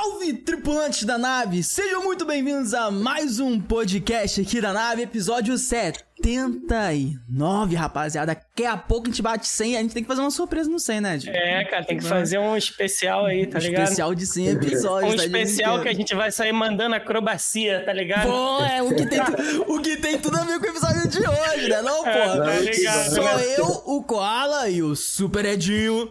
Salve, tripulantes da nave! Sejam muito bem-vindos a mais um podcast aqui da nave, episódio 79, rapaziada. Daqui a pouco a gente bate 100, a gente tem que fazer uma surpresa no 100, né, Ed? É, cara, tem que fazer um especial aí, tá um ligado? especial de 100 episódios. Um tá especial ligado? que a gente vai sair mandando acrobacia, tá ligado? Pô, é o que, tem, tu- o que tem tudo a ver com o episódio de hoje, né? Não, pô? É, tá ligado, Sou né? eu, o Koala e o Super Edinho.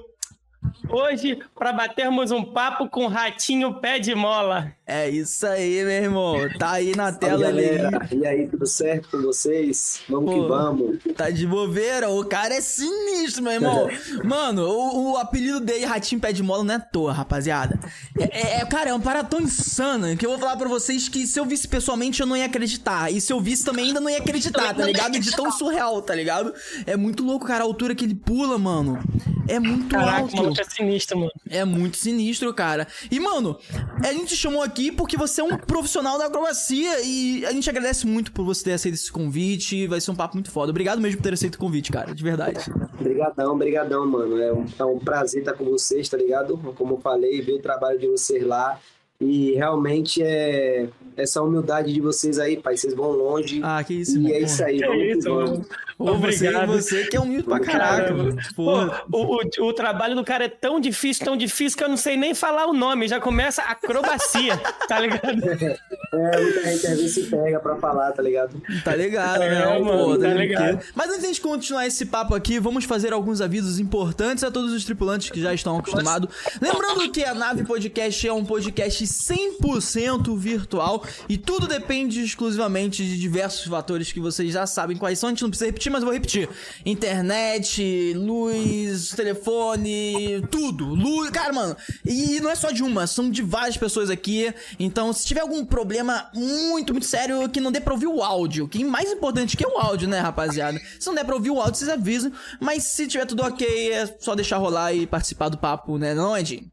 Hoje, pra batermos um papo com o Ratinho Pé de Mola. É isso aí, meu irmão. Tá aí na tela galera. E aí, tudo certo com vocês? Vamos Pô. que vamos. Tá de bobeira, o cara é sinistro, meu irmão. Mano, o, o apelido dele, Ratinho Pé de Mola, não é à toa, rapaziada. É, é- é- cara, é uma parada tão insana que eu vou falar pra vocês que se eu visse pessoalmente eu não ia acreditar. E se eu visse também ainda não ia acreditar, tá ligado? De tão surreal, tá ligado? É muito louco, cara, a altura que ele pula, mano. É muito Caraca, alto. maluco é sinistro, mano. É muito sinistro, cara. E, mano, a gente te chamou aqui porque você é um profissional da acrobacia e a gente agradece muito por você ter aceito esse convite. Vai ser um papo muito foda. Obrigado mesmo por ter aceito o convite, cara, de verdade. Obrigadão, obrigadão, mano. É um, é um prazer estar com vocês, tá ligado? Como eu falei, ver o trabalho de vocês lá. E realmente é essa humildade de vocês aí, pai. Vocês vão longe. Ah, que isso, e irmão. é isso aí, que isso, mano. Pô, Obrigado. Você, você que é humilde pra caraca, mano. Pô, Porra. o, o, o trabalho do cara é tão difícil, tão difícil que eu não sei nem falar o nome. Já começa a acrobacia, tá ligado? É, muita gente às vezes se pega pra falar, tá ligado? Tá ligado, É, né? mano, Pô, tá ligado? ligado. Mas antes de continuar esse papo aqui, vamos fazer alguns avisos importantes a todos os tripulantes que já estão acostumados. Lembrando que a Nave Podcast é um podcast 100% virtual e tudo depende exclusivamente de diversos fatores que vocês já sabem quais são. A gente não precisa repetir, mas eu vou repetir. Internet, luz, telefone, tudo. Luz, cara, mano. E não é só de uma, são de várias pessoas aqui. Então, se tiver algum problema muito, muito sério, que não dê pra ouvir o áudio, que mais importante que é o áudio, né, rapaziada? Se não der pra ouvir o áudio, vocês avisam. Mas se tiver tudo ok, é só deixar rolar e participar do papo, né? Não, Ed?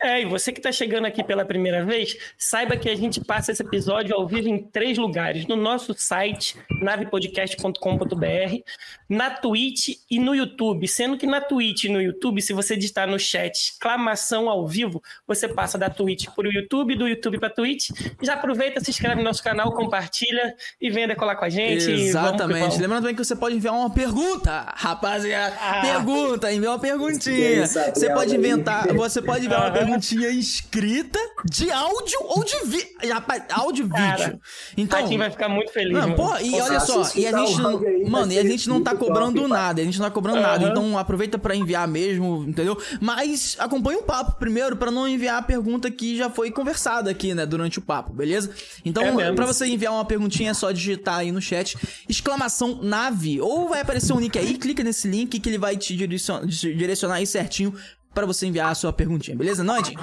É, e você que está chegando aqui pela primeira vez, saiba que a gente passa esse episódio ao vivo em três lugares: no nosso site, navepodcast.com.br, na Twitch e no YouTube. Sendo que na Twitch e no YouTube, se você digitar no chat exclamação ao vivo, você passa da Twitch para o YouTube, do YouTube para Twitch. Já aproveita, se inscreve no nosso canal, compartilha e venha decolar com a gente. Exatamente. vamos. Lembrando também que você pode enviar uma pergunta, rapaziada. Ah. Pergunta, envia uma perguntinha. Você ela pode inventar, você pode enviar uma Aham. Perguntinha escrita de áudio ou de vídeo. Rapaz, áudio e vídeo. Então, Ratinho vai ficar muito feliz. não, pô, e olha só, e a gente não, aí, mano, e a gente não tá cobrando top, nada, a gente não tá cobrando nada, então aproveita pra enviar mesmo, entendeu? Mas acompanha o papo primeiro pra não enviar a pergunta que já foi conversada aqui, né, durante o papo, beleza? Então, É pra você enviar uma perguntinha é só digitar aí no chat exclamação nave ou vai aparecer um link aí, clica nesse link que ele vai te direcion- te direcionar aí certinho pra você enviar a sua perguntinha, beleza? Noite?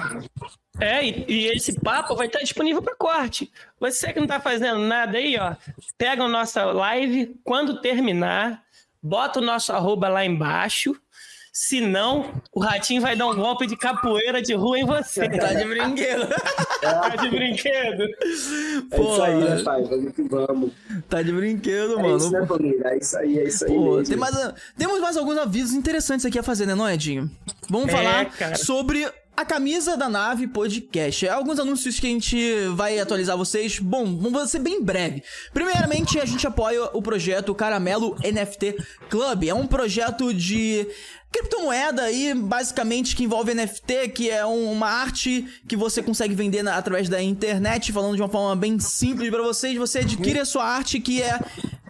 É, e, e esse papo vai estar disponível para corte. Você que não tá fazendo nada aí, ó, pega a nossa live, quando terminar, bota o nosso arroba lá embaixo. Senão, o ratinho vai dar um golpe de capoeira de rua em você. Tá de brinquedo. Tá de brinquedo. É isso aí, né, pai? Vamos que vamos. tá de brinquedo, É mano. isso, né, família? É isso aí, é isso aí. Pô, mesmo. tem mais, temos mais alguns avisos interessantes aqui a fazer, né, não, Edinho? Vamos É, falar cara. sobre a camisa da nave podcast. É alguns anúncios que a gente vai atualizar vocês. Bom, vamos ser bem breve. Primeiramente, a gente apoia o projeto Caramelo NFT Club. É um projeto de criptomoeda aí, basicamente, que envolve NFT, que é um- uma arte que você consegue vender na- através da internet, falando de uma forma bem simples pra vocês. Você adquire a sua arte que é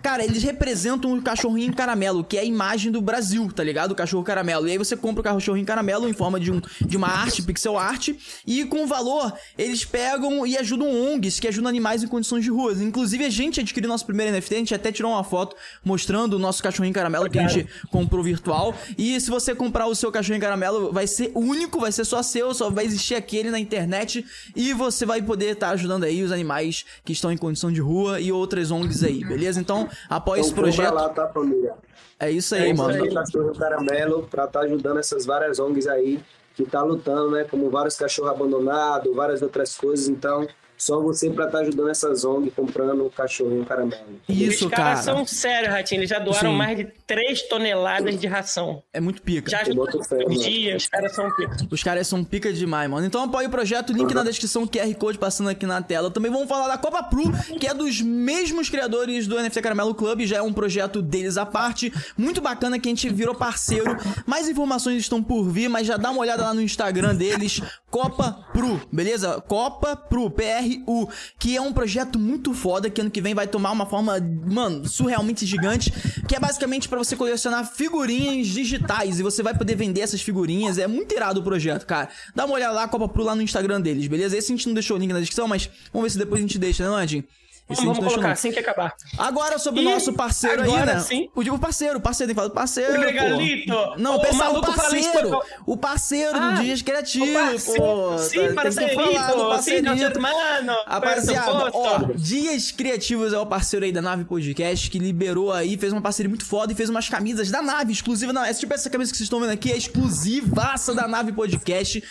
Cara, eles representam o cachorrinho caramelo, que é a imagem do Brasil, tá ligado? O cachorro caramelo. E aí você compra o cachorrinho caramelo em forma de, um, de uma arte, pixel art, e com o valor, eles pegam e ajudam ONGs, que ajudam animais em condições de ruas. Inclusive, a gente adquiriu nosso primeiro NFT, a gente até tirou uma foto mostrando o nosso cachorrinho caramelo que a gente comprou virtual. E se você comprar o seu cachorrinho caramelo, vai ser único, vai ser só seu, só vai existir aquele na internet, e você vai poder estar ajudando aí os animais que estão em condição de rua e outras ONGs aí, beleza? Então, apoia esse Então, compra projeto. lá, tá, família? É isso aí, É isso mano. aí. Cachorro caramelo pra estar ajudando essas várias ONGs aí que tá lutando, né? Como vários cachorros abandonados, várias outras coisas. Então, Só você pra estar ajudando essas ONG comprando o cachorrinho caramelo. Isso, Os cara. caras são sérios, Ratinho. Eles já doaram Sim. mais de 3 toneladas de ração. É muito pica. Já dia, os caras são pica. Os caras são pica demais, mano. Então apoia o projeto, link na descrição, QR Code passando aqui na tela. Também vamos falar da Copa Pro, que é dos mesmos criadores do NFT Caramelo Club, já é um projeto deles à parte. Muito bacana que a gente virou parceiro. Mais informações estão por vir, mas já dá uma olhada lá no Instagram deles, Copa Pro, beleza? Copa Pro, P-R-U, que é um projeto muito foda, que ano que vem vai tomar uma forma, mano, surrealmente gigante, que é basicamente pra você colecionar figurinhas digitais e você vai poder vender essas figurinhas. É muito irado o projeto, cara. Dá uma olhada lá, Copa Pro, lá no Instagram deles, beleza? Esse a gente não deixou o link na descrição, mas vamos ver se depois a gente deixa, né, Landinho? Esse Vamos, colocar assim que acabar. Agora sobre o nosso parceiro aí, agora né? sim. O, o parceiro, o parceiro, tem que falar do parceiro. O pô. Regalito. Não, O pensar o parceiro. isso, O parceiro Ah, do Dias Criativo, parceiro- pô. Sim, falar do Sim, parcerito. nosso mano. Rapaziada, ó, Dias Criativos é o parceiro aí da Nave Podcast que liberou aí, fez uma parceria muito foda e fez umas camisas da Nave, exclusiva. Não, essa, tipo essa camisa que vocês estão vendo aqui é exclusivaça da Nave Podcast.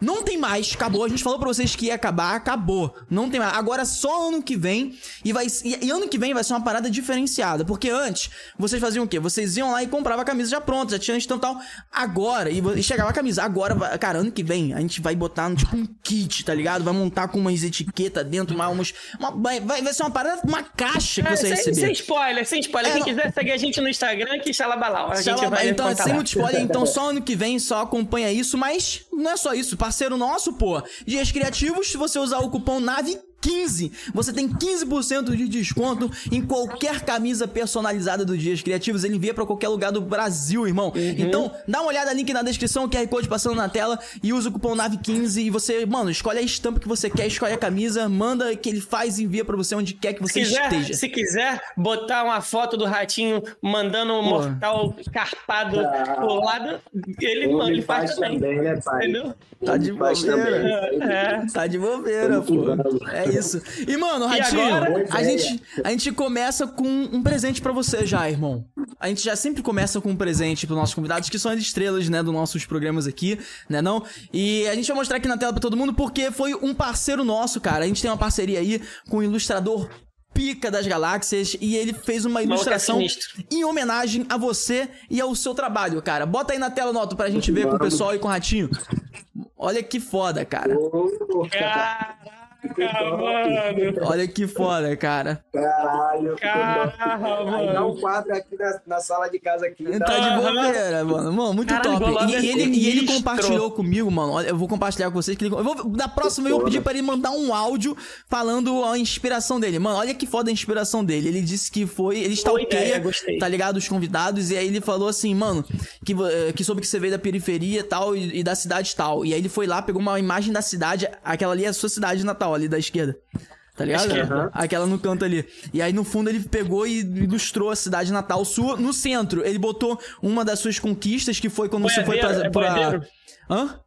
Não tem mais, acabou. A gente falou pra vocês que ia acabar, acabou. Não tem mais. Agora só ano que vem. E, vai, e, e ano que vem vai ser uma parada diferenciada. Porque antes, vocês faziam o quê? Vocês iam lá e compravam a camisa já pronta, já tinha então tal. Agora, e, e chegava a camisa. Agora, cara, ano que vem, a gente vai botar tipo um kit, tá ligado? Vai montar com umas etiquetas dentro, uma, umas, uma- vai, vai vai ser uma parada, uma caixa que É, você sem, receber. sem spoiler, sem spoiler. É, Quem não. quiser seguir a gente no Instagram, que xalabalau. A gente Xalaba- vai então, sem muito spoiler, então só ano que vem, só acompanha isso, mas não é só isso, parceiro nosso, pô. Dias Criativos, se você usar o cupom NAVE15, você tem 15% de desconto em qualquer camisa personalizada do Dias Criativos, ele envia pra qualquer lugar do Brasil, irmão. Então, dá uma olhada, link na descrição, QR Code passando na tela e usa o cupom NAVE15 e você, mano, escolhe a estampa que você quer, escolhe a camisa, manda que ele faz e envia pra você onde quer que Se você quiser, esteja. se quiser botar uma foto do ratinho mandando um Pô. mortal carpado Ah. pro lado, ele, mano, ele faz, também. né, pai? Entendeu? Tá de Faz bobeira. também. É. Tá de bobeira, pô. É isso. E, mano, Ratinho, agora? a gente, a gente começa com um presente pra você já, irmão. A gente já sempre começa com um presente pros nossos convidados, que são as estrelas, né, dos nossos programas aqui, né, não? E a gente vai mostrar aqui na tela pra todo mundo, porque foi um parceiro nosso, cara. A gente tem uma parceria aí com o ilustrador Pica das Galáxias e ele fez uma é ilustração em homenagem a você e ao seu trabalho, cara. Bota aí na tela, Noto, pra gente ver com o pessoal e com o Ratinho. Olha que foda, cara. Ô, Mano. Olha que foda, cara. Caralho. Caraca, Aí dá mano. um quadro aqui na, na sala de casa aqui. Tá de Aham. bobeira, mano. Mano, muito Caralho, top. E, é ele, e ele compartilhou comigo, mano. Olha, eu vou compartilhar com vocês. Que ele, eu vou, da próxima eu vou pedir pra ele mandar um áudio falando a inspiração dele. Mano, olha que foda a inspiração dele. Ele disse que foi. Ele stalkeia, ideia, gostei. tá ligado? Os convidados. E aí ele falou assim, mano, que, eh, que soube que você veio da periferia e tal, e, e da cidade tal. E aí ele foi lá, pegou uma imagem da cidade. Aquela ali é a sua cidade natal, ali da esquerda. Tá ligado? Esquerda. Aquela no canto ali. E aí no fundo ele pegou e ilustrou a cidade natal sua. No centro, ele botou uma das suas conquistas, que foi quando você foi pra. Boiadeiro, é pra- boiadeiro? Hã?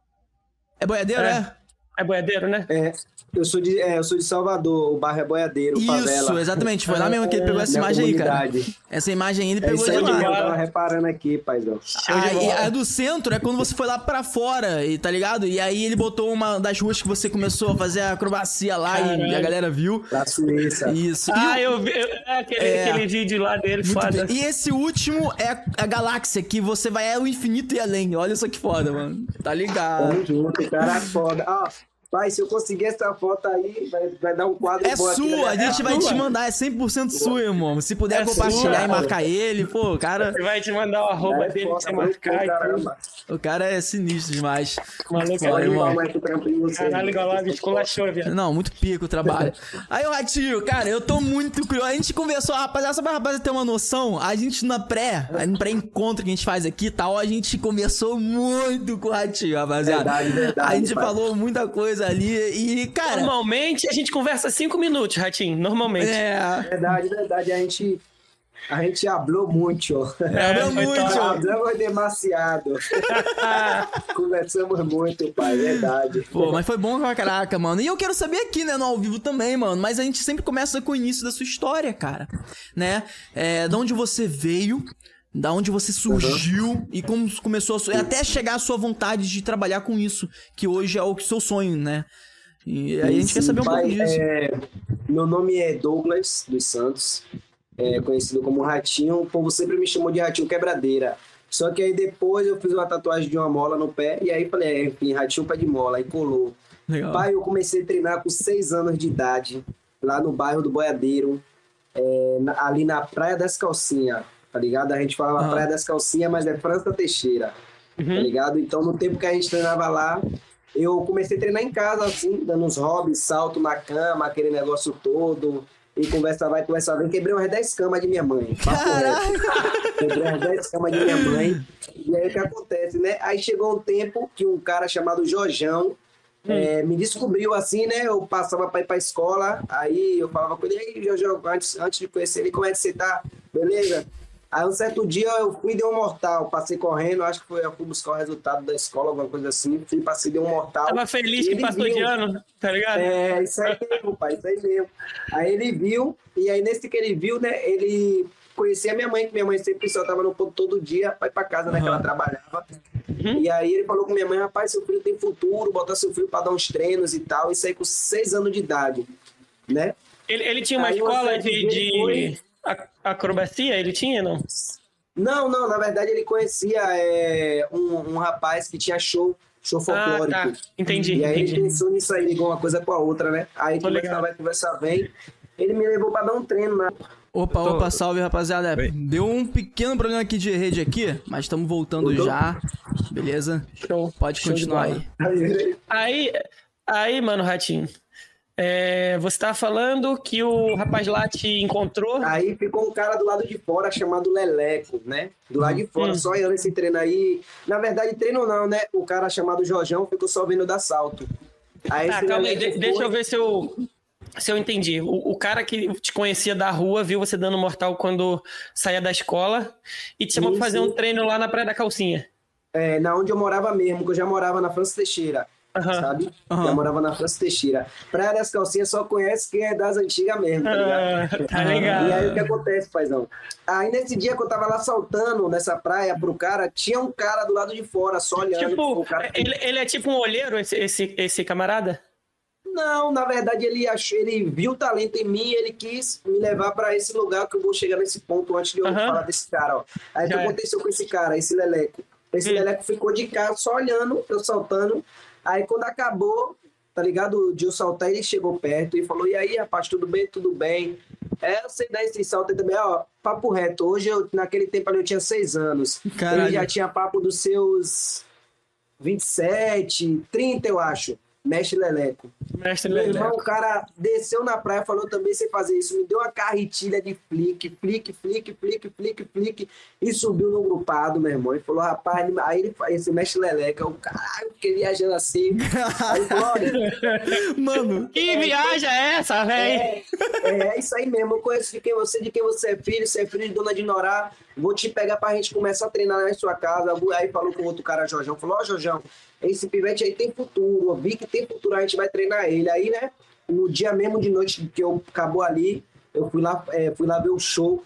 É boiadeiro, é? É. É boiadeiro, né? É, eu sou de, é, eu sou de Salvador, o bairro é Boiadeiro, Isso, favela. exatamente. Foi lá mesmo que ele pegou essa imagem aí, cara. Essa imagem aí ele É pegou isso de aí que eu lá. tava reparando aqui, paizão. De A, e do centro é quando você foi lá pra fora, e, tá ligado? E aí ele botou uma das ruas que você começou a fazer a acrobacia lá e, Caralho. a galera viu. Da Suíça. Isso. E Ah, o- eu vi. eu- é aquele, É. aquele vídeo lá dele, Muito foda. bem. E esse último é a galáxia, que você vai ao infinito e além. Olha só que foda, mano. Tá ligado? Tamo junto, cara foda. Ah, pai, se eu conseguir essa foto aí, vai, vai dar um quadro É bom aqui sua, a gente casa. vai te sua. mandar, é 100% sua, irmão. Se puder É compartilhar sua. e marcar ele, pô, o cara, Ele vai te mandar o arroba É dele pra você marcar e o cara é sinistro demais. Maluco, Fala, Olha, irmão. você. Caralho, Golab esculachou, viado. Não, muito pico o trabalho. Aí, o Ratinho, cara, eu tô muito curioso. A gente conversou, rapaziada, só pra rapaziada ter uma noção, a gente na pré, no pré-encontro que a gente faz aqui e tal, a gente conversou muito com o Ratinho, rapaziada. Verdade, verdade, a gente pai. falou muita coisa ali e, cara. Normalmente a gente conversa cinco minutos, Ratinho. Normalmente. É. Verdade, verdade. A gente, a gente hablou muito. ó. Hablou foi muito. Hablamos demasiado. Conversamos muito, pai. Verdade. Pô, mas foi bom pra caraca, mano. E eu quero saber aqui, né, no ao vivo também, mano. Mas a gente sempre começa com o início da sua história, cara. Né? É, da onde você veio, da onde você surgiu e como começou a até chegar a sua vontade de trabalhar com isso, que hoje é o seu sonho, né? E aí a gente quer saber um Pai, pouco disso. é, meu nome é Douglas dos Santos, é, conhecido como Ratinho. O povo sempre me chamou de Ratinho Quebradeira. Só que aí depois eu fiz uma tatuagem de uma mola no pé e aí falei, é, enfim, Ratinho Pé de Mola, aí colou. Legal. Pai, eu comecei a treinar com seis anos de idade, lá no bairro do Boiadeiro, é, ali na Praia das Calcinhas, tá ligado? A gente falava Aham. Praia das Calcinhas, mas é França Teixeira, tá ligado? Então, no tempo que a gente treinava lá, eu comecei a treinar em casa, assim, dando uns hobbies, salto na cama, aquele negócio todo, e conversa vai, conversa vem. Quebrei umas 10 camas de minha mãe. Quebrei umas 10 camas de minha mãe. E aí o que acontece, né? Aí chegou um tempo que um cara chamado Jorjão é, me descobriu assim, né? Eu passava pra ir pra escola, aí eu falava com ele, e aí, Jorjão, antes, antes de conhecer ele, como é que você tá? Beleza? Aí um certo dia eu fui dei um mortal, passei correndo, acho que foi, eu fui buscar o resultado da escola, alguma coisa assim, fui, passei, dei um mortal. Tava feliz que passou viu. de ano, tá ligado? É, isso aí mesmo, pai, isso aí mesmo. Aí ele viu, e aí nesse que ele viu, né, ele conhecia a minha mãe, que minha mãe sempre só tava no ponto todo dia ir pra casa, né, que ela trabalhava. E aí ele falou com minha mãe, rapaz, seu filho tem futuro, botar seu filho pra dar uns treinos e tal, isso aí com seis anos de idade, né? Ele, ele tinha uma Aí escola de, de acrobacia? Ele tinha, não? Não, não, na verdade ele conhecia é, um, um rapaz que tinha show, show Ah, folclórico. tá. Entendi, E aí ele entendi. pensou nisso aí, ligou uma coisa com a outra, né? Aí Tô conversa ligado. vai, conversa vem. Ele me levou pra dar um treino na, Opa, tô- opa, salve rapaziada. Oi. Deu um pequeno problema aqui de rede aqui, mas estamos voltando Voltou? já. Beleza? Show. Pode Show continuar aí. Aí, aí, mano, Ratinho, é, você tava falando que o rapaz lá te encontrou. Aí ficou um cara do lado de fora chamado Leleco, né? Do lado de fora, Hum. só olhando esse treino aí. Na verdade, treino não, né? O cara chamado Jorjão ficou só vendo dar salto. Aí Tá, calma aí, de- deixa foi- eu ver se eu, se eu entendi. O, o cara que te conhecia da rua viu você dando mortal quando saía da escola e te chamou pra fazer um treino lá na Praia da Calcinha. É, na onde eu morava mesmo, que eu já morava na França Teixeira, Aham. sabe? Aham. Já morava na França Teixeira. Praia das Calcinhas só conhece quem é das antigas mesmo, tá ligado? Ah, tá ligado. E aí o que acontece, paizão? Aí nesse dia que eu tava lá saltando nessa praia pro cara, tinha um cara do lado de fora, só olhando. Tipo, o cara... ele, ele é tipo um olheiro, esse, esse, esse camarada? Não, na verdade ele achou, ele viu o talento em mim e ele quis me levar pra esse lugar que eu vou chegar nesse ponto antes de eu falar desse cara, ó. Aí o que é. aconteceu com esse cara, esse Leleco? Esse Hum. Leleco ficou de casa só olhando, eu saltando. Aí quando acabou, tá ligado? De eu saltar, ele chegou perto e falou: "E aí, rapaz, tudo bem? Tudo bem?" É, eu sei dar esse salto aí também, ó. Papo reto. Hoje, eu, naquele tempo ali, eu tinha seis anos. Caralho. Ele já tinha papo dos seus 27, 30, eu acho. Mestre Leleco. Mestre Meu irmão, Leleco. o cara desceu na praia, falou também sem fazer isso, me deu uma carretilha de flick, flick, flick, flick, flick, flick, e subiu no grupado, meu irmão, e falou, rapaz, ele- aí ele, esse mestre Leleca, o caralho, fiquei viajando assim, aí ele falou, olha, Mano, Que viagem é essa, velho? é, é isso aí mesmo, eu conheço de quem você, de quem você é filho, você é filho de Dona de Norá, vou te pegar pra gente começar a treinar na sua casa, aí falou com o outro cara, Jorjão, falou, ó, Jorjão, esse pivete aí tem futuro, vi que tem futuro, a gente vai treinar ele. Aí, né, no dia mesmo de noite que eu acabou ali, eu fui lá, é, fui lá ver o show,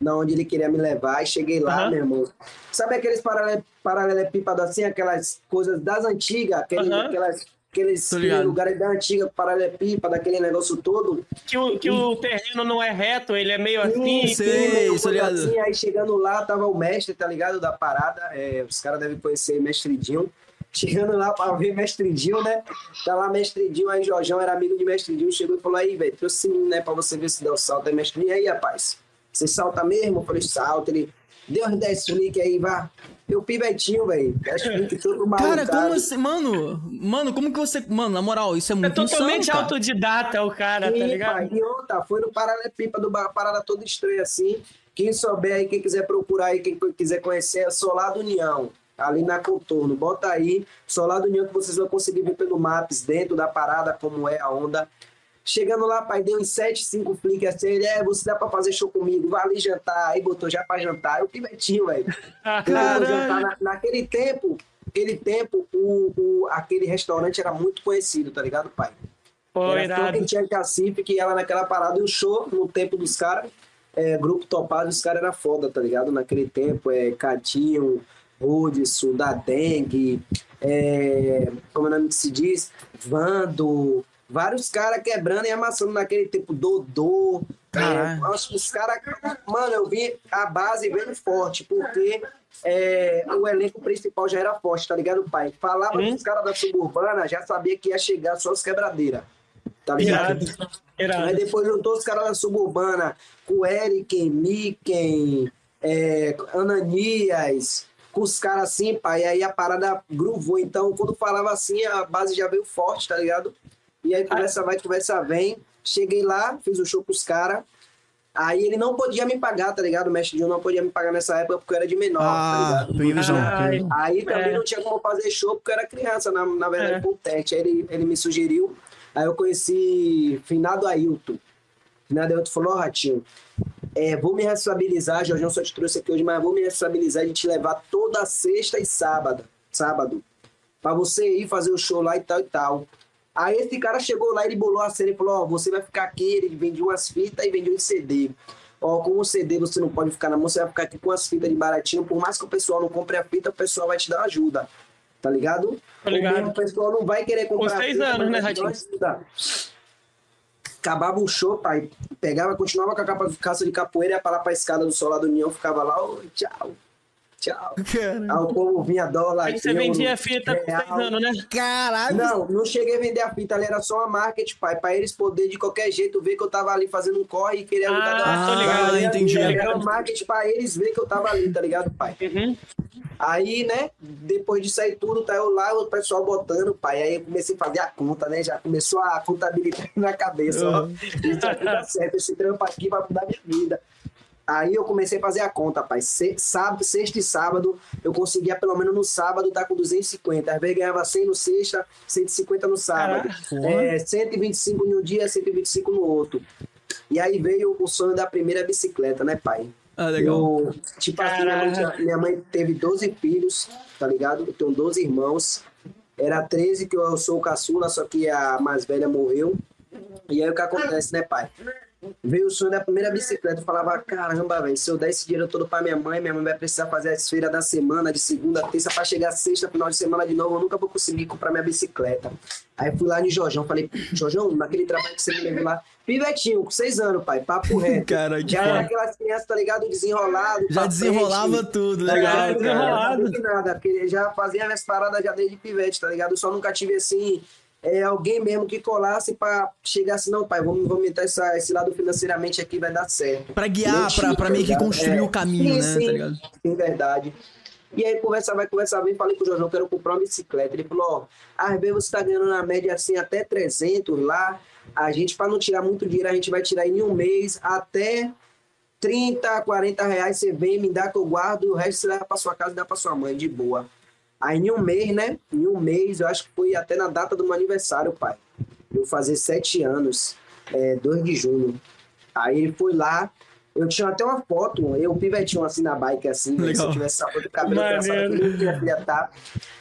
na onde ele queria me levar, e cheguei lá, Aham. meu irmão. Sabe aqueles paralel, paralelepípedos assim, aquelas coisas das antigas, aquele, Aham. aquelas, aqueles lugares da antiga, paralelepípedo, aquele negócio todo. Que, o, que o terreno não é reto, ele é meio assim. Sim, meio coisa ligado. assim, aí chegando lá, tava o mestre, tá ligado? Da parada. é, os caras devem conhecer Mestre Dinho. Chegando lá pra ver Mestre Dinho, né? Tá lá Mestre Dinho, aí Jorjão era amigo de Mestre Dinho, chegou e falou: aí, velho, trouxe esse menino, né, pra você ver se dá o salto. Aí Mestre Dinho, e aí, rapaz, você salta mesmo? Eu falei: salta. Ele deu uns 10 flick aí, vá. Eu pivetinho, velho. 10 flick todo maluco. cara, como assim? Mano, mano, como que você. Mano, na moral, isso é É muito totalmente insano, autodidata o cara, tá ligado? e outra, foi no Paralelepípedo, do bar- parada toda estranha assim. Quem souber aí, quem quiser procurar aí, quem quiser conhecer, é Solado União, ali na Contorno. Bota aí, Solado União, que vocês vão conseguir ver pelo Maps, dentro da parada, como é a onda. Chegando lá, pai, deu uns 7, 5 flics assim, ele, é, você dá pra fazer show comigo, vai ali jantar. Aí botou já pra jantar, eu pivetinho, velho. Na- naquele tempo, aquele tempo, o, o- aquele restaurante era muito conhecido, tá ligado, pai? Pô, Era irado. quem tinha cacife, que ela naquela parada, e o show no tempo dos caras, é, grupo topado, os caras eram foda, tá ligado? Naquele tempo, é Cadinho, Hudson, da Dengue, é, como é o nome que se diz? Vando, vários caras quebrando e amassando naquele tempo, Dodô. É, os, os caras. Mano, eu vi a base bem forte, porque é, o elenco principal já era forte, tá ligado, pai? Falava Hum. dos caras da suburbana, já sabia que ia chegar só as quebradeiras. Tá ligado? Irado. Aí Irado. depois juntou os caras da suburbana com o Eriken, Miken, é, Ananias, com os caras assim, pai. E aí a parada gruvou. Então, quando falava assim, a base já veio forte, tá ligado? E aí conversa vai, conversa vem. Cheguei lá, fiz o show com os caras. Aí ele não podia me pagar, tá ligado? O mestre John não podia me pagar nessa época porque eu era de menor, tá Ah, ligado? Ai. peguei visão. Aí também É. não tinha como fazer show porque eu era criança, na, na verdade, É. com o teste. Aí ele, ele me sugeriu. Aí eu conheci Finado Ailton. Finado Ailton falou, ó, Ratinho, é, vou me responsabilizar, Jorginho só te trouxe aqui hoje, mas vou me responsabilizar de te levar toda sexta e sábado, sábado, pra você ir fazer o show lá e tal e tal. Aí esse cara chegou lá, ele bolou a cena e falou, ó, você vai ficar aqui, ele vendia umas fitas e vendia um CD. Ó, com o CD você não pode ficar na mão, você vai ficar aqui com as fitas de baratinho, por mais que o pessoal não compre a fita, o pessoal vai te dar ajuda, tá ligado? Tô ligado. O pessoal não vai querer comprar Com seis fita, anos, né, vai te dar Ratinho? Acabava o show, pai. Pegava, continuava com a capa, caça de capoeira, ia pra lá pra escada do Solar do União, ficava lá, ô, tchau, tchau. Aí o povo vinha dólar. Aí você vendia a fita real. né? Caralho. Não, não cheguei a vender a fita, ali era só uma market, pai, pra eles poderem de qualquer jeito ver que eu tava ali fazendo um corre e queria ajudar Ah, tô ligado. Ah, entendi. Era um market pra eles ver que eu tava ali, tá ligado, pai? Uhum. Aí, né, depois disso aí tudo, tá eu lá, o pessoal botando, pai. Aí eu comecei a fazer a conta, né? Já começou a contabilidade na cabeça, ó. Isso aqui tá certo, esse trampo aqui vai mudar minha vida. Aí eu comecei a fazer a conta, pai. Se, sábado, sexta e sábado, eu conseguia pelo menos no sábado tá com 250. Às vezes ganhava 100 no sexta, 150 no sábado. Caraca. É, 125 em um dia, 125 no outro. E aí veio o sonho da primeira bicicleta, né, pai? Ah, legal. Eu, tipo assim, minha mãe, minha mãe teve 12 filhos, tá ligado? Eu tenho 12 irmãos. Era 13 que eu sou o caçula, só que a mais velha morreu. E aí o que acontece, né, pai? Veio o sonho da primeira bicicleta. Eu falava, caramba, velho, se eu der esse dinheiro todo pra minha mãe, minha mãe vai precisar fazer as feiras da semana, de segunda, terça, pra chegar sexta, final de semana de novo, eu nunca vou conseguir comprar minha bicicleta. Aí fui lá no Jorjão, falei, Jorjão, naquele trabalho que você me levou lá, pivetinho, com seis anos, pai, papo reto. Cara, que Já era aquelas crianças, tá ligado? Desenrolado. Já pra desenrolava tudo, Tá legal, ligado? cara. desenrolado. Não nada, porque ele já fazia as paradas já desde pivete, tá ligado? Eu só nunca tive assim. É, alguém mesmo que colasse pra chegar assim, não, pai, vamos, vamos entrar essa, esse lado financeiramente aqui, vai dar certo. Pra guiar, pra, pra meio que Tá construir É. o caminho, Sim, né? sim. Tá ligado? Sim, verdade. E aí, conversa vai, conversa vem, falei com o Jorjão, quero comprar uma bicicleta. Ele falou, ó, às vezes você tá ganhando na média assim até 300 lá, a gente, pra não tirar muito dinheiro, a gente vai tirar em um mês até 30, 40 reais, você vem, me dá que eu guardo, o resto você leva pra sua casa e dá pra sua mãe, de boa. Aí em um mês, né, em um mês, eu acho que foi até na data do meu aniversário, pai. Eu fazer sete anos, é, 2 de junho. Aí ele foi lá, eu tinha até uma foto, eu pivetinho assim na bike, assim, né, se Legal. eu tivesse essa foto do cabelo traçado, que minha filha tá.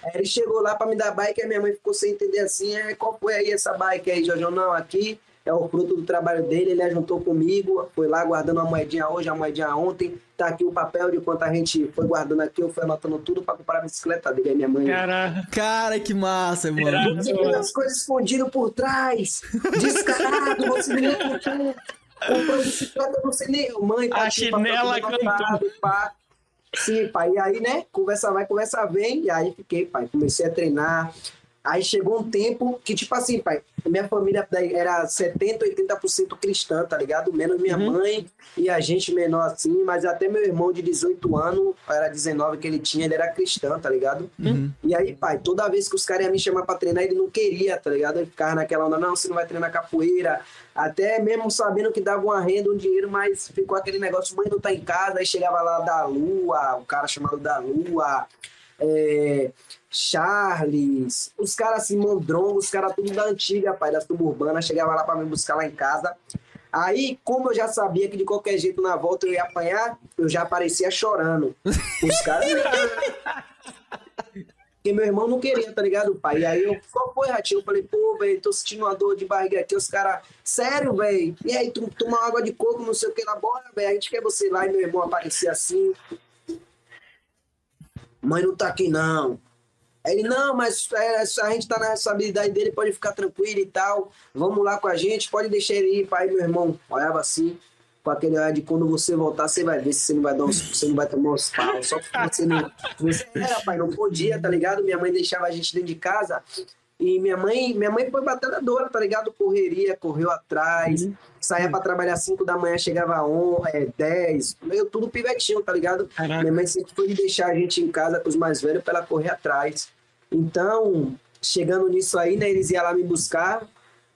Aí ele chegou lá pra me dar bike, aí minha mãe ficou sem entender assim, "É, qual foi aí essa bike aí, Jorjão? Não, aqui é o fruto do trabalho dele, ele ajuntou comigo, foi lá guardando uma moedinha hoje, a moedinha ontem, tá aqui o papel de quanto a gente foi guardando aqui, eu fui anotando tudo pra comprar a bicicleta dele, aí minha mãe... Caraca. Cara, que massa, mano. Você as coisas escondidas por trás. Descarado, você nem comprou. Bicicleta, você nem. Mãe, A aqui, papel chinela anotado, pá. Sim, pai. E aí, né? Conversa vai, conversa vem. E aí fiquei, pai. Comecei a treinar. Aí chegou um tempo que, tipo assim, pai, minha família era 70, 80% cristã, tá ligado? Menos minha Uhum. mãe e a gente menor assim, mas até meu irmão de 18 anos, era 19 que ele tinha, ele era cristão, tá ligado? Uhum. E aí, pai, toda vez que os caras iam me chamar pra treinar, ele não queria, tá ligado? Ele ficava naquela onda, não, você não vai treinar capoeira. Até mesmo sabendo que dava uma renda, um dinheiro, mas ficou aquele negócio, mãe não tá em casa, aí chegava lá da Lua, o cara chamado da Lua, é, Charles, os caras assim, Mondrongo, os caras tudo da antiga, pai, da suburbana, chegava lá pra me buscar lá em casa. Aí, como eu já sabia que de qualquer jeito na volta eu ia apanhar, eu já aparecia chorando. Os caras. Porque meu irmão não queria, tá ligado, pai? E aí eu, qual foi, Ratinho? Eu falei, pô, velho, tô sentindo uma dor de barriga aqui. Os caras, sério, velho? E aí, tu toma água de coco, não sei o que lá, bora, velho. A gente quer você lá. E meu irmão aparecia assim. Mãe não tá aqui, não. Ele, não, mas é, a gente tá na responsabilidade dele, pode ficar tranquilo e tal. Vamos lá com a gente, pode deixar ele ir. Pai, meu irmão, olhava assim, com aquele olhar de quando você voltar, você vai ver se você não vai dar uns, você não vai tomar uns pau. Só porque você não. Você era, pai, não podia, tá ligado? Minha mãe deixava a gente dentro de casa. E minha mãe, minha mãe foi batalhadora, tá ligado? Correria, correu atrás, uhum. saía para trabalhar 5 da manhã, chegava a é, 10, meio tudo pivetinho, tá ligado? Caraca. Minha mãe sempre foi deixar a gente em casa com os mais velhos para ela correr atrás. Então, chegando nisso aí, né, eles iam lá me buscar.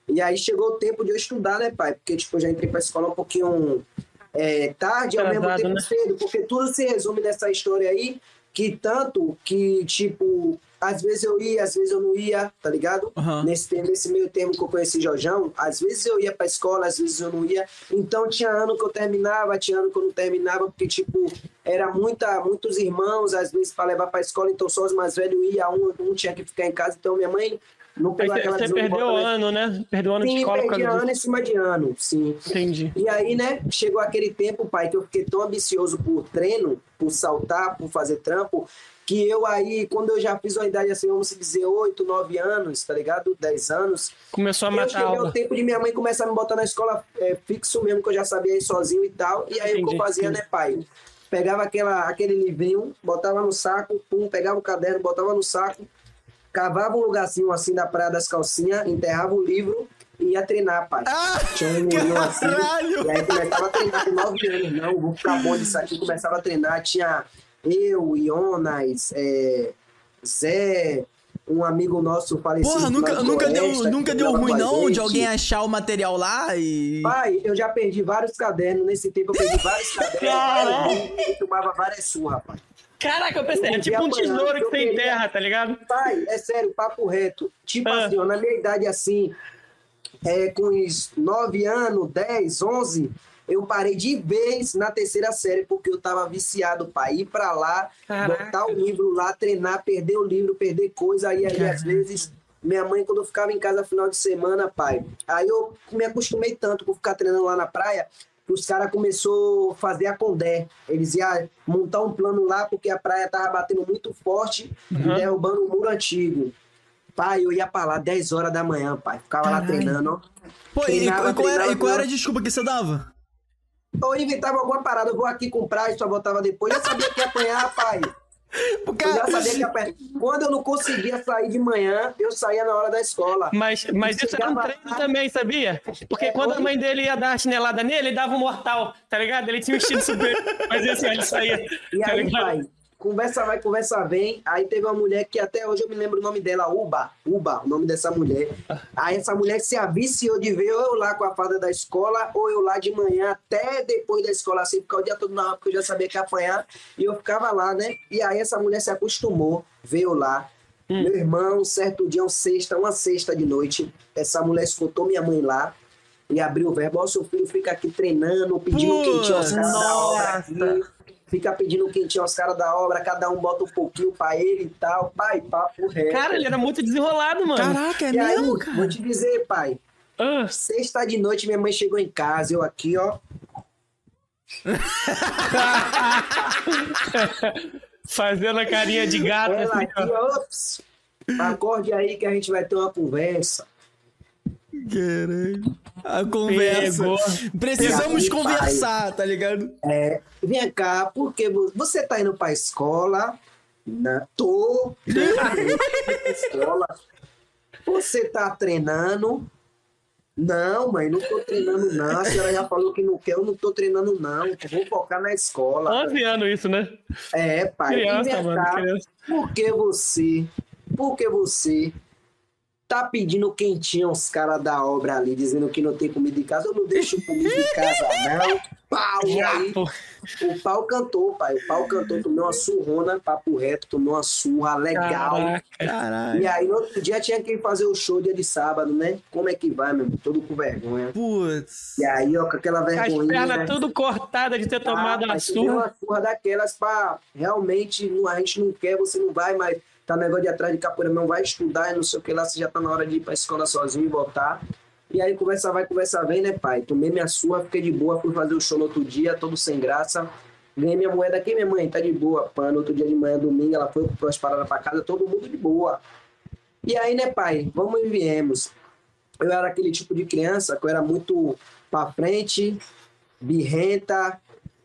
E aí chegou o tempo de eu estudar, né, pai? Porque, tipo, eu já entrei pra escola um pouquinho é, tarde, ao mesmo tempo né? cedo. Porque tudo se resume nessa história aí, que tanto que, tipo, às vezes eu ia, às vezes eu não ia, tá ligado? Uhum. Nesse, nesse meio termo que eu conheci Jorjão, às vezes eu ia pra escola, às vezes eu não ia. Então tinha ano que eu terminava, tinha ano que eu não terminava, porque, tipo, era muita, muitos irmãos, às vezes, para levar pra escola, então só os mais velhos iam, um, um tinha que ficar em casa. Então minha mãe não pegou aquela Você perdeu o ano, né? Perdeu ano sim, de escola. Sim, ano em cima de ano, sim. Entendi. E aí, né, chegou aquele tempo, pai, que eu fiquei tão ambicioso por treino, por saltar, por fazer trampo, que eu aí, quando eu já fiz uma idade assim, vamos dizer, 8, 9 anos, tá ligado? 10 anos. Começou a matar Eu ao tempo de minha mãe começar a me botar na escola é, fixo mesmo, que eu já sabia ir sozinho e tal. E aí Entendi. o que eu fazia, né, pai? Pegava aquela, aquele livrinho, botava no saco, pum, pegava o caderno, botava no saco, cavava um lugarzinho assim da praia das calcinhas, enterrava o livro e ia treinar, pai. Ah, Tinha um livrinho assim. E aí começava a treinar com 9 anos, não, vou ficar bom disso aqui. Começava a treinar, tinha eu, Jonas, é, Zé, um amigo nosso falecido. Porra, nunca, nunca deu, nunca deu ruim não de alguém achar o material lá e... Pai, eu já perdi vários cadernos, nesse tempo eu perdi vários cadernos, eu tomava várias surras, pai. Caraca, eu pensei, é tipo um tesouro que tem terra, tá ligado? Pai, é sério, papo reto. Tipo ah. assim, ó, na minha idade assim, é, com uns 9 anos, 10, 11, eu parei de vez na terceira série, porque eu tava viciado para ir para lá, Caraca. botar o livro lá, treinar, perder o livro, perder coisa. Aí, aí às vezes, minha mãe, quando eu ficava em casa final de semana, pai, aí eu me acostumei tanto por ficar treinando lá na praia, que os caras começou a fazer a Condé. Eles iam montar um plano lá, porque a praia tava batendo muito forte uhum. e derrubando um muro antigo. Pai, eu ia pra lá 10 horas da manhã, pai. Ficava Caralho. lá treinando. Pô, treinava, e, qual, era, e qual era a desculpa que você dava? Ou inventava alguma parada, eu vou aqui comprar e só voltava depois. Eu sabia que ia apanhar, pai. Cara... Eu já sabia que ia apanhar. Quando eu não conseguia sair de manhã, eu saía na hora da escola. Mas, mas isso era um treino lá... também, sabia? Porque é, quando a mãe dele ia dar a chinelada nele, ele dava um mortal, tá ligado? Ele tinha um estilo super. Mas assim, ele saía. E tá aí, ligado? pai, Conversa vai, conversa vem. Aí teve uma mulher que até hoje eu me lembro o nome dela, Uba. Uba, o nome dessa mulher. Aí essa mulher se aviciou de ver eu lá com a fada da escola, ou eu lá de manhã até depois da escola, assim, porque o dia todo na porque eu já sabia que ia apanhar. E eu ficava lá, né? E aí essa mulher se acostumou, veio lá. Hum. Meu irmão, certo dia, uma sexta, uma sexta de noite, essa mulher escutou minha mãe lá e abriu o verbo, ó, seu filho fica aqui treinando, pedindo Pô, quentinho aos caras da obra fica pedindo quentinho aos caras da obra, cada um bota um pouquinho pra ele e tal. Pai, papo reto. Cara, ele era muito desenrolado, mano. Caraca, é e mesmo, aí, cara? Vou te dizer, pai. Ah. Sexta de noite, minha mãe chegou em casa, eu aqui, ó. Fazendo a carinha de gato. Ela assim, aqui, ops, acorde aí que a gente vai ter uma conversa. Caralho. A conversa. Pegou. Precisamos Pegou. conversar, tá ligado? É, vem cá, porque você tá indo pra escola? Não, tô. escola. Você tá treinando? Não, mãe, não tô treinando, não. A senhora já falou que não quer, eu não tô treinando, não. vou focar na escola. 11 anos isso, né? É, pai. Criança, mano, criança. Por que você? Por que você tá pedindo quentinho aos caras da obra ali, dizendo que não tem comida em casa. Eu não deixo comida em casa, não. Pau aí. O pau cantou, pai. O pau cantou, tomou uma surrona, papo reto, tomou uma surra legal. Caraca, e aí no outro dia tinha que fazer o show dia de sábado, né? Como é que vai, meu? Todo com vergonha. Putz. E aí, ó, com aquela vergonha. As pernas né? tudo cortada de ter tomado ah, a surra. Uma surra daquelas pra realmente a gente não quer, você não vai, mas tá negócio de atrás de capoeira, não vai estudar, não sei o que lá, você já tá na hora de ir pra escola sozinho e voltar. E aí conversa vai, conversa vem, né, pai? Tomei minha sua, fiquei de boa, fui fazer o show no outro dia, todo sem graça. Ganhei minha moeda aqui, minha mãe, tá de boa. Pá, no outro dia de manhã, domingo, ela foi, comprou as paradas pra casa, todo mundo de boa. E aí, né, pai, vamos e viemos. Eu era aquele tipo de criança que eu era muito pra frente, birrenta,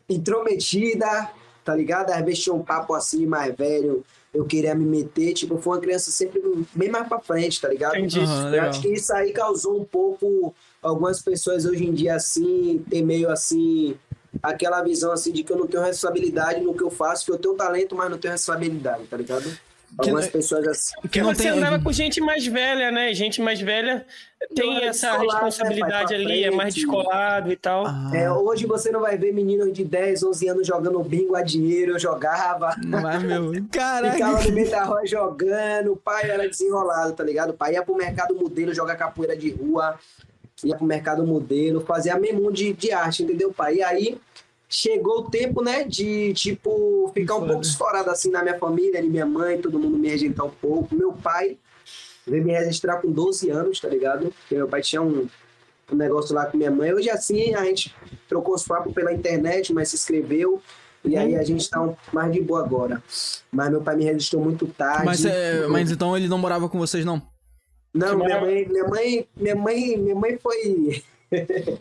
intrometida, tá ligado? Às vezes tinha um papo assim mais velho, eu queria me meter, tipo, foi uma criança sempre bem mais pra frente, tá ligado? Entendi. Aham, Eu acho que isso aí causou um pouco algumas pessoas hoje em dia assim, ter meio assim aquela visão assim de que eu não tenho responsabilidade no que eu faço, que eu tenho talento, mas não tenho responsabilidade, tá ligado? Algumas não- pessoas assim. Que você tem. andava com gente mais velha, né? Gente mais velha tem é essa descolado, né, responsabilidade? Pra ali, é mais frente. descolado e tal. Ah, É, hoje você não vai ver meninos de 10, 11 anos jogando bingo a dinheiro, eu jogava. mas, meu. Ficava Caraca. no meio da rua jogando, o pai era desenrolado, tá ligado? O pai ia pro mercado modelo jogar capoeira de rua, ia pro mercado modelo, fazia mesmo de, de arte, entendeu, pai? E aí chegou o tempo, né, de, tipo, ficar um Foda. pouco estourado assim na minha família, de minha mãe, todo mundo me rejeitar um pouco. Meu pai veio me registrar com 12 anos, tá ligado? Porque meu pai tinha um, um negócio lá com minha mãe. Hoje, assim, a gente trocou os papos pela internet, mas se inscreveu. E aí a gente tá um- mais de boa agora. Mas meu pai me registrou muito tarde. Mas, é, mas então ele não morava com vocês, não? Não, minha mãe, minha mãe, minha mãe, minha mãe foi.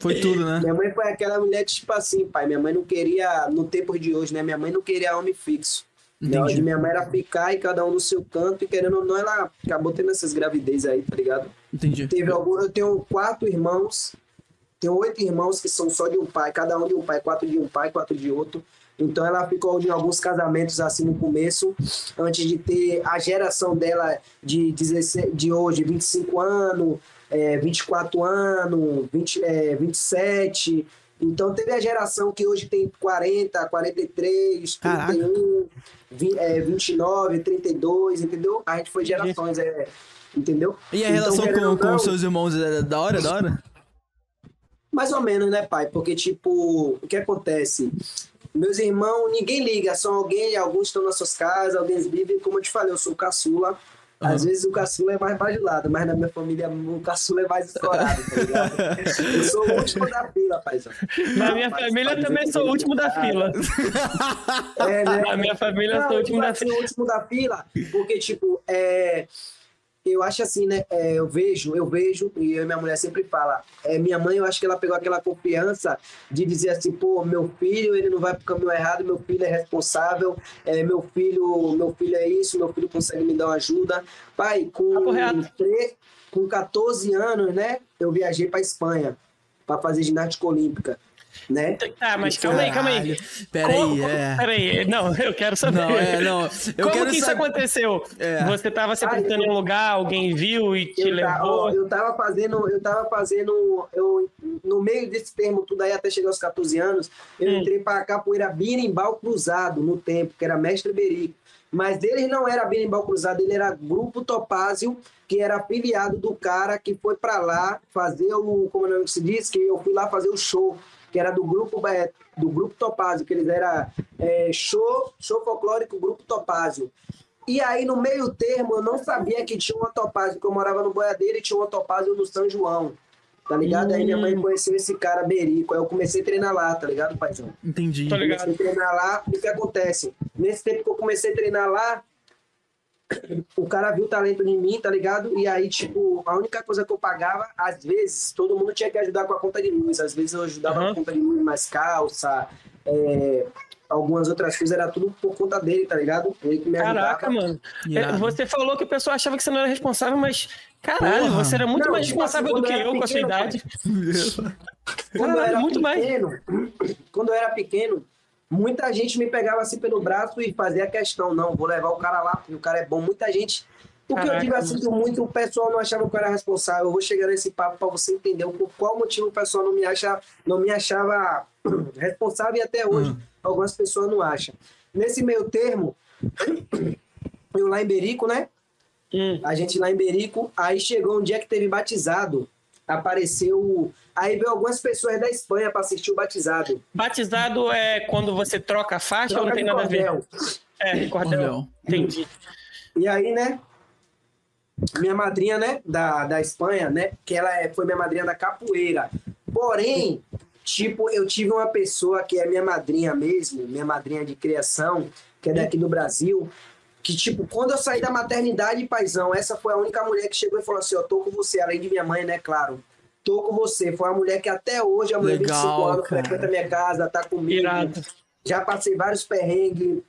Foi tudo, né? Minha mãe foi aquela mulher tipo assim, pai. Minha mãe não queria, no tempo de hoje, né? Minha mãe não queria homem fixo. Entendi. Minha mãe era ficar e cada um no seu canto, e querendo ou não, ela acabou tendo essas gravidez aí, tá ligado? Entendi. Teve algum, eu tenho quatro irmãos, tenho oito irmãos que são só de um pai, cada um de um pai, quatro de um pai, quatro de outro. Então ela ficou em alguns casamentos assim no começo, antes de ter a geração dela de 16, de hoje, 25 anos, é, 24 anos, 20, é, 27. Então teve a geração que hoje tem 40, 43, Caraca. 31, vi- é, 29, 32, entendeu? A gente foi gerações, é, entendeu? E a Então, relação querendo com, com seus irmãos é da hora, da hora? Mais ou menos, né, pai? Porque, tipo, o que acontece? Meus irmãos, ninguém liga, só alguém, alguns estão nas suas casas, alguns vivem, como eu te falei, eu sou o caçula. Às vezes o caçula é mais bajulado, mas na minha família o caçula é mais estourado, tá ligado? Eu sou o último da fila, paizão. Na minha família também sou o último da fila. É, né? Na minha família eu Não, sou o último da eu fila. sou o último da fila, porque, tipo, é, eu acho assim, né? é, eu vejo, eu vejo, e eu minha mulher sempre fala, é, minha mãe, eu acho que ela pegou aquela confiança de dizer assim, pô, meu filho, ele não vai pro caminho errado, meu filho é responsável, é, meu filho, meu filho é isso, meu filho consegue me dar uma ajuda. Pai, com, tre- com 14 anos, né? Eu viajei pra Espanha para fazer ginástica olímpica, né? Tá, mas calma aí, calma aí. Pera aí, Como- é. Pera aí, não, eu quero saber. Não, é, não. Eu Como quero que isso saber- aconteceu? É. Você tava se apresentando em um lugar, alguém viu e te eu, levou? eu tava fazendo, eu tava fazendo, eu, no meio desse termo tudo aí, até chegar aos 14 anos, eu Hum. entrei para capoeira birimbau cruzado no tempo, que era mestre Berico. Mas ele não era birimbau cruzado, ele era grupo Topázio, que era afiliado do cara que foi para lá fazer o, como não se diz, que eu fui lá fazer o show, que era do grupo é, do grupo Topázio, que eles era é, show, show folclórico grupo Topázio. E aí, no meio termo, eu não sabia que tinha uma topázio, porque eu morava no Boiadeiro e tinha uma topázio no São João. Tá ligado? Aí minha mãe conheceu esse cara Berico. Aí eu comecei a treinar lá, tá ligado, paizão? Entendi. Tô ligado. Comecei a treinar lá. E o que acontece? Nesse tempo que eu comecei a treinar lá, o cara viu o talento em mim, tá ligado? E aí, tipo, a única coisa que eu pagava, às vezes, todo mundo tinha que ajudar com a conta de luz. Às vezes eu ajudava Aham. com a conta de luz, mais calça, é, algumas outras coisas, era tudo por conta dele, tá ligado? Ele que me Caraca, ajudava. mano. É, Você falou que o pessoal achava que você não era responsável, mas caralho, Porra. você era muito Não, mais tipo assim, responsável do que eu eu com a sua pequeno, idade. Quando eu era muito mais. pequeno, quando eu era pequeno, muita gente me pegava assim pelo braço e fazia questão, não, vou levar o cara lá, porque o cara é bom. Muita gente. O que eu digo assim, que muito o pessoal não achava que eu era responsável. Eu vou chegar nesse papo para você entender por qual motivo o pessoal não me acha, não me achava responsável e até hoje Uhum. algumas pessoas não acham. Nesse meio termo, eu lá em Berico, né? Hum. A gente lá em Berico, aí chegou um dia que teve batizado. Apareceu. Aí veio algumas pessoas da Espanha para assistir o batizado. Batizado é quando você troca a faixa ou não Troca tem nada a ver? cordel. É, cordel. Cordel. Entendi. E aí, né? Minha madrinha, né? Da, da Espanha, né? Que ela é- foi minha madrinha da capoeira. Porém, tipo, eu tive uma pessoa que é minha madrinha mesmo, minha madrinha de criação, que é daqui do Brasil, que, tipo, quando eu saí da maternidade, paizão, essa foi a única mulher que chegou e falou assim, eu tô com você, além de minha mãe, né, claro. Tô com você. Foi uma mulher que até hoje, a mulher de 25 Legal, anos, cara. frequenta minha casa, tá comigo. Irado. Já passei vários perrengues.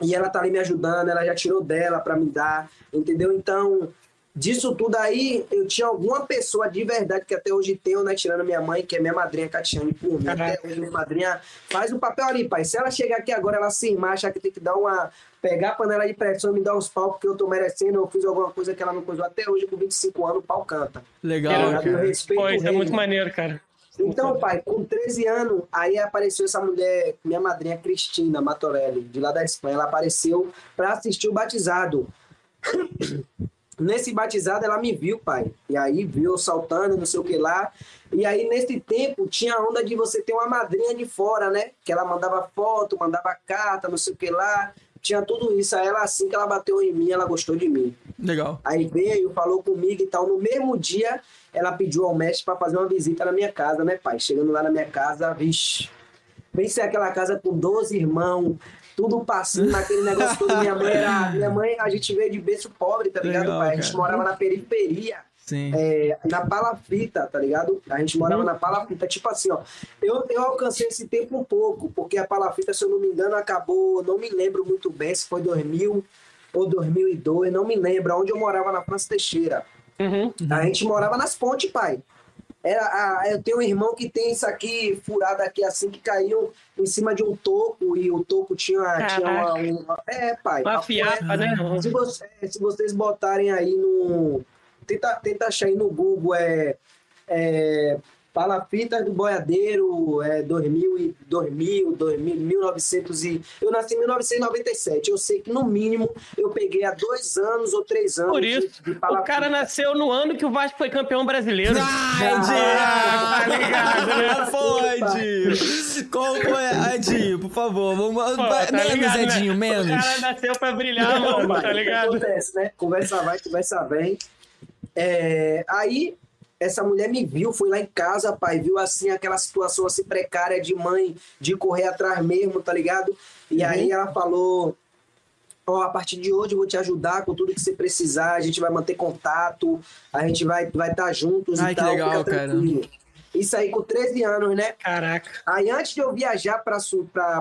E ela tá ali me ajudando, ela já tirou dela pra me dar, entendeu? Então, disso tudo aí, eu tinha alguma pessoa de verdade que até hoje tenho, né? Tirando minha mãe, que é minha madrinha Catiane, por mim. Até hoje, minha madrinha faz o papel ali, pai. Se ela chegar aqui agora, ela se achar que tem que dar uma. Pegar a panela de pressão e me dar uns pau porque eu tô merecendo, eu fiz alguma coisa que ela não coisou. Até hoje, com 25 anos, o pau canta. Legal, eu cara. respeito Pô, isso é muito maneiro, cara. Então, pai, com 13 anos, aí apareceu essa mulher, minha madrinha Cristina Matorelli, de lá da Espanha. Ela apareceu para assistir o batizado. Nesse batizado, ela me viu, pai. E aí viu eu saltando, não sei o que lá. E aí, nesse tempo, tinha a onda de você ter uma madrinha de fora, né? Que ela mandava foto, mandava carta, não sei o que lá. Tinha tudo isso. Aí ela, assim que ela bateu em mim, ela gostou de mim. Legal. Aí veio, falou comigo e tal. No mesmo dia, ela pediu ao mestre para fazer uma visita na minha casa, né, pai? Chegando lá na minha casa, vixe. Pensei aquela casa com 12 irmãos, tudo passando naquele negócio todo. Minha mãe era. Minha mãe, a gente veio de berço pobre, tá ligado, Legal, pai? A gente cara. morava na periferia. Sim. é, na palafita, tá ligado? A gente morava na palafita, tipo assim, ó. Eu, eu alcancei esse tempo um pouco, porque a palafita, se eu não me engano, acabou, não me lembro muito bem se foi 2000 ou 2002, não me lembro, onde eu morava na França Teixeira. Uhum. A gente morava nas pontes, pai. Era a, eu tenho um irmão que tem isso aqui furado aqui assim que caiu em cima de um toco e o toco tinha, tinha uma, uma- É, pai. Uma fiapa, né? é- se, você- se vocês botarem aí no. Tenta, tenta achar aí no Google, é. é Palafitas do Boiadeiro, é 2000, e 2000, 2000, 1900 e... Eu nasci em 1997. Eu sei que, no mínimo, eu peguei há dois anos ou três anos Por de- isso, de o palafita. cara nasceu no ano que o Vasco foi campeão brasileiro. Ai, Ah, tá ligado, né? Edinho! Foi, Edinho! Qual foi, Edinho? Por favor, vamos. Pô, tá menos, ligado, né? Edinho, O menos. cara nasceu pra brilhar, mano, tá ligado? Acontece, né? Conversa vai, conversa vem. É, aí, essa mulher me viu, foi lá em casa, pai, viu assim, aquela situação assim precária de mãe, de correr atrás mesmo, tá ligado? E Uhum. aí ela falou, ó, a partir de hoje eu vou te ajudar com tudo que você precisar, a gente vai manter contato, a gente vai vai estar juntos Ai, e que tal, legal, cara. Isso aí com 13 anos, né? Caraca. Aí antes de eu viajar para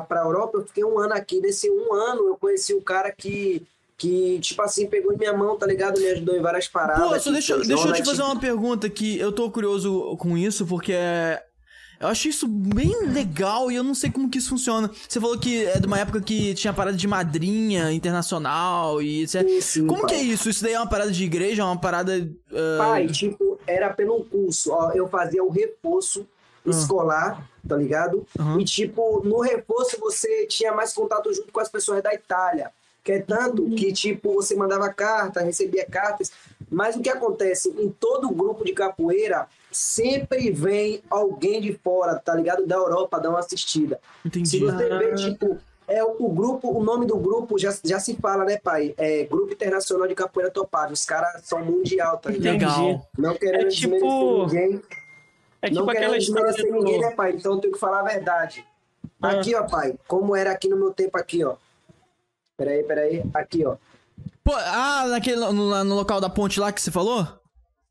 para Europa, eu fiquei um ano aqui. Nesse um ano eu conheci um cara que que tipo assim pegou em minha mão, tá ligado? Me ajudou em várias paradas. Pô, só tipo, deixa, deixa eu te fazer uma pergunta que eu tô curioso com isso, porque é. Eu achei isso bem legal e eu não sei como que isso funciona. Você falou que é de uma época que tinha parada de madrinha internacional e etc. Sim, como pai. que é isso? Isso daí é uma parada de igreja? É uma parada. ah, Pai, tipo, era pelo curso, ó, eu fazia o reforço escolar, tá ligado? Aham. E tipo, no reforço você tinha mais contato junto com as pessoas da Itália. Que é tanto que, tipo, você mandava carta, recebia cartas. Mas o que acontece? Em todo grupo de capoeira, sempre vem alguém de fora, tá ligado? Da Europa dar uma assistida. Se entendi. você vê, tipo, é o, o grupo, o nome do grupo já, já se fala, né, pai? É Grupo Internacional de Capoeira Topado. Os caras são mundial, tá ligado? Legal. Não querendo É tipo- desmerecer ninguém. É não tipo querendo aquela história desmerecer do... ninguém, né, pai? Então eu tenho que falar a verdade. Ah. Aqui, ó, pai. Como era aqui no meu tempo aqui, ó. Peraí, peraí. Aqui, ó. Pô, ah, naquele, no, no local da ponte lá que você falou?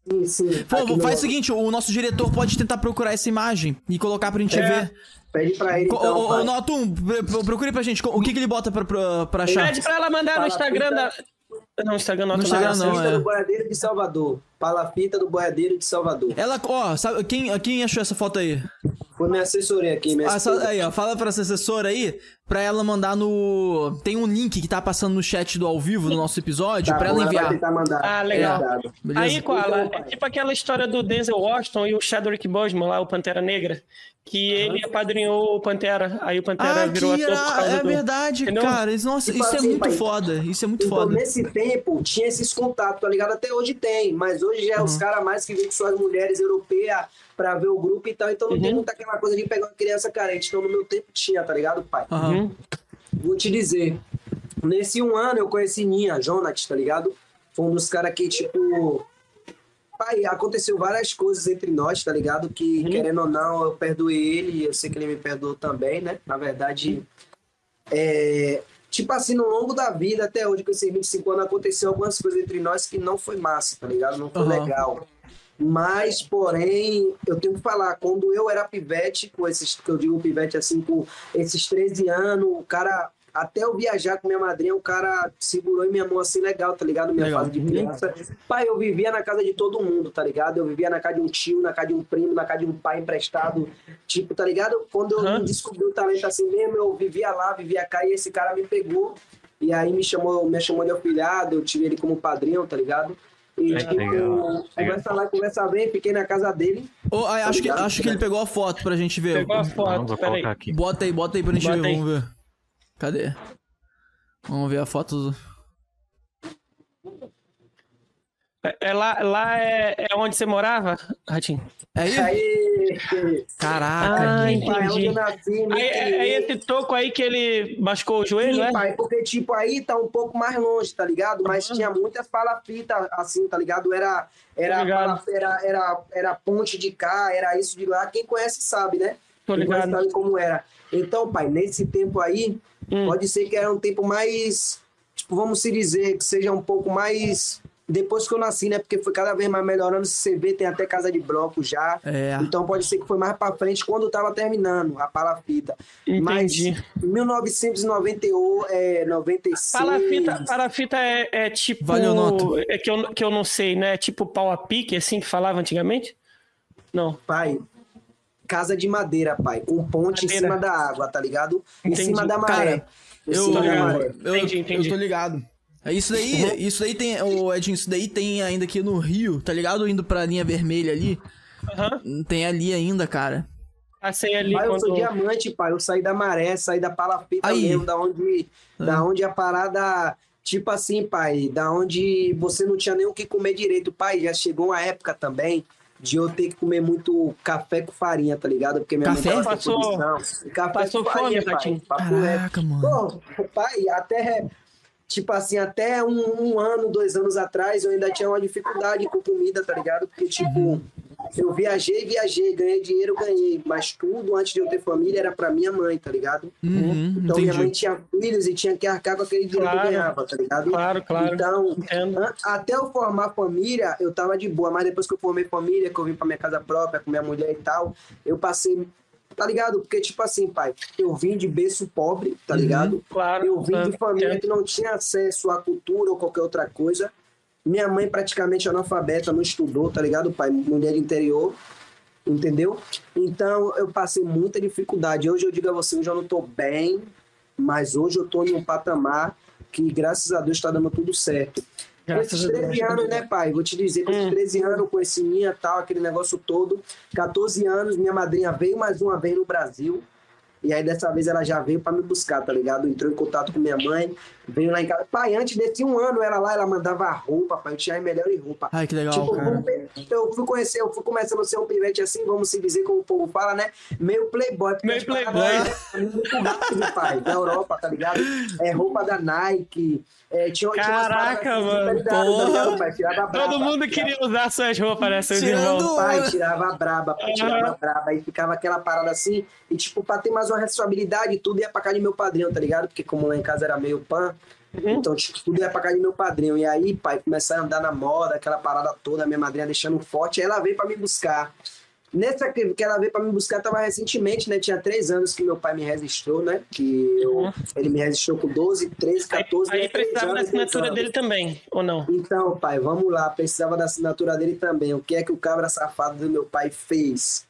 Sim, sim. Pô, faz o seguinte, o nosso diretor pode tentar procurar essa imagem e colocar pra gente É, ver. Pede pra ele, Co- então, ô, ô. Notum, pro- procure pra gente. O que, que ele bota pra, pra, pra achar? Pede pra ela mandar no Instagram da... Não, Instagram não. No tá Instagram não, é. do Boiadeiro de Salvador. Palafita do Boiadeiro de Salvador. Ela, ó, sabe, quem, quem achou essa foto aí? Foi minha assessoria aqui, minha Ah, esposa. aí, ó, fala pra essa assessora aí, pra ela mandar no. Tem um link que tá passando no chat do ao vivo do nosso episódio, Tá pra ela enviar. mandar. Ah, legal. Verdade. Beleza? Aí, Koala, Então, é tipo aquela história do Denzel Washington e o Chadwick Boseman lá, o Pantera Negra, que ele apadrinhou o Pantera, aí o Pantera Ah, virou que ator causa é do... verdade, Entendeu? cara. Isso, nossa, Tipo isso é assim, muito pai. foda. Isso é muito Então, foda. nesse tempo, tinha esses contatos, tá ligado? Até hoje tem, mas hoje já é Uhum. os caras mais que vêm com suas mulheres europeias pra ver o grupo e tal. Então não tem Uhum. muita aquela coisa de pegar uma criança carente. Então no meu tempo tinha, tá ligado, pai? Uhum. Vou te dizer. Nesse um ano eu conheci Ninha, Jonas, tá ligado? Foi um dos caras que, tipo. pai, aconteceu várias coisas entre nós, tá ligado? Que, Uhum. querendo ou não, eu perdoei ele e eu sei que ele me perdoou também, né? Na verdade, é, tipo assim, no longo da vida, até hoje, com esses 25 anos, aconteceu algumas coisas entre nós que não foi massa, tá ligado? Não foi Aham. legal. Mas, porém, eu tenho que falar, quando eu era pivete, com esses, que eu digo pivete assim, com esses 13 anos, o cara, até eu viajar com minha madrinha, o cara segurou em minha mão assim legal, tá ligado? Minha Legal. fase de criança. Pai, eu vivia na casa de todo mundo, tá ligado? Eu vivia na casa de um tio, na casa de um primo, na casa de um pai emprestado. Tipo, tá ligado? Quando eu Aham. descobri o talento assim mesmo, eu vivia lá, vivia cá, e esse cara me pegou. E aí me chamou, me chamou de afilhado, eu tive ele como padrinho, tá ligado? E, É, tipo, legal. conversa lá, conversa bem, fiquei na casa dele. Aí, acho, que, acho que ele pegou a foto pra gente ver. Pegou a foto, vou peraí. colocar aqui. Bota aí, bota aí pra gente Bota ver, aí. vamos ver. Cadê? Vamos ver a foto do... É, é lá, lá é, é onde você morava, Ratinho? É aí? Aí, Caraca, Ah, gente. pai, onde entendi. eu nasci, Aí, é, é esse toco aí que ele machucou o joelho, Sim, é? pai, porque, tipo, aí tá um pouco mais longe, tá ligado? Mas Uhum. tinha muitas palafitas, assim, tá ligado? Era, era, era, era, era ponte de cá, era isso de lá. Quem conhece sabe, né? Tô Quem conhece ligado. sabe como era. Então, pai, nesse tempo aí, Hum. pode ser que era um tempo mais, tipo, vamos se dizer, que seja um pouco mais... Depois que eu nasci, né? Porque foi cada vez mais melhorando. Se você vê, tem até casa de bloco já. É. Então pode ser que foi mais pra frente quando tava terminando a palafita. Entendi. Mas 1998, é, 96. Palafita, palafita é, é tipo. Valeu, nota. É que eu, que eu não sei, né? É tipo pau a pique, assim que falava antigamente? Não. Pai, casa de madeira, pai, com ponte Madeira. em cima da água, tá ligado? Em Entendi. cima da maré. Cara, em Eu, cima da ligado. maré. eu, Entendi, entendi. eu tô ligado. É Isso daí, isso daí tem, o Edinho, isso daí tem ainda aqui no Rio, tá ligado? Indo pra linha vermelha ali. Aham. Tem ali ainda, cara. Passei ali Pai, eu sou quando. diamante, pai. Eu saí da maré, saí da palafita Aí. mesmo, da onde, da onde a parada. Tipo assim, pai, da onde você não tinha nem o que comer direito. Pai, já chegou uma época também de eu ter que comer muito café com farinha, tá ligado? Porque minha Café? mãe Passou-. Café passou com fome, farinha, pai. Papo reto. Caraca, mano. Pô, pai, até. Tipo assim, até um, um ano, dois anos atrás, eu ainda tinha uma dificuldade com comida, tá ligado? Porque, tipo, eu viajei, viajei, ganhei dinheiro, ganhei. Mas tudo antes de eu ter família era pra minha mãe, tá ligado? Uhum, Então minha mãe entendi. tinha filhos e tinha que arcar com aquele dinheiro que Claro. eu ganhava, tá ligado? Claro, claro. Então, Entendo. até eu formar família, eu tava de boa, mas depois que eu formei família, que eu vim pra minha casa própria, com minha mulher e tal, eu passei. Tá ligado? Porque, tipo assim, pai, eu vim de berço pobre, tá Uhum. ligado? Claro. Eu vim de entendo. família que não tinha acesso à cultura ou qualquer outra coisa. Minha mãe praticamente analfabeta, não estudou, tá ligado, pai? Mulher de interior, entendeu? Então eu passei muita dificuldade. Hoje eu digo a você, hoje eu não tô bem, mas hoje eu tô em um patamar que, graças a Deus, tá dando tudo certo. Com Graças esses a Deus. 13 anos, né, pai? Vou te dizer, com esses Hum. 13 anos, com esse minha tal, aquele negócio todo. 14 anos, minha madrinha veio mais uma vez no Brasil. E aí, dessa vez, ela já veio pra me buscar, tá ligado? Entrou em contato com minha mãe, veio lá em casa. Pai, antes desse um ano, ela lá, ela mandava roupa, pai. Eu tinha as melhores roupas. Ai, que legal, Tipo, cara. vamos- eu fui conhecer, eu fui começando a ser um pivete assim, vamos se dizer como o povo fala, né? Meio playboy. Meio playboy. Muito rápido, pai, da Europa, tá ligado? É roupa da Nike. É, tinha, tinha umas Caraca, paradas assim, mano. tá ligado? Porra. Ligado, pai? Tirava braba, Todo mundo tirava- queria usar suas roupas, né, seus Tirando- irmãos? Pai, tirava braba, pai, tirava a braba. Aí ficava aquela parada assim. E, tipo, pra ter mais uma responsabilidade, tudo ia pra casa de meu padrinho, tá ligado? Porque como lá em casa era meio pan, então, tipo, tudo ia pra casa de meu padrinho. E aí, pai, começaram a andar na moda, aquela parada toda, minha madrinha deixando forte. Aí ela veio pra me buscar. Nessa que ela veio pra me buscar, tava recentemente, né? Tinha três anos que meu pai me registrou, né? Que eu- ele me registrou com 12, 13, 14, Aí, aí precisava da anos, três assinatura dele também, ou não? Então, pai, vamos lá. Precisava da assinatura dele também. O que é que o cabra safado do meu pai fez?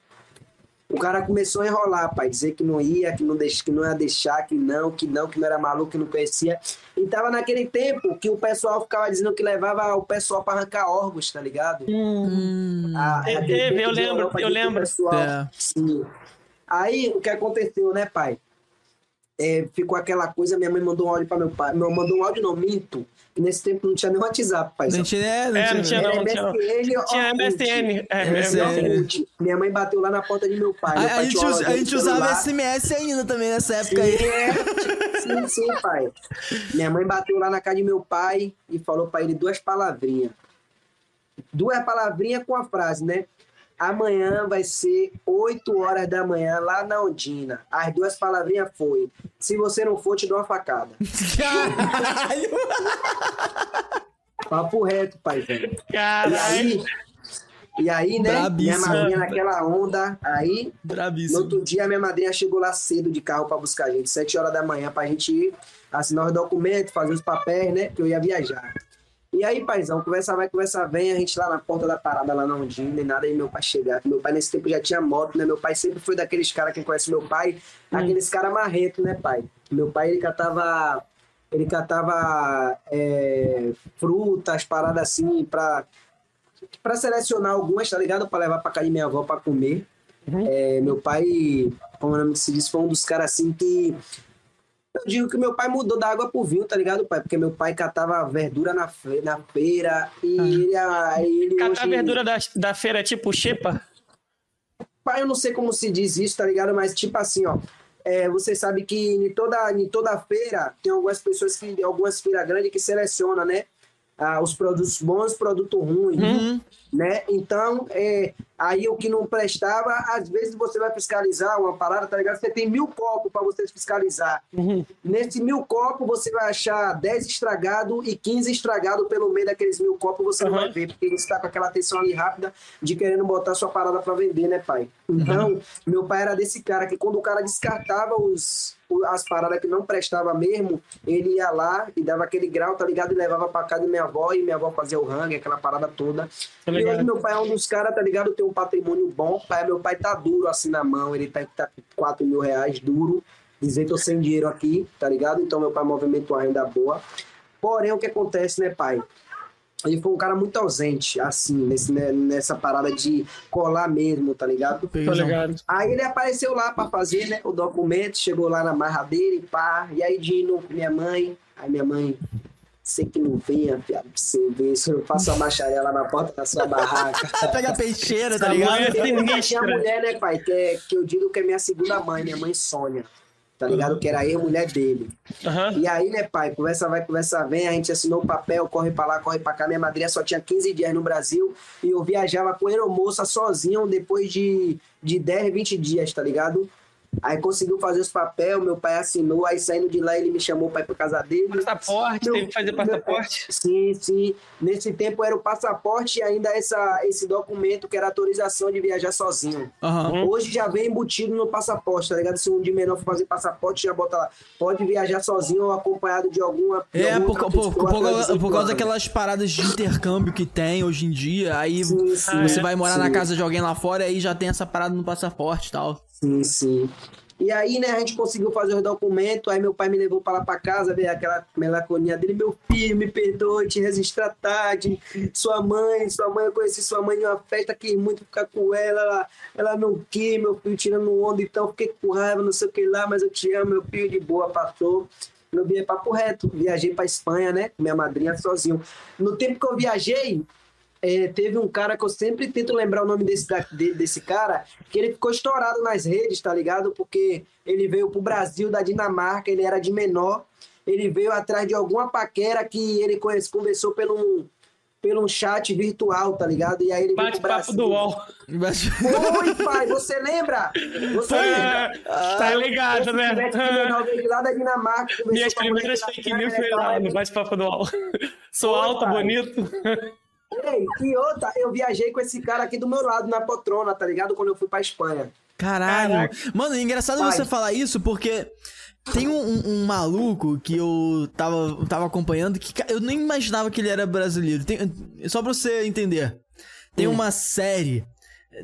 O cara começou a enrolar, pai, dizer que não ia, que não, deix... que não ia deixar, que não, que não, que não era maluco, que não conhecia. E tava naquele tempo que o pessoal ficava dizendo que levava o pessoal para arrancar órgãos, tá ligado? Hum, A- a Teve, defesa eu lembro, Europa eu lembro. pessoal- É. Sim. Aí, o que aconteceu, né, pai? É, ficou aquela coisa, minha mãe mandou um áudio para meu pai. Meu, mandou um áudio, não, minto. Nesse tempo não tinha nem WhatsApp, pai. não tinha, é, não É, tinha, não tinha, Era não, tinha não. MSN, Tinha. MSN. É, MSN. Minha mãe bateu lá na porta de meu pai. Meu A, a pai gente, uma us- a gente usava. SMS ainda também nessa Sim, época aí. é. sim, sim, pai. Minha mãe bateu lá na casa de meu pai e falou pra ele duas palavrinhas. duas palavrinhas com a frase, né? Amanhã vai ser 8 horas da manhã lá na Ondina. As duas palavrinhas foi. Se você não for, te dou uma facada. Caralho! Papo reto, pai, velho. E Caralho. aí, e aí, né? Minha Brabíssimo. madrinha naquela onda. Aí, no Bravíssimo. outro dia, minha madrinha chegou lá cedo de carro pra buscar a gente, 7 horas da manhã, pra gente ir assinar os documentos, fazer os papéis, né? Que eu ia viajar. E aí, paizão, conversa vai, conversa vem, a gente lá na porta da parada, lá na Ondina, nem nada, aí meu pai chegar. Meu pai nesse tempo já tinha moto, né? Meu pai sempre foi daqueles caras, quem conhece meu pai, aqueles caras marrento, né, pai? Meu pai, ele catava, ele catava é, frutas, paradas assim, pra, pra selecionar algumas, tá ligado? Pra levar pra casa de minha avó pra comer. É, meu pai, como o nome que se diz, foi um dos caras assim que. Eu digo que meu pai mudou da água pro vinho, tá ligado, pai? Porque meu pai catava verdura na, fe- na feira e ele. Aí ele Catar hoje- verdura da, da feira é tipo xepa? Pai, eu não sei como se diz isso, tá ligado? Mas tipo assim, ó. É, você sabe que em toda, em toda feira tem algumas pessoas que, algumas feiras grandes que selecionam, né? Ah, os produtos bons, produto ruim, Uhum. né? Então, é, aí o que não prestava, às vezes você vai fiscalizar uma parada, tá ligado? Você tem mil copos para você fiscalizar. Nesse mil copos, você vai achar 10 estragados e 15 estragados pelo meio daqueles mil copos, você não Uhum. vai ver, porque você tá com aquela atenção ali rápida de querendo botar sua parada para vender, né, pai? Então, meu pai era desse cara que quando o cara descartava os, as paradas que não prestava mesmo, ele ia lá e dava aquele grau, tá ligado? E levava pra casa de minha avó e minha avó fazia o rangue, aquela parada toda. Tá E hoje meu pai é um dos caras, tá ligado? Tem um patrimônio bom. Pai, meu pai tá duro assim na mão, ele tá, tá com 4 mil reais duro. Dizer, tô sem dinheiro aqui, tá ligado? Então meu pai movimenta uma renda boa. Porém, o que acontece, né, pai? Ele foi um cara muito ausente, assim, nesse, né, nessa parada de colar mesmo, tá ligado? Peguei, ligado. Aí ele apareceu lá pra fazer, né, o documento, chegou lá na marradeira e pá. E aí Dino, minha mãe, aí minha mãe, você que não venha, piada, pra você ver, se eu faço a bacharela na porta da sua barraca. Pega a peixeira, tá ligado? é Tinha a sinistra. mulher, né, pai, que, é, que eu digo que é minha segunda mãe, minha mãe Sônia. Tá ligado? Que era a mulher dele. Aham. E aí, né, pai, conversa vai, conversa vem, a gente assinou o papel, corre pra lá, corre pra cá. Minha madrinha só tinha 15 dias no Brasil e eu viajava com a aeromoça sozinho depois de, de 10, 20 dias, tá ligado? Aí conseguiu fazer os papel, meu pai assinou, aí saindo de lá ele me chamou pra ir pra casa dele. Passaporte, Meu- teve que fazer passaporte. Sim, sim. Nesse tempo era o passaporte e ainda essa, esse documento que era autorização de viajar sozinho. Aham. Hoje já vem embutido no passaporte, tá ligado? Se um de menor for fazer passaporte, já bota lá. Pode viajar sozinho ou acompanhado de alguma. de É, alguma por, por, por, causa- 18 por causa anos. daquelas paradas de intercâmbio que tem hoje em dia. Aí Sim, sim. você é? vai morar na Sim. casa de alguém lá fora e aí já tem essa parada no passaporte e tal. Sim, sim. E aí, né, a gente conseguiu fazer os documentos, aí meu pai me levou para lá para casa, ver aquela melancolia dele, meu filho, me perdoe, te registrar tarde, sua mãe, sua mãe, eu conheci sua mãe em uma festa, quis muito ficar com ela, ela, ela não quis, meu filho tirando onda, então fiquei com raiva, não sei o que lá, mas eu te amo, meu filho, de boa, passou. Eu vim papo reto, viajei para Espanha, né, com minha madrinha sozinho. No tempo que eu viajei, é, teve um cara que eu sempre tento lembrar o nome desse, da- de- desse cara, que ele ficou estourado nas redes, tá ligado? Porque ele veio pro Brasil da Dinamarca, ele era de menor, ele veio atrás de alguma paquera que ele conhece, conversou pelo um, pelo um chat virtual, tá ligado? E aí ele Bate-papo Brasil. do UOL. Oi, pai, você lembra? Você lembra? Ah, tá ligado, né? lá da Dinamarca. Minhas primeiras fake news foi lá no bate-papo do UOL. Sou Oi, alto, pai. bonito. Ei, e outra, eu viajei com esse cara aqui do meu lado, na poltrona, tá ligado? Quando eu fui pra Espanha. Caralho. Caraca. Mano, é engraçado Vai. você falar isso porque tem um, um- um maluco que eu tava, tava acompanhando que eu nem imaginava que ele era brasileiro. Tem- só pra você entender. Tem uma série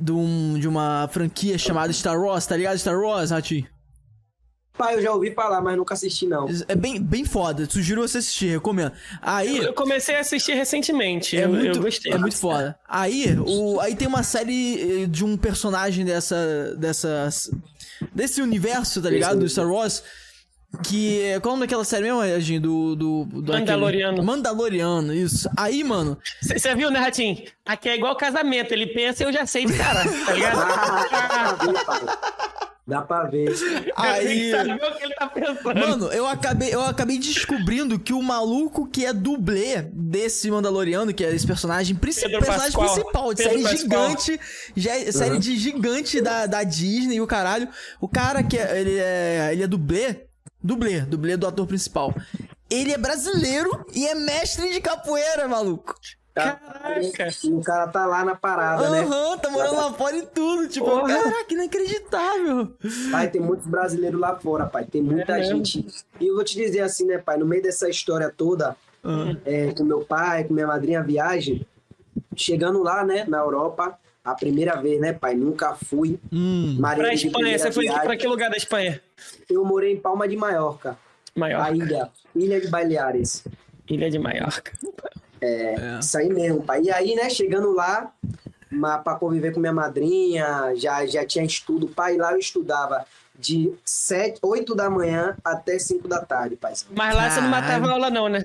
de, um- de uma franquia chamada Star Wars, tá ligado? Star Wars, Ratinho? Pai, eu já ouvi falar, mas nunca assisti, não. É bem, bem foda. Sugiro você assistir, recomendo. Aí. Eu comecei a assistir recentemente. É eu, muito, eu gostei. é muito foda. Aí, o, aí tem uma série eh, de um personagem dessa, dessas, desse universo, tá ligado? Do Star Wars. Que é. Qual é o nome daquela série mesmo, Edinho? Do. do, do aquele- Mandaloriano. Mandaloriano, isso. Aí, mano. Você viu, né, Ratinho? Aqui é igual casamento. Ele pensa e eu já sei de cara, tá ligado? Dá pra ver. Aí. Sabe o que ele tá pensando. Mano, eu acabei, eu acabei descobrindo que o maluco que é dublê desse Mandaloriano, que é esse personagem, princi Pedro personagem principal de Pedro série gigante, já, é- série de gigante da, da Disney e o caralho. O cara que é, ele é, ele é dublê, dublê, dublê do ator principal. Ele é brasileiro e é mestre de capoeira, maluco. Tá? Caraca. E o cara tá lá na parada, né? Aham, tá morando lá fora e tudo. Tipo, Porra. caraca, inacreditável. Pai, tem muitos brasileiros lá fora, pai. Tem muita É mesmo? gente. E eu vou te dizer assim, né, pai? No meio dessa história toda, Ah. é, com meu pai, com minha madrinha, a viagem, chegando lá, né, na Europa, a primeira vez, né, pai? Nunca fui. Hum. Pra Espanha, você foi viagem. pra que lugar da Espanha? Eu morei em Palma de Maiorca, Maiorca. a ilha, Ilha de Baleares. Ilha de Maiorca. É. Isso aí mesmo, pai. E aí, né, chegando lá, pra conviver com minha madrinha, já, já tinha estudo. Pai, lá eu estudava de sete, 8 da manhã até 5 da tarde, pai. Mas lá você não matava aula, não, né?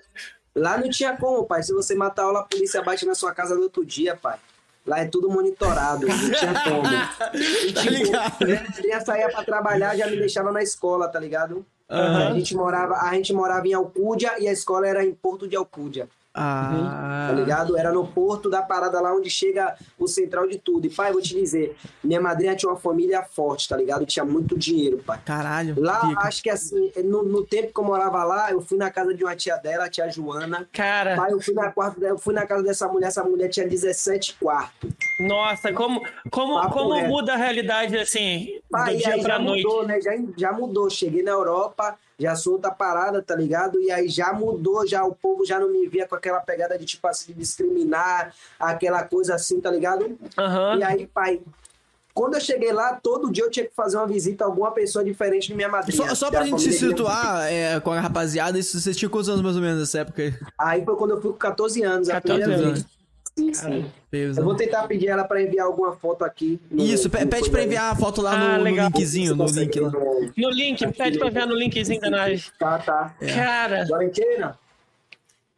Lá não tinha como, pai. Se você matar a aula, a polícia bate na sua casa no outro dia, pai. Lá é tudo monitorado, não tinha como. E, Tá tipo, madrinha saía pra trabalhar, já me deixava na escola, tá ligado? Aham. A, gente morava, a gente morava em Alcúdia e a escola era em Porto de Alcúdia. Ah. tá ligado? Era no porto da parada lá onde chega o central de tudo. E, pai, vou te dizer, minha madrinha tinha uma família forte, tá ligado? Tinha muito dinheiro, pai. Caralho. Lá, acho que assim, no, no tempo que eu morava lá, eu fui na casa de uma tia dela, a tia Joana. Cara, Pai, eu fui na, quarto, dela- eu fui na casa dessa mulher, essa mulher tinha 17 quartos. nossa, como, como, Papo como muda a realidade, assim, Pai, do dia aí pra já noite. mudou, né? Já, já mudou. Cheguei na Europa, já sou outra parada, tá ligado? E aí já mudou, já o povo já não me via com aquela pegada de tipo assim, de discriminar, aquela coisa assim, tá ligado? Aham. E aí, pai, quando eu cheguei lá, todo dia eu tinha que fazer uma visita a alguma pessoa diferente de minha madrinha. Só, só Da pra gente se situar é, com a rapaziada, isso você tinha quantos anos mais ou menos nessa época aí? Aí foi quando eu fui com 14 anos, a 14 primeira anos. vez. Sim, sim. Beleza. Eu vou tentar pedir ela pra enviar alguma foto aqui. no- Isso, no pede aí. enviar a foto lá Ah, no, no linkzinho, no link lá. No link, pede pra ver no linkzinho da nave. Tá, tá. Cara, Valentina?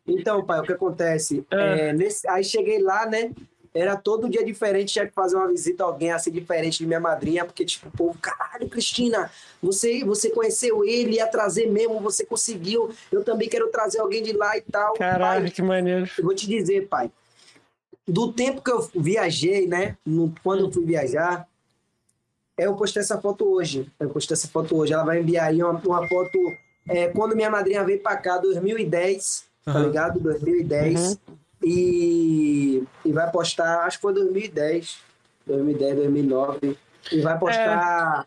Então, pai, o que acontece? Ah. É, nesse- aí cheguei lá, né? Era todo dia diferente, tinha que fazer uma visita a alguém assim diferente de minha madrinha, porque, tipo, o povo, caralho, Cristina, você, você conheceu ele, ia trazer mesmo, você conseguiu. Eu também quero trazer alguém de lá e tal. caralho, Pai, que maneiro. eu vou te dizer, pai. Do tempo que eu viajei, né? no- quando eu fui viajar, eu postei essa foto hoje. Eu postei essa foto hoje. Ela vai enviar aí uma, uma foto. é, quando minha madrinha veio pra cá, 2010, tá Aham. ligado? 2010. E, e vai postar, acho que foi 2010. 2010, 2009. E vai postar.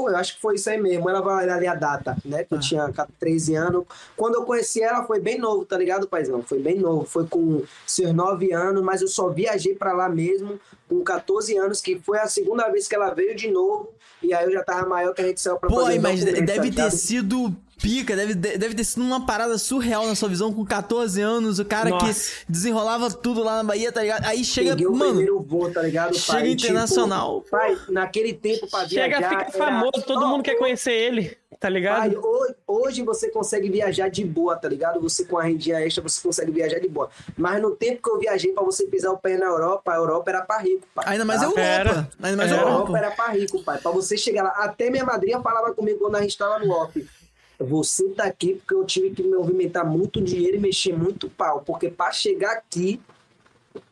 Foi, eu acho que foi isso aí mesmo. Ela vai olhar ali a data, né? Que eu tinha 13 anos. Quando eu conheci ela, foi bem novo, tá ligado, paizão? Foi bem novo. Foi com seus 9 anos, mas eu só viajei pra lá mesmo com 14 anos, que foi a segunda vez que ela veio de novo. E aí eu já tava maior que a gente saiu pra Pô, fazer mas deve tá ter sido pica, deve, deve ter sido uma parada surreal na sua visão com 14 anos, o cara Nossa. que desenrolava tudo lá na Bahia, tá ligado? Aí chega, Peguei o mano, primeiro voo, tá ligado, pai? chega E, internacional. Tipo, pai, naquele tempo pra viajar... Chega, fica era- famoso, todo mundo quer conhecer ele, tá Pai, ligado? hoje, hoje você consegue viajar de boa, tá ligado? Você com a rendinha extra, você consegue viajar de boa. Mas no tempo que eu viajei pra você pisar o pé na Europa, a Europa era pra rico, pai. Ainda mais tá? Europa. Era. Ainda mais A Era. Europa Europa. era pra rico, pai. Pra você chegar lá. Até minha madrinha falava comigo quando a gente tava no off. Você tá aqui porque eu tive que movimentar muito dinheiro e mexer muito pau. Porque pra chegar aqui,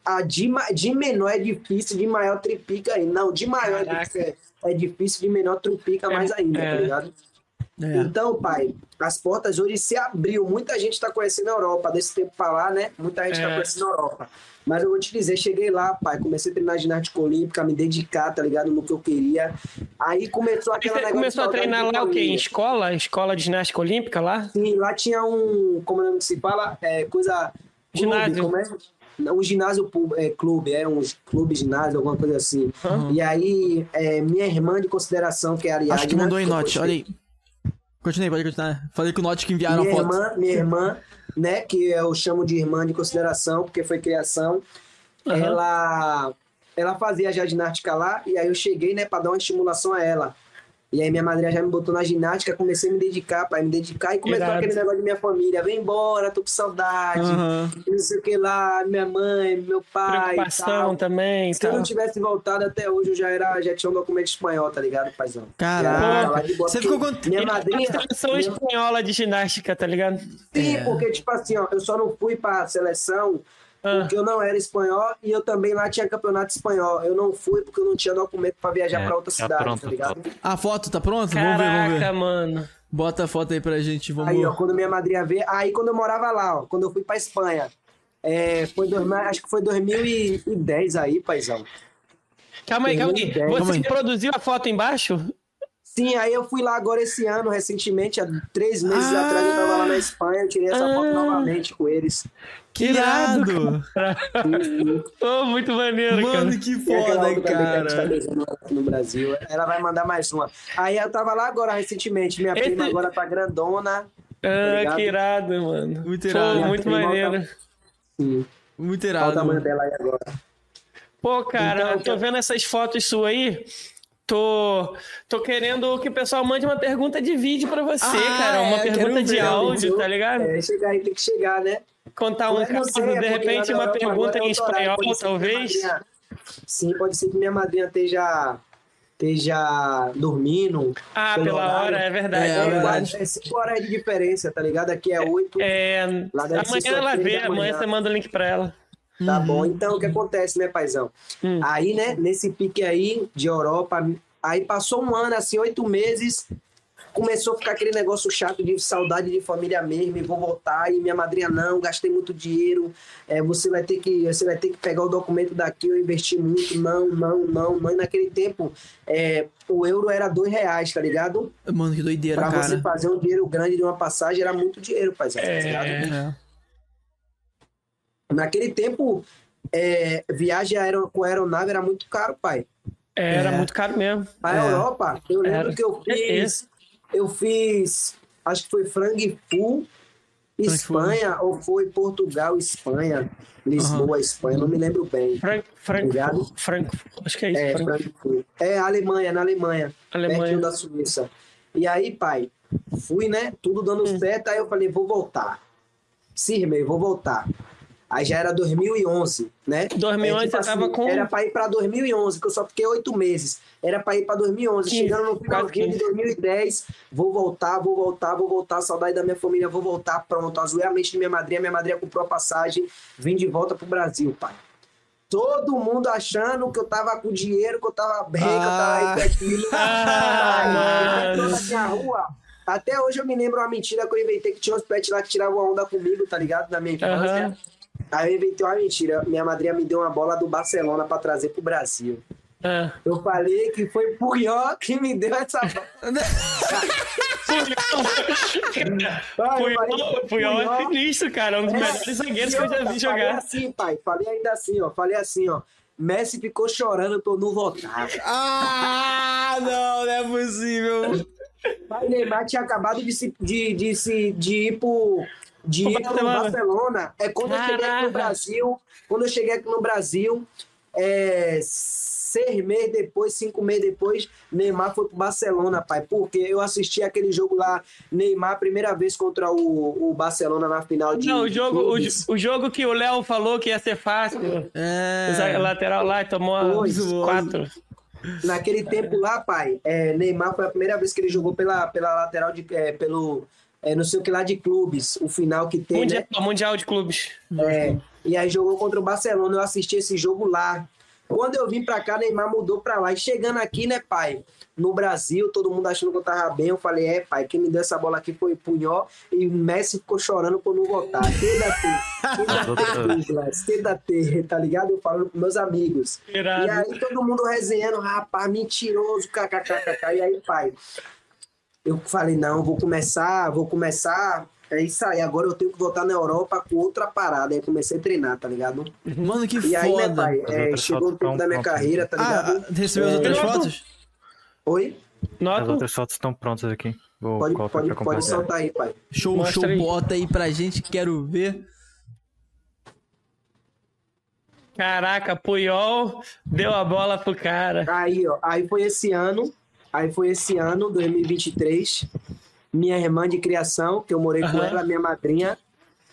a de, de menor é difícil, de maior tripica aí. Não, de maior é difícil, é, é difícil, de menor trupica mais ainda, é. tá ligado? É. Então, pai, as portas hoje se abriu. Muita gente está conhecendo a Europa. Desse tempo pra lá, né? Muita gente está É. conhecendo a Europa. Mas eu vou te dizer, cheguei lá, pai, comecei a treinar ginástica olímpica, me dedicar, tá ligado? No que eu queria. Aí começou Aí aquela você começou a treinar lá o quê? Em escola? Escola de ginástica olímpica lá? Sim, lá tinha um, como é que se fala? É, coisa... clube, Ginásio. como é? Um ginásio é, clube, é um clube ginásio, alguma coisa assim. E aí, é, minha irmã de consideração, que é a Ariadna... Acho que mandou em note, olha aí. Continue, pode continuar. Falei que o note que enviaram a minha foto. irmã, minha irmã, né, que eu chamo de irmã de consideração, porque foi criação, Aham. ela ela fazia já ginástica lá, e aí eu cheguei, né, para dar uma estimulação a ela. E aí minha madrinha já me botou na ginástica, comecei a me dedicar, pai, me dedicar e começou Irado. aquele negócio de minha família, vem embora, tô com saudade, Aham. não sei o que lá, minha mãe, meu pai Preocupação tal. também. Se eu não tivesse voltado até hoje, eu já, era, já tinha um documento espanhol, tá ligado, paizão? Caraca. Já boa, Você ficou quanto- Minha madrinha... Seleção minha- espanhola de ginástica, tá ligado? Sim, É. porque, tipo assim, ó, eu só não fui pra seleção Ah. porque eu não era espanhol e eu também lá tinha campeonato espanhol. Eu não fui porque eu não tinha documento pra viajar É, pra outra tá cidade, pronto, tá ligado? A foto tá pronta? Vamos ver, vamos ver. Caraca, mano. Bota a foto aí pra gente, vamos Aí, ó, quando minha madrinha veio, aí quando eu morava lá, ó, quando eu fui pra Espanha, é, foi dois, acho que foi 2010 aí, paizão. Calma aí, calma aí. Você Calma aí. produziu a foto embaixo? Sim, aí eu fui lá agora esse ano, recentemente, há três meses Ah! atrás eu tava lá na Espanha, eu tirei essa foto Ah. novamente com eles. Que Irado, irado! Ô, muito maneiro, Mano, cara. que foda, também que a gente tá cara. no Brasil. Ela vai mandar mais uma. Aí eu tava lá agora recentemente. Minha Esse- prima agora tá grandona. Ah, ligado? que irado, mano. Muito Pô, irado. muito Minha prima maneiro. Sim. Muito Olha o irado. tamanho dela aí agora. Pô, cara, Então, eu tô vendo essas fotos suas aí. Tô, tô querendo que o pessoal mande uma pergunta de vídeo pra você, Ah, cara. Uma é, pergunta de ver, áudio, tá ligado? É, chegar aí tem que chegar, né? Contar um caso, sei, é de porque repente, uma Europa pergunta é em espanhol, talvez. madrinha- Sim, pode ser que minha madrinha esteja, esteja dormindo. Ah, pela horário. hora, é verdade. É, É, é É, verdade. é cinco horas de diferença, tá ligado? Aqui é oito. É, Lá deve ser amanhã ela vê, amanhã manhã. você manda o link pra ela. Tá Uhum. bom, então o que acontece, né, paizão? Hum. Aí, né, nesse pique aí de Europa, aí passou um ano, assim, oito meses, começou a ficar aquele negócio chato de saudade de família mesmo, e vou voltar, e minha madrinha não, gastei muito dinheiro, é, você vai ter que você vai ter que pegar o documento daqui, eu investi muito, não, não, não, não, e naquele tempo é, o euro era dois reais, tá ligado? Mano, que doideira, Pra você cara. fazer um dinheiro grande de uma passagem era muito dinheiro, paizão, tá ligado? É, É. Naquele tempo, é, viagem aero, com aeronave era muito caro, pai. era É. muito caro mesmo. A É. Europa, eu lembro Era. que eu É fiz. Eu fiz. Acho que foi Frankfurt, Espanha, ou foi Portugal, Espanha, Lisboa, Espanha, não me lembro bem. Frank, Frank. Frank, acho que é isso. É, Frank, Frankfurt. É, Alemanha, na Alemanha, pertinho Alemanha. da Suíça. E aí, pai, fui, né? Tudo dando Hum. certo, aí eu falei, vou voltar. Sim, vou voltar. Aí já era 2011, né? 2011 É, tipo você tava com- Era pra ir pra 2011, que eu só fiquei oito meses. Era pra ir pra 2011. 15, Chegando no finalzinho de 15. 2010, vou voltar, vou voltar, vou voltar. Saudade da minha família, vou voltar. Pronto, azoei a mente de minha madrinha. Minha madrinha comprou a passagem, vim de volta pro Brasil, pai. Todo mundo achando que eu tava com dinheiro, que eu tava bem, que eu Ah. tava. Ah, Aí, mano. na minha rua, até hoje eu me lembro uma mentira que eu inventei que tinha uns pets lá que tiravam onda comigo, tá ligado? Na minha infância. Aham. Aí eu inventei uma mentira. Minha madrinha me deu uma bola do Barcelona pra trazer pro Brasil. Ah. Eu falei que foi Puyol que me deu essa bola. Ah, falei Puyol, foi Puyol é sinistro, cara. Um dos É, melhores zagueiros que eu já vi Falei jogar. assim, pai. Falei ainda assim, ó. Falei assim, ó. Messi ficou chorando por não votar. Ah, não, não é possível. Mas Neymar tinha acabado de, se, de, de, se, de ir pro. Ir pro Barcelona. Barcelona. É quando eu cheguei aqui Caraca. no Brasil. Quando eu cheguei aqui no Brasil, é, seis meses depois, cinco meses depois, Neymar foi pro Barcelona, pai. Porque eu assisti aquele jogo lá, Neymar, primeira vez contra o, o Barcelona na final de. Não, o jogo, o, o jogo que o Léo falou que ia ser fácil. O É. lateral lá e tomou Foi, uns quatro. Naquele tempo lá, pai, é, Neymar foi a primeira vez que ele jogou pela, pela lateral de. é, pelo. É, não sei o que lá de clubes, o final que tem, Mundial, né? mundial de clubes. É, e aí jogou contra o Barcelona, eu assisti esse jogo lá. Quando eu vim pra cá, Neymar mudou pra lá. E chegando aqui, né, pai? No Brasil, todo mundo achando que eu tava bem. Eu falei, é, pai, quem me deu essa bola aqui foi Punhó. E o Messi ficou chorando por não votar. Douglas, queda-te, tá ligado? Eu falando pros meus amigos. E Irado. aí todo mundo resenhando, rapaz, mentiroso, kkkk. E aí, pai, eu falei, não, vou começar, vou começar. É isso aí, agora eu tenho que voltar na Europa com outra parada. Aí comecei a treinar, tá ligado? Mano, que E aí, né, foda. pai, As é, chegou o tempo da minha carreira, tá ligado? Ah, recebeu as É, outras Noto. fotos? Oi? As Nota. outras fotos estão prontas aqui. Vou Pode, pode, pode soltar aí, pai. Show, Mostra show, aí. bota aí pra gente, quero ver. Caraca, Puyol deu a bola pro cara. Aí, ó, aí foi esse ano. Aí foi esse ano, 2023. Minha irmã de criação, que eu morei com Aham. ela, minha madrinha,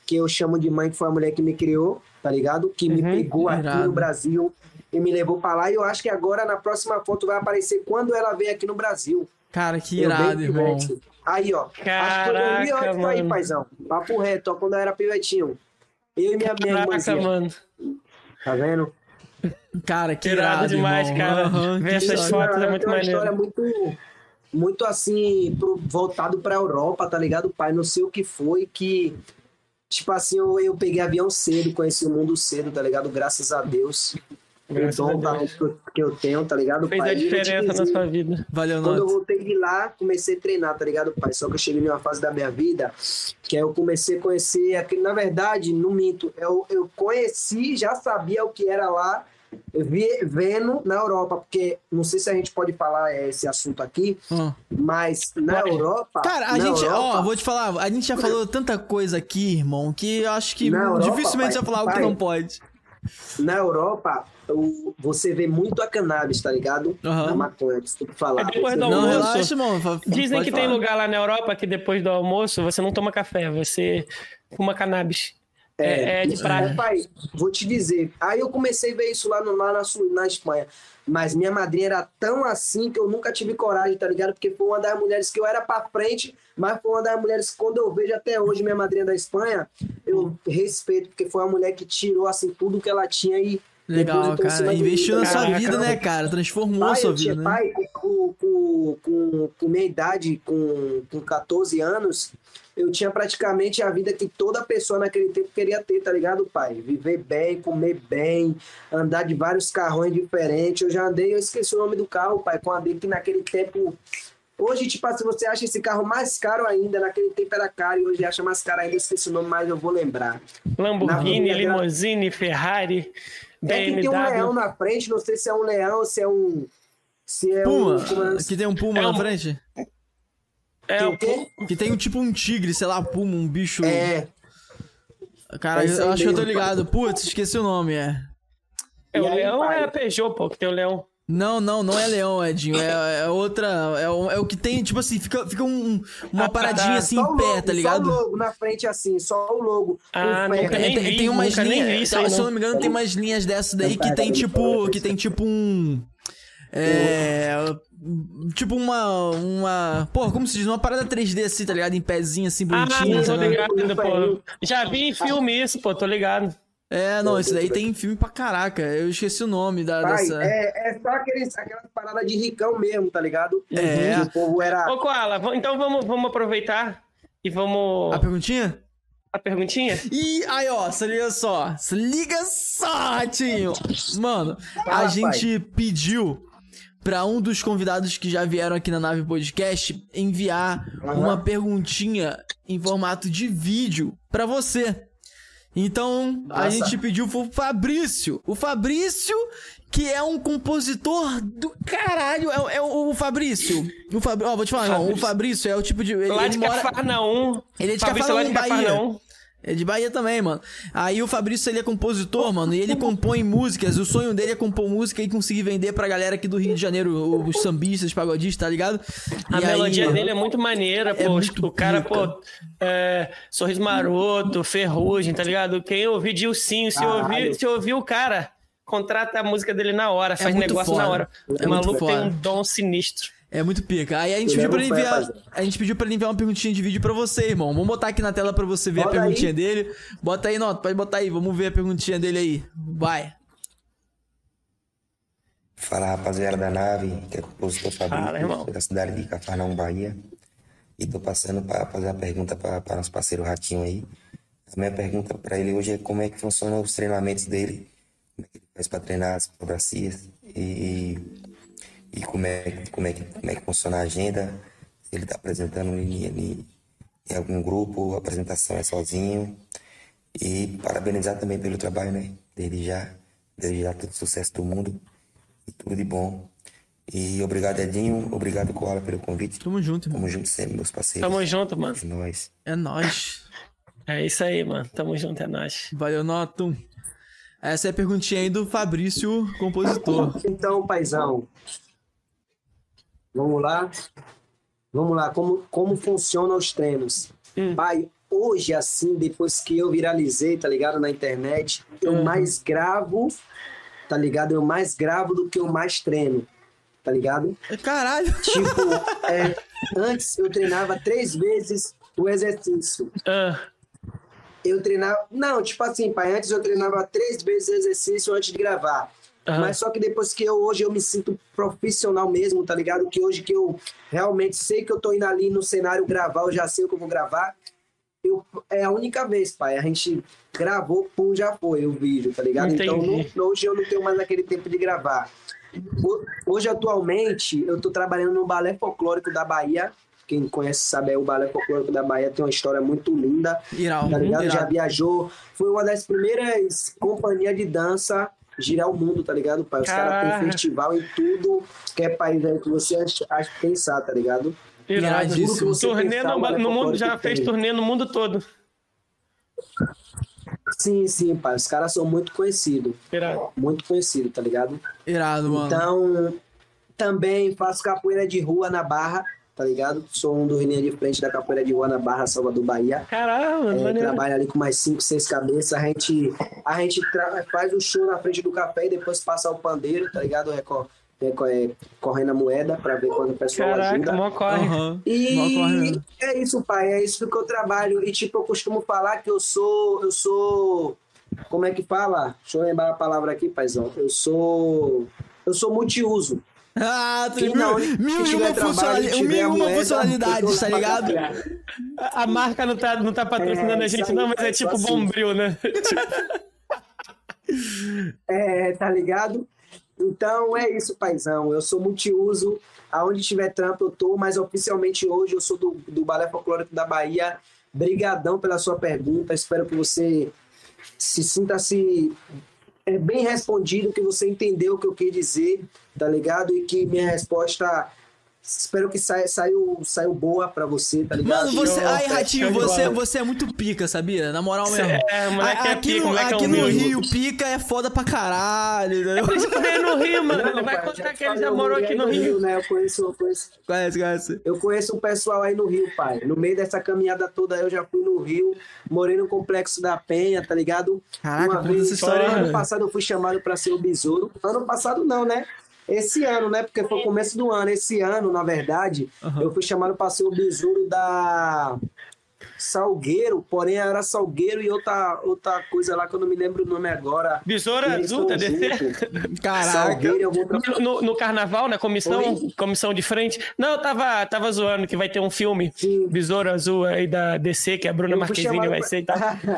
que eu chamo de mãe, que foi a mulher que me criou, tá ligado? Que me Uhum. pegou aqui Irado. no Brasil e me levou pra lá. E eu acho que agora na próxima foto vai aparecer quando ela veio aqui no Brasil. Cara, que Eu irado, irmão. pivete. Aí, ó. acho que foi Caraca, 2008 aí, mano. paizão. Papo reto, ó, quando eu era pivetinho. Eu e minha, minha Caraca, irmãzinha. mano. Tá vendo? Cara, que Irado irado, demais, irmão. cara. Aham, Ver essas história. fotos é muito tem uma maneiro. história muito, muito assim, pro- voltado pra Europa, tá ligado, pai? Não sei o que foi que. Tipo assim, eu, eu peguei avião cedo, conheci o mundo cedo, tá ligado? Graças a Deus. Graças o a dom talento que eu- que eu tenho, tá ligado, Fez pai? a eu te diferença na sua vida. Valeu, Quando eu voltei de lá, comecei a treinar, tá ligado, pai? Só que eu cheguei numa fase da minha vida que aí eu comecei a conhecer aquele, na verdade, não minto, eu, eu conheci, já sabia o que era lá, vendo na Europa, porque não sei se a gente pode falar esse assunto aqui, Ah. mas na. Europa. Cara, a gente, Europa, ó, vou te falar, a gente já falou tanta coisa aqui, irmão, que eu acho que Europa, dificilmente pai, vai falar algo que pai. não pode. Na Europa, o- você vê muito a cannabis, tá ligado? Aham. Na maconha, desculpa falar. É depois Você do vê- Não, almoço. relaxa, irmão. Dizem que tem falar. lugar lá na Europa que depois do almoço você não toma café, você fuma cannabis. É, é de É, praia. pai, vou te dizer. Aí eu comecei a ver isso lá, no, lá na, na Espanha. Mas minha madrinha era tão assim que eu nunca tive coragem, tá ligado? Porque foi uma das mulheres que eu era pra frente, mas foi uma das mulheres que quando eu vejo até hoje minha madrinha da Espanha, eu respeito, porque foi uma mulher que tirou assim tudo que ela tinha e. Legal, cara. de Investiu na tá sua vida, né, cara? Transformou a Pai, sua vida, né? pai, com, com, com, com minha idade, com, com 14 anos, eu tinha praticamente a vida que toda pessoa naquele tempo queria ter, tá ligado, pai? Viver bem, comer bem, andar de vários carrões diferentes. Eu já andei, eu esqueci o nome do carro, pai, com a dele que naquele tempo. Hoje, tipo assim, você acha esse carro mais caro ainda, naquele tempo era caro e hoje acha mais caro ainda, eu esqueci o nome, mas eu vou lembrar. Lamborghini, Na- limousine, Ferrari, É que tem um leão BMW. na frente, não sei se é um leão se é um. Se é Puma. um. é- Que tem um puma É na um- frente. É, Tem o o quê? Que tem um tipo um tigre, sei lá, puma, um bicho. É, Cara, é eu acho que eu tô ligado. Putz, esqueci o nome, é. é, o E aí, leão pai? é a Peugeot, pô, que tem o leão. Não, não, não é leão, Edinho. É, é outra. É o, é o que tem, tipo assim, fica, fica um- uma Ah, paradinha tá. assim só em o pé, logo, tá ligado? Só o logo na frente assim, só o logo. Ah, nunca É, nem tem, vi, tem umas linhas. isso aí, se eu não. não me engano, tem umas linhas dessas daí que tem tipo. Que tem tipo um. É. Tipo uma. Uma. Pô, como se diz? Uma parada 3D assim, tá ligado? Em pezinho assim, Ah, bonitinho. tô sabe? ligado, pô. Já vi em filme isso, pô, tô ligado. É, não, isso daí tem filme pra caraca. Eu esqueci o nome da, Pai, dessa. é, é só aqueles, aquelas paradas de ricão mesmo, tá ligado? É. O povo era. Ô, Koala, então vamos, vamos aproveitar e vamos. A perguntinha? A perguntinha? E aí, ó, se liga só. Se liga só, Ratinho. Mano, a gente pediu pra um dos convidados que já vieram aqui na Nave Podcast enviar Aham. uma perguntinha em formato de vídeo pra você. Então, a Nossa. gente pediu pro Fabrício. O Fabrício, que é um compositor do caralho. É, é o, o Fabrício. O Fab... Ó, vou te falar, irmão, o Fabrício é o tipo de. Ele, Lá ele de mora... Cafarnaum. Ele é de Fabrício lá Cafarnaum, de Bahia. Cafarnaum. É de Bahia também, mano. Aí o Fabrício, ele é compositor, mano, e ele compõe músicas. O sonho dele é compor música e conseguir vender pra galera aqui do Rio de Janeiro, os sambistas, pagodistas, tá ligado? A E melodia aí- dele é muito maneira, É pô. muito o cara, pica. pô, é, Sorriso Maroto, Ferrugem, tá ligado? Quem ouvir Dilcinho, se Caralho. ouvir, se ouvir o cara, contrata a música dele na hora, faz É negócio foda. na hora. É o maluco tem um dom sinistro. É muito pica. Aí a gente pediu pra ele enviar. A gente pediu pra ele enviar uma perguntinha de vídeo pra você, irmão. Vamos botar aqui na tela pra você ver a Bota perguntinha aí. dele. Bota aí, Nota, pode botar aí. Vamos ver a perguntinha dele aí. Vai. Fala rapaziada da nave, que é compositor Fala, Fabrício, da cidade de Cafarnaum, Bahia. E tô passando para fazer uma pergunta para nosso parceiro Ratinho aí. A minha pergunta para ele hoje é como é que funcionam os treinamentos dele, como é que ele faz para treinar as cobracias e, e como, é, como, é que, como é que funciona a agenda, se ele tá apresentando em, em, em algum grupo, a apresentação é sozinho. E parabenizar também pelo trabalho, né? Desde já, desde já todo sucesso do mundo e tudo de bom. E obrigado, Edinho. Obrigado, Koala, pelo convite. Tamo junto, irmão. Tamo junto sempre, meus parceiros. Tamo junto, mano. É nóis. É nóis. É isso aí, mano. Tamo junto, é nóis. Valeu, Noto. Essa é a perguntinha aí do Fabrício, compositor. Então, paizão. Vamos lá. Vamos lá, como, como funcionam os treinos. Hum. Pai, hoje, assim, depois que eu viralizei, tá ligado, na internet, eu Uhum. mais gravo, tá ligado? Eu mais gravo do que eu mais treino, tá ligado? Caralho. Tipo, é, antes eu treinava três vezes o exercício. Ah, Eu treinava. Não, tipo assim, pai, antes eu treinava três vezes o exercício antes de gravar. Aham. Mas só que depois que eu hoje eu me sinto profissional mesmo, tá ligado? Que hoje que eu realmente sei que eu tô indo ali no cenário gravar, eu já sei o que eu vou gravar. Eu, é a única vez, pai. A gente gravou, pum, já foi o vídeo, tá ligado? Então Entendi. não- hoje eu não tenho mais aquele tempo de gravar. Ho- Hoje, atualmente, eu tô trabalhando no Balé Folclórico da Bahia. Quem conhece sabe, é o Balé Folclórico da Bahia tem uma história muito linda Irau. tá ligado? Já irado. viajou. Foi uma das primeiras companhias de dança girar o mundo, tá ligado, pai? Os caras têm festival em tudo que é país aí que você acha, acha pensar, tá ligado? Irado. Iradíssimo. Turnê pensar, no, no mundo, já fez tem. turnê no mundo todo. Sim, sim, pai. Os caras são muito conhecidos. Irado. Muito conhecidos, tá ligado? Irado, mano. Então, também faço capoeira de rua na Barra, tá ligado? Sou um dos linhas de frente da capoeira de rua na Barra, Salvador, Bahia. Caramba, É, maneiro. trabalha ali com mais cinco, seis cabeças. A gente, a gente faz o show na frente do café e depois passa o pandeiro, tá ligado? Reco- reco- é, correndo a moeda pra ver quando o pessoal Caraca, ajuda. mó corre. Aham. Mó corre E é isso, pai. É isso que eu trabalho. E tipo, eu costumo falar que eu sou. Eu sou. Como é que fala? Deixa eu lembrar a palavra aqui, paizão. Eu sou. Eu sou multiuso. Ah, tu mil, mil e uma, trabalho, funcionali- tiver mil e uma eu tá ligado? A a marca não tá, não tá patrocinando É, a gente, aí, não, mas é é tipo assim. bombril, né? É, tá ligado? Então é isso, paizão. Eu sou multiuso. Aonde tiver trampo, eu tô, mas oficialmente hoje eu sou do, do Balé Folclórico da Bahia. Brigadão pela sua pergunta. Espero que você se sinta-se é, bem respondido, que você entendeu o que eu quis dizer, tá ligado? E que minha resposta. Espero que saia, saiu, saiu boa pra você, tá ligado? Mano, você. Ai, show Ratinho, você, você é muito pica, sabia? Na moral Cê mesmo. é, moleque é aqui pica, no, moleque é aqui no humilde. Rio, pica é foda pra caralho? Por isso que veio no Rio, mano. Não, Ele vai pai, contar que ele já eu morou aqui no Rio. né? Eu conheço, eu conheço, Conhece, conhece. Eu conheço um pessoal aí no Rio, pai. No meio dessa caminhada toda, eu já fui no Rio, morei no Complexo da Penha, tá ligado? Caraca, Uma vez, essa história ano velho. passado eu fui chamado para ser o besouro. Ano passado não, né? Esse ano, né? Porque foi o começo do ano. Esse ano, na verdade, Aham. eu fui chamado para ser o besouro da Salgueiro, porém era Salgueiro e outra, outra coisa lá que eu não me lembro o nome agora. Besouro Eles azul, tá. Caraca. Salgueiro, eu vou No, no- carnaval, na comissão, Oi? comissão de frente. Não, eu tava, tava zoando que vai ter um filme, Sim. Besouro Azul aí da DC, que a Bruna Marquezine chamado vai pra- ser e tal.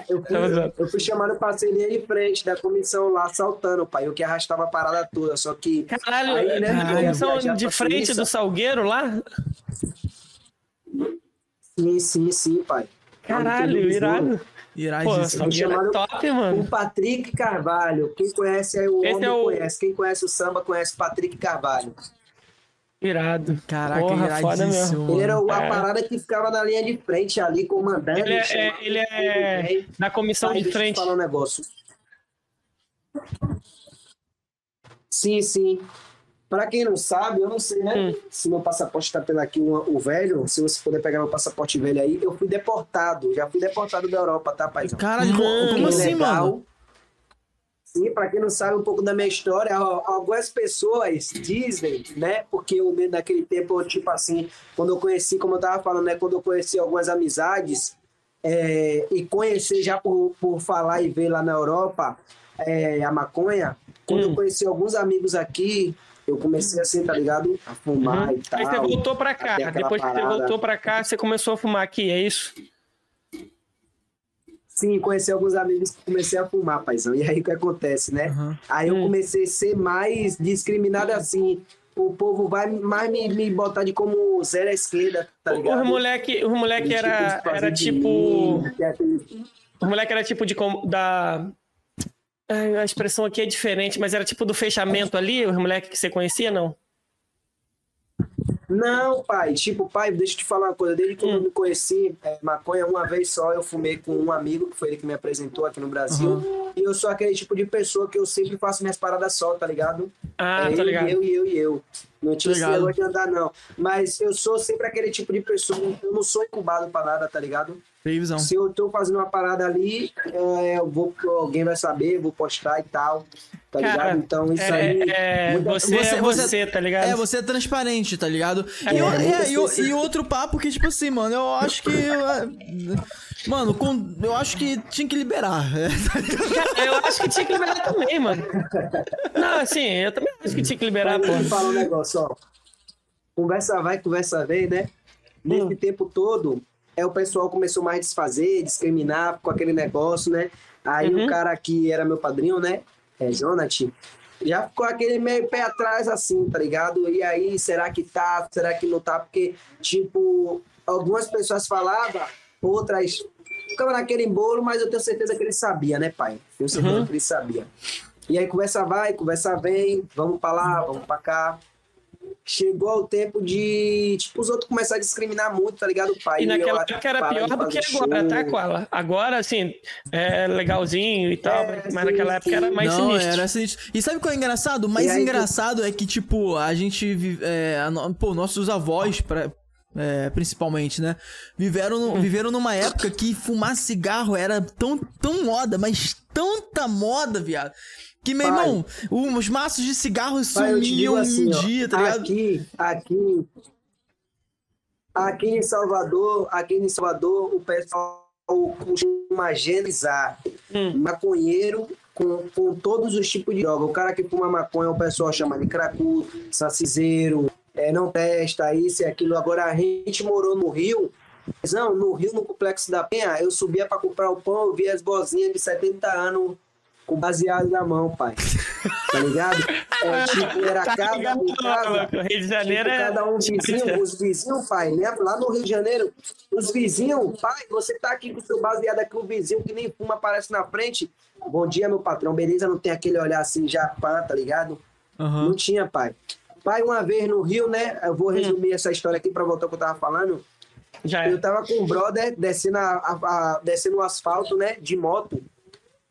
eu, fui, eu fui chamado pra ser linha de frente da comissão lá, saltando, pai. Eu que arrastava a parada toda, só que. Caralho, Aí, né, ia comissão de frente do Salgueiro lá? Sim, sim, sim, pai. Caralho, o irado. besouro. Pô, é top, O mano. Patrick Carvalho. Quem conhece aí o Esse homem é o- conhece. Quem conhece o samba conhece o Patrick Carvalho. Irado. Caraca, Porra, iradíssimo. Ele era o- a É. parada que ficava na linha de frente ali, comandando. Ele é, ele é bem. da comissão Aí, de frente. falar um negócio. Sim, sim. Pra quem não sabe, eu não sei, né? Hum. Se meu passaporte tá pelo aqui, o, o velho, se você puder pegar meu passaporte velho aí, eu fui deportado. Já fui deportado da Europa, tá? Caralho, co- Mano, como assim, Ilegal. mano? Sim, pra quem não sabe um pouco da minha história, al- algumas pessoas dizem, né? Porque eu, naquele tempo, eu, tipo assim, quando eu conheci, como eu tava falando, né? Quando eu conheci algumas amizades, é, e conhecer já por, por falar e ver lá na Europa é, a maconha, quando Hum. eu conheci alguns amigos aqui, eu comecei assim, tá ligado? A fumar Uhum. e tal. Aí você voltou pra cá. Depois que você parada. voltou pra cá, você começou a fumar aqui, é isso? Sim, conheci alguns amigos que comecei a fumar, paizão. E aí o que acontece, né? Aham. Aí eu Hum. comecei a ser mais discriminado assim. O povo vai mais me, me botar de como zero à esquerda, tá ligado? Os moleque, os moleque era, era tipo. mim, é aquele- Os moleque era tipo de. com- Da. A expressão aqui é diferente, mas era tipo do fechamento ali, os moleques que você conhecia, não? Não, pai, tipo, pai, deixa eu te falar uma coisa. Desde que Hum. eu me conheci, é, maconha, uma vez só eu fumei com um amigo, que foi ele que me apresentou aqui no Brasil. E eu sou aquele tipo de pessoa que eu sempre faço minhas paradas só, tá ligado? Ah, é eu, ligado. eu e eu e eu. Não tinha esse negócio de andar, não. Mas eu sou sempre aquele tipo de pessoa, eu não sou incubado pra nada, tá ligado? Tem visão. Se eu tô fazendo uma parada ali, é, eu vou, alguém vai saber, vou postar e tal, tá Cara, ligado? Então isso é, aí. é, muita- você, é você- você, você- tá ligado? É, você é transparente, tá ligado? E, É, o- é é, e e outro papo que, tipo assim, mano, eu acho que. Mano, com- eu acho que tinha que liberar. é, tá eu acho que tinha que liberar também, mano. Não, assim, eu também acho que tinha que liberar, pô. falar um negócio, ó. Conversa vai, conversa vem, né? Nesse Hum. tempo todo, é, o pessoal começou mais a desfazer, discriminar com aquele negócio, né? Aí Uhum. o cara que era meu padrinho, né? É Jonathan. Já ficou aquele meio pé atrás assim, tá ligado? E aí, será que tá? Será que não tá? Porque, tipo, algumas pessoas falavam, outras ficava naquele embolo, mas eu tenho certeza que ele sabia, né, pai? Tenho certeza Uhum. que ele sabia. E aí, conversa vai, conversa vem, vamos pra lá, vamos pra cá. Chegou o tempo de, tipo, os outros começaram a discriminar muito, tá ligado, pai? E naquela época era pior do que agora, show. tá, Koala? Agora, assim, é legalzinho e tal, É, mas sim, naquela época sim. era mais não, sinistro. era sinistro. E sabe qual é o engraçado? O mais E aí, engraçado é que, tipo, a gente. É, a pô, nossos avós, pra- é, principalmente, né? Viveram, no- viveram numa época que fumar cigarro era tão, tão moda, mas tanta moda, viado. Que, meu Pai. irmão, os maços de cigarro Pai, sumiam assim, um ó, dia, tá ligado? Aqui, aqui, aqui em Salvador, aqui em Salvador, o pessoal costuma genizar Hum. maconheiro com, com todos os tipos de droga. O cara que fuma maconha, o pessoal chama de cracudo, saciseiro, é, não testa, isso e aquilo. Agora, a gente morou no Rio, não, no Rio, no Complexo da Penha, eu subia para comprar o pão, eu via as bozinhas de 70 anos com baseado na mão, pai. Tá ligado? É, tipo, era Tá ligado, por casa. louco? Rio de Janeiro Tipo, é. cada um vizinho, os vizinhos, pai, né? Lá no Rio de Janeiro, os vizinhos, pai, você tá aqui com o seu baseado aqui, o vizinho que nem fuma aparece na frente. Bom dia, meu patrão, beleza? Não tem aquele olhar assim, já pá, tá ligado? Aham. Não tinha, pai. Pai, uma vez no Rio, né? Eu vou resumir essa história aqui pra voltar ao que eu tava falando. Já é. Eu tava com um brother descendo, a, a- a- descendo o asfalto, né? De moto.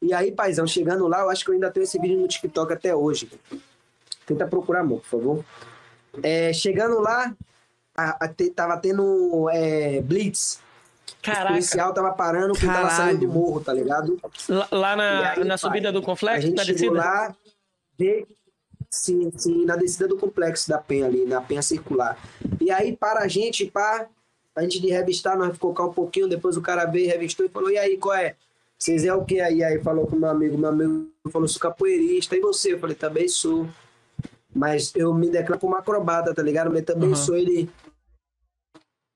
E aí, paizão, chegando lá, eu acho que eu ainda tenho esse vídeo no TikTok até hoje. Tenta procurar, amor, por favor. É, chegando lá, a- a- te- tava tendo é, blitz. O Caraca, policial tava parando quem tava saindo do Caralho. morro, tá ligado? lá, lá na, aí, na pai, subida do A complexo, gente na chegou descida. lá, sim, sim, na descida do complexo da Penha ali, na Penha Circular. E aí, para a gente, pá, antes de revistar, nós ficou cá um pouquinho, depois o cara veio, revistou e falou, e aí, qual é? Vocês é o que aí? Aí falou com meu amigo, meu amigo falou, sou capoeirista, e você? Eu falei, também sou. Mas eu me declaro como acrobata, tá ligado? Mas também Uhum. sou ele.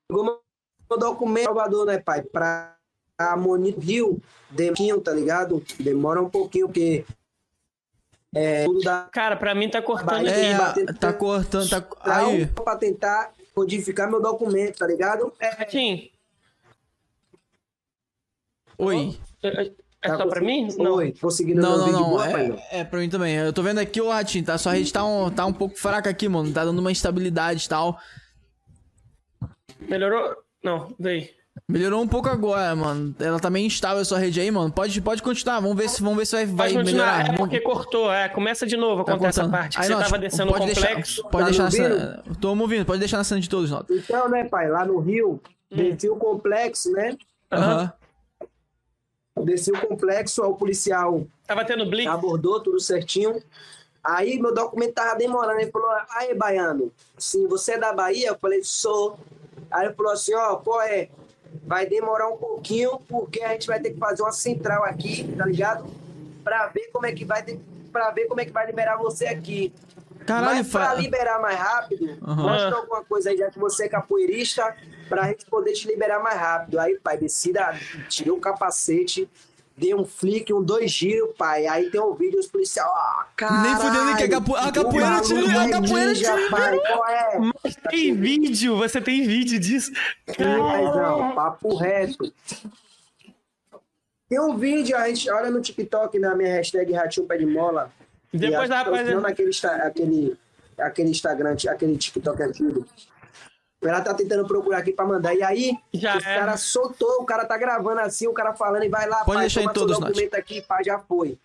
Pegou meu documento, Salvador, né, pai? Pra a Monito Rio, demora, tá ligado? Demora um pouquinho, porque é, Cara, pra mim tá cortando. É, batendo- tá cortando, tá. Aí. pra tentar codificar meu documento, tá ligado? É, Sim. Oi. É, é tá só pra mim? Não. Oi, conseguindo Não, não, vídeo não. boa, pai? É, é pra mim também. Eu tô vendo aqui o Ratinho, tá? Sua rede tá um, tá um pouco fraca aqui, mano. Tá dando uma instabilidade e tal. Melhorou? Não, veio. Melhorou um pouco agora, mano. Ela tá meio instável a sua rede aí, mano. Pode, pode continuar. Vamos ver se, vamos ver se vai, vai Pode continuar. melhorar. É Vamos- porque cortou. É, começa de novo a tá contar essa cortando. parte. Que Aí, você tava descendo o pode deixar- complexo. pode Tá deixar na cena. Tô me ouvindo, pode deixar na cena de todos, Nota. Então, né, pai, lá no Rio, desci o complexo, né? Aham. Desci o complexo, o policial Tava tendo blitz. abordou tudo certinho. Aí meu documento tava demorando. Ele falou: Aí, baiano, assim, você é da Bahia? Eu falei: Sou. Aí ele falou assim: Ó, qual é? Vai demorar um pouquinho, porque a gente vai ter que fazer uma central aqui, tá ligado? Pra ver como é que vai. Pra ver como é que vai liberar você aqui. Caralho, Mas pra fa... liberar mais rápido, Aham. mostra alguma coisa aí, já que você é capoeirista, pra gente poder te liberar mais rápido. Aí, pai, desci da, tirei o capacete, dei um flick, um dois giros, pai. Aí tem um vídeo, os policiais, ó, cara. Nem fudendo que a capo- a capoeira te liga, a capoeira te qual é? Mas tem vídeo, você tem vídeo disso. Não, papo reto. Tem um vídeo, a gente olha no TikTok na minha hashtag Ratinho Pé de Mola. Depois E da rapaziada. naquele, aquele, aquele Instagram, aquele TikTok antigo. Ela tá tentando procurar aqui pra mandar. E aí, Já os é. cara soltou, o cara tá gravando assim, o cara falando e vai lá, Pode pai, deixar em todos, documento aqui, pá, já foi.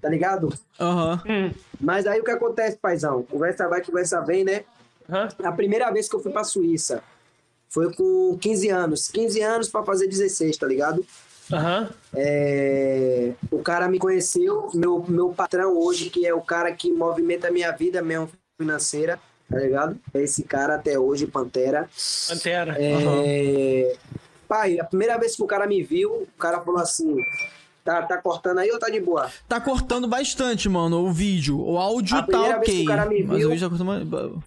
Tá ligado? Aham. Hum, Mas aí o que acontece, paizão? Conversa vai, conversa vem, né? Aham. A primeira vez que eu fui pra Suíça foi com 15 anos. 15 anos pra fazer 16, tá ligado? Aham. É, O cara me conheceu, meu, meu patrão hoje, que é o cara que movimenta a minha vida mesmo financeira, tá ligado? É esse cara até hoje, Pantera. Pantera. É, Pai, a primeira vez que o cara me viu, o cara falou assim: tá, tá cortando aí ou tá de boa? Tá cortando bastante, mano, o vídeo. O áudio A tá primeira vez que ok. o cara me Mas viu- o vídeo tá cortando.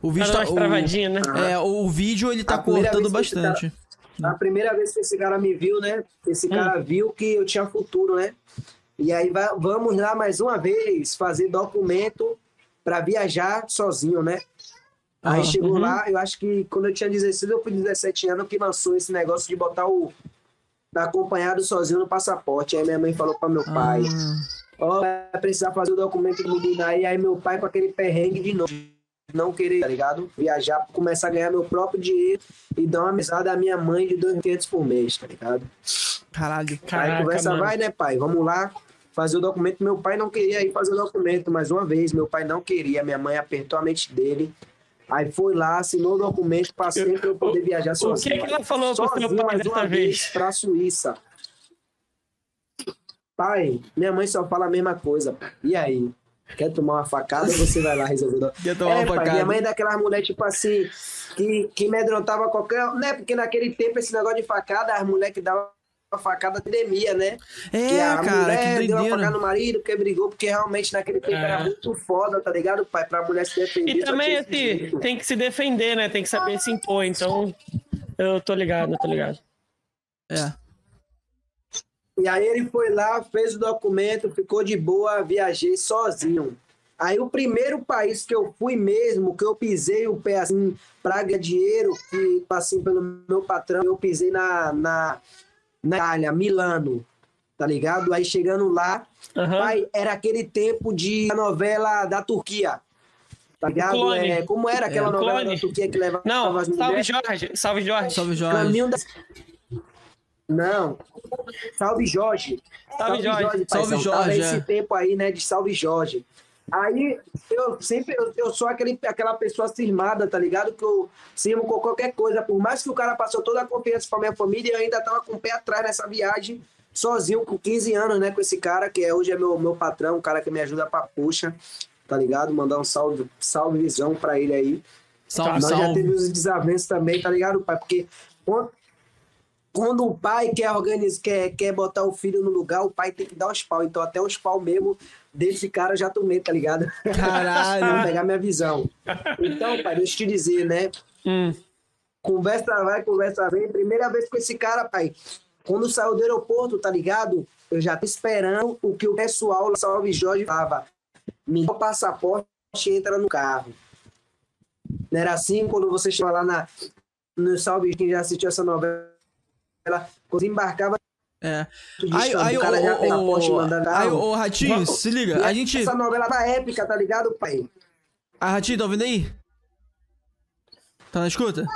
O vídeo Tá tá. mais o- travadinho, né? É, o vídeo ele tá cortando bastante. A primeira vez que esse cara me viu, né? Esse cara viu que eu tinha futuro, né? E aí va- vamos lá mais uma vez fazer documento para viajar sozinho, né? Aí Ah, chegou uhum. lá, eu acho que quando eu tinha 16 ou fui 17 anos que lançou esse negócio de botar o acompanhado sozinho no passaporte. Aí minha mãe falou para meu pai, Ah, ó, vai precisar fazer o documento do menino aí. Aí meu pai com aquele perrengue de novo. Não querer, tá ligado? Viajar, começar a ganhar meu próprio dinheiro e dar uma mesada à minha mãe de 2.500 por mês, tá ligado? caralho. aí Caraca, conversa mano. vai, né, pai? Vamos lá fazer o documento. Meu pai não queria ir fazer o documento mais uma vez. Meu pai não queria. Minha mãe apertou a mente dele. Aí foi lá, assinou o documento para sempre eu poder viajar O que sozinho. que ela falou pro seu sozinho pai mais uma vez vez? pra Suíça. Pai, minha mãe só fala a mesma coisa. E aí? Quer tomar uma facada você vai lá resolver? Quer tomar É, uma pai, facada? minha mãe é daquelas mulheres, tipo assim, que, que medrontava qualquer. Né? Porque naquele tempo, esse negócio de facada, as mulheres que davam facada temia, né? É, que a cara, mulher que deu uma facada no marido, porque brigou, porque realmente naquele tempo É. era muito foda, tá ligado, pai? Pra mulher se defender. E também, assim, tem que se defender, né? Tem que saber se impor. Então, eu tô ligado, eu tô ligado. É. E aí ele foi lá, fez o documento, ficou de boa, viajei sozinho. Aí o primeiro país que eu fui mesmo, que eu pisei o pé assim, pra ganhar dinheiro, que assim, pelo meu patrão, eu pisei na, na, na Itália, Milano, tá ligado? Aí chegando lá, Aham. pai, era aquele tempo de novela da Turquia. Tá ligado? Clone. É, como era aquela É, novela Clone. da Turquia que levava Não, as salve? Jorge, salve Jorge. Salve, Jorge. Caminho das... Não. Salve Jorge. Salve, Jorge. Salve, paizão. Jorge, Tava é. esse tempo aí, né, de Salve Jorge. Aí eu sempre eu, eu sou aquele, aquela pessoa cismada, tá ligado? Que eu sirvo com qualquer coisa. Por mais que o cara passou toda a confiança pra minha família, eu ainda tava com o pé atrás nessa viagem, sozinho, com 15 anos, né? Com esse cara, que é, hoje é meu, meu patrão, um cara que me ajuda pra puxa, tá ligado? Mandar um salve, salve visão pra ele aí. Salve, Nós já salve. teve os desavenços também, tá ligado, pai? Porque quando, o pai quer organizar, quer, quer botar o filho no lugar, o pai tem que dar os pau. Então, até os pau mesmo desse cara eu já tomei, tá ligado? Caralho. Pra pegar minha visão. Então, pai, deixa eu te dizer, né? Hum. Conversa vai, conversa vem. Primeira vez com esse cara, pai. Quando saiu do aeroporto, tá ligado? Eu já tô esperando o que o pessoal lá, Salve Jorge, falava. Me dá o passaporte e entra no carro. Não era assim quando você chegou lá na, no Salve, quem já assistiu essa novela, quando você embarcava, É. Aí, aí, o cara já pega Porsche ô, mandando aí, ô, Ratinho, se liga. A gente. Essa novela tá épica, tá ligado, pai? Ah, Ratinho, tá ouvindo aí? Tá na escuta?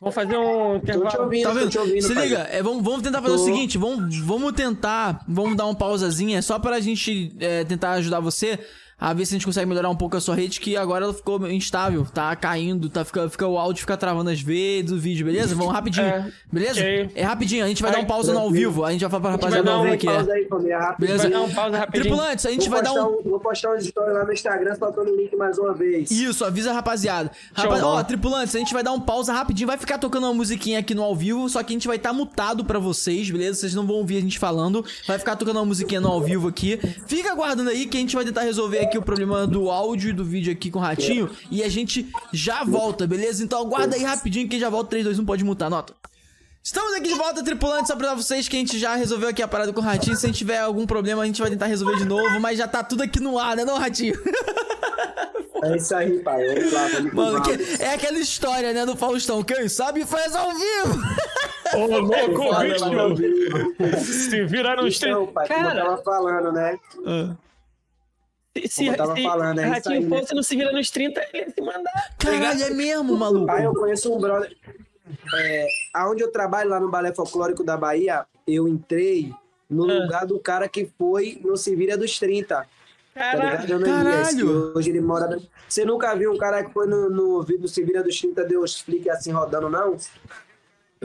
Vou fazer um Tô te intervalo. ouvindo, Tá tô vendo? te ouvindo, Se pai. liga, é, vamos, vamos tentar fazer o Tô. seguinte, vamos, vamos tentar, vamos dar uma pausazinha só pra gente é, tentar ajudar você a ver se a gente consegue melhorar um pouco a sua rede, que agora ela ficou instável, tá caindo, tá, fica, fica, o áudio fica travando às vezes, o vídeo, beleza? Vamos rapidinho, É, beleza? ok. É rapidinho, a gente vai Ai, dar um pausa no ao vivo, a gente vai falar pra rapaziada ao vivo aqui, Pausa é. aí, família, rapidinho. Beleza? Vai dar um pausa rapidinho. Tripulantes, a gente Vou vai dar um... um- Vou postar umas histórias lá no Instagram, soltando o link mais uma vez. Isso, avisa a rapaziada. Rapaz, ó, tripulantes, a gente vai dar um pausa rapidinho, vai ficar tocando uma musiquinha aqui no ao vivo, só que a gente vai estar mutado pra vocês, beleza? Vocês não vão ouvir a gente falando, vai ficar tocando uma musiquinha no ao vivo aqui. Fica aguardando aí que a gente vai tentar resolver aqui o problema do áudio e do vídeo aqui com o Ratinho e a gente já volta, beleza? Então aguarda aí rapidinho que já volta 3, 2, 1, pode mutar, nota. Estamos aqui de volta, tripulantes, só pra vocês que a gente já resolveu aqui a parada com o Ratinho. Se a gente tiver algum problema, a gente vai tentar resolver de novo, mas já tá tudo aqui no ar, né não, Ratinho? É isso aí, pai. Vamos lá, vamos Mano, que é aquela história, né, do Faustão. Quem sabe faz ao vivo. Ô, louco, bicho. Se virar nos Então, pai, como eu Cara, tava falando, né? Se, se, como eu tava se falando, é isso Ratinho aí, né? fosse não se vira nos 30, ele ia se mandar. tá? Caralho, é mesmo, maluco. Pai, eu conheço um brother. É, aonde eu trabalho, lá no Balé Folclórico da Bahia, eu entrei no Ah. lugar do cara que foi no Se Vira dos 30. Tá Caralho. ligado? Ananias, Caralho. Hoje ele mora. Você nunca viu um cara que foi no, no vídeo do Se Vira dos 30 deu os flick assim rodando, não?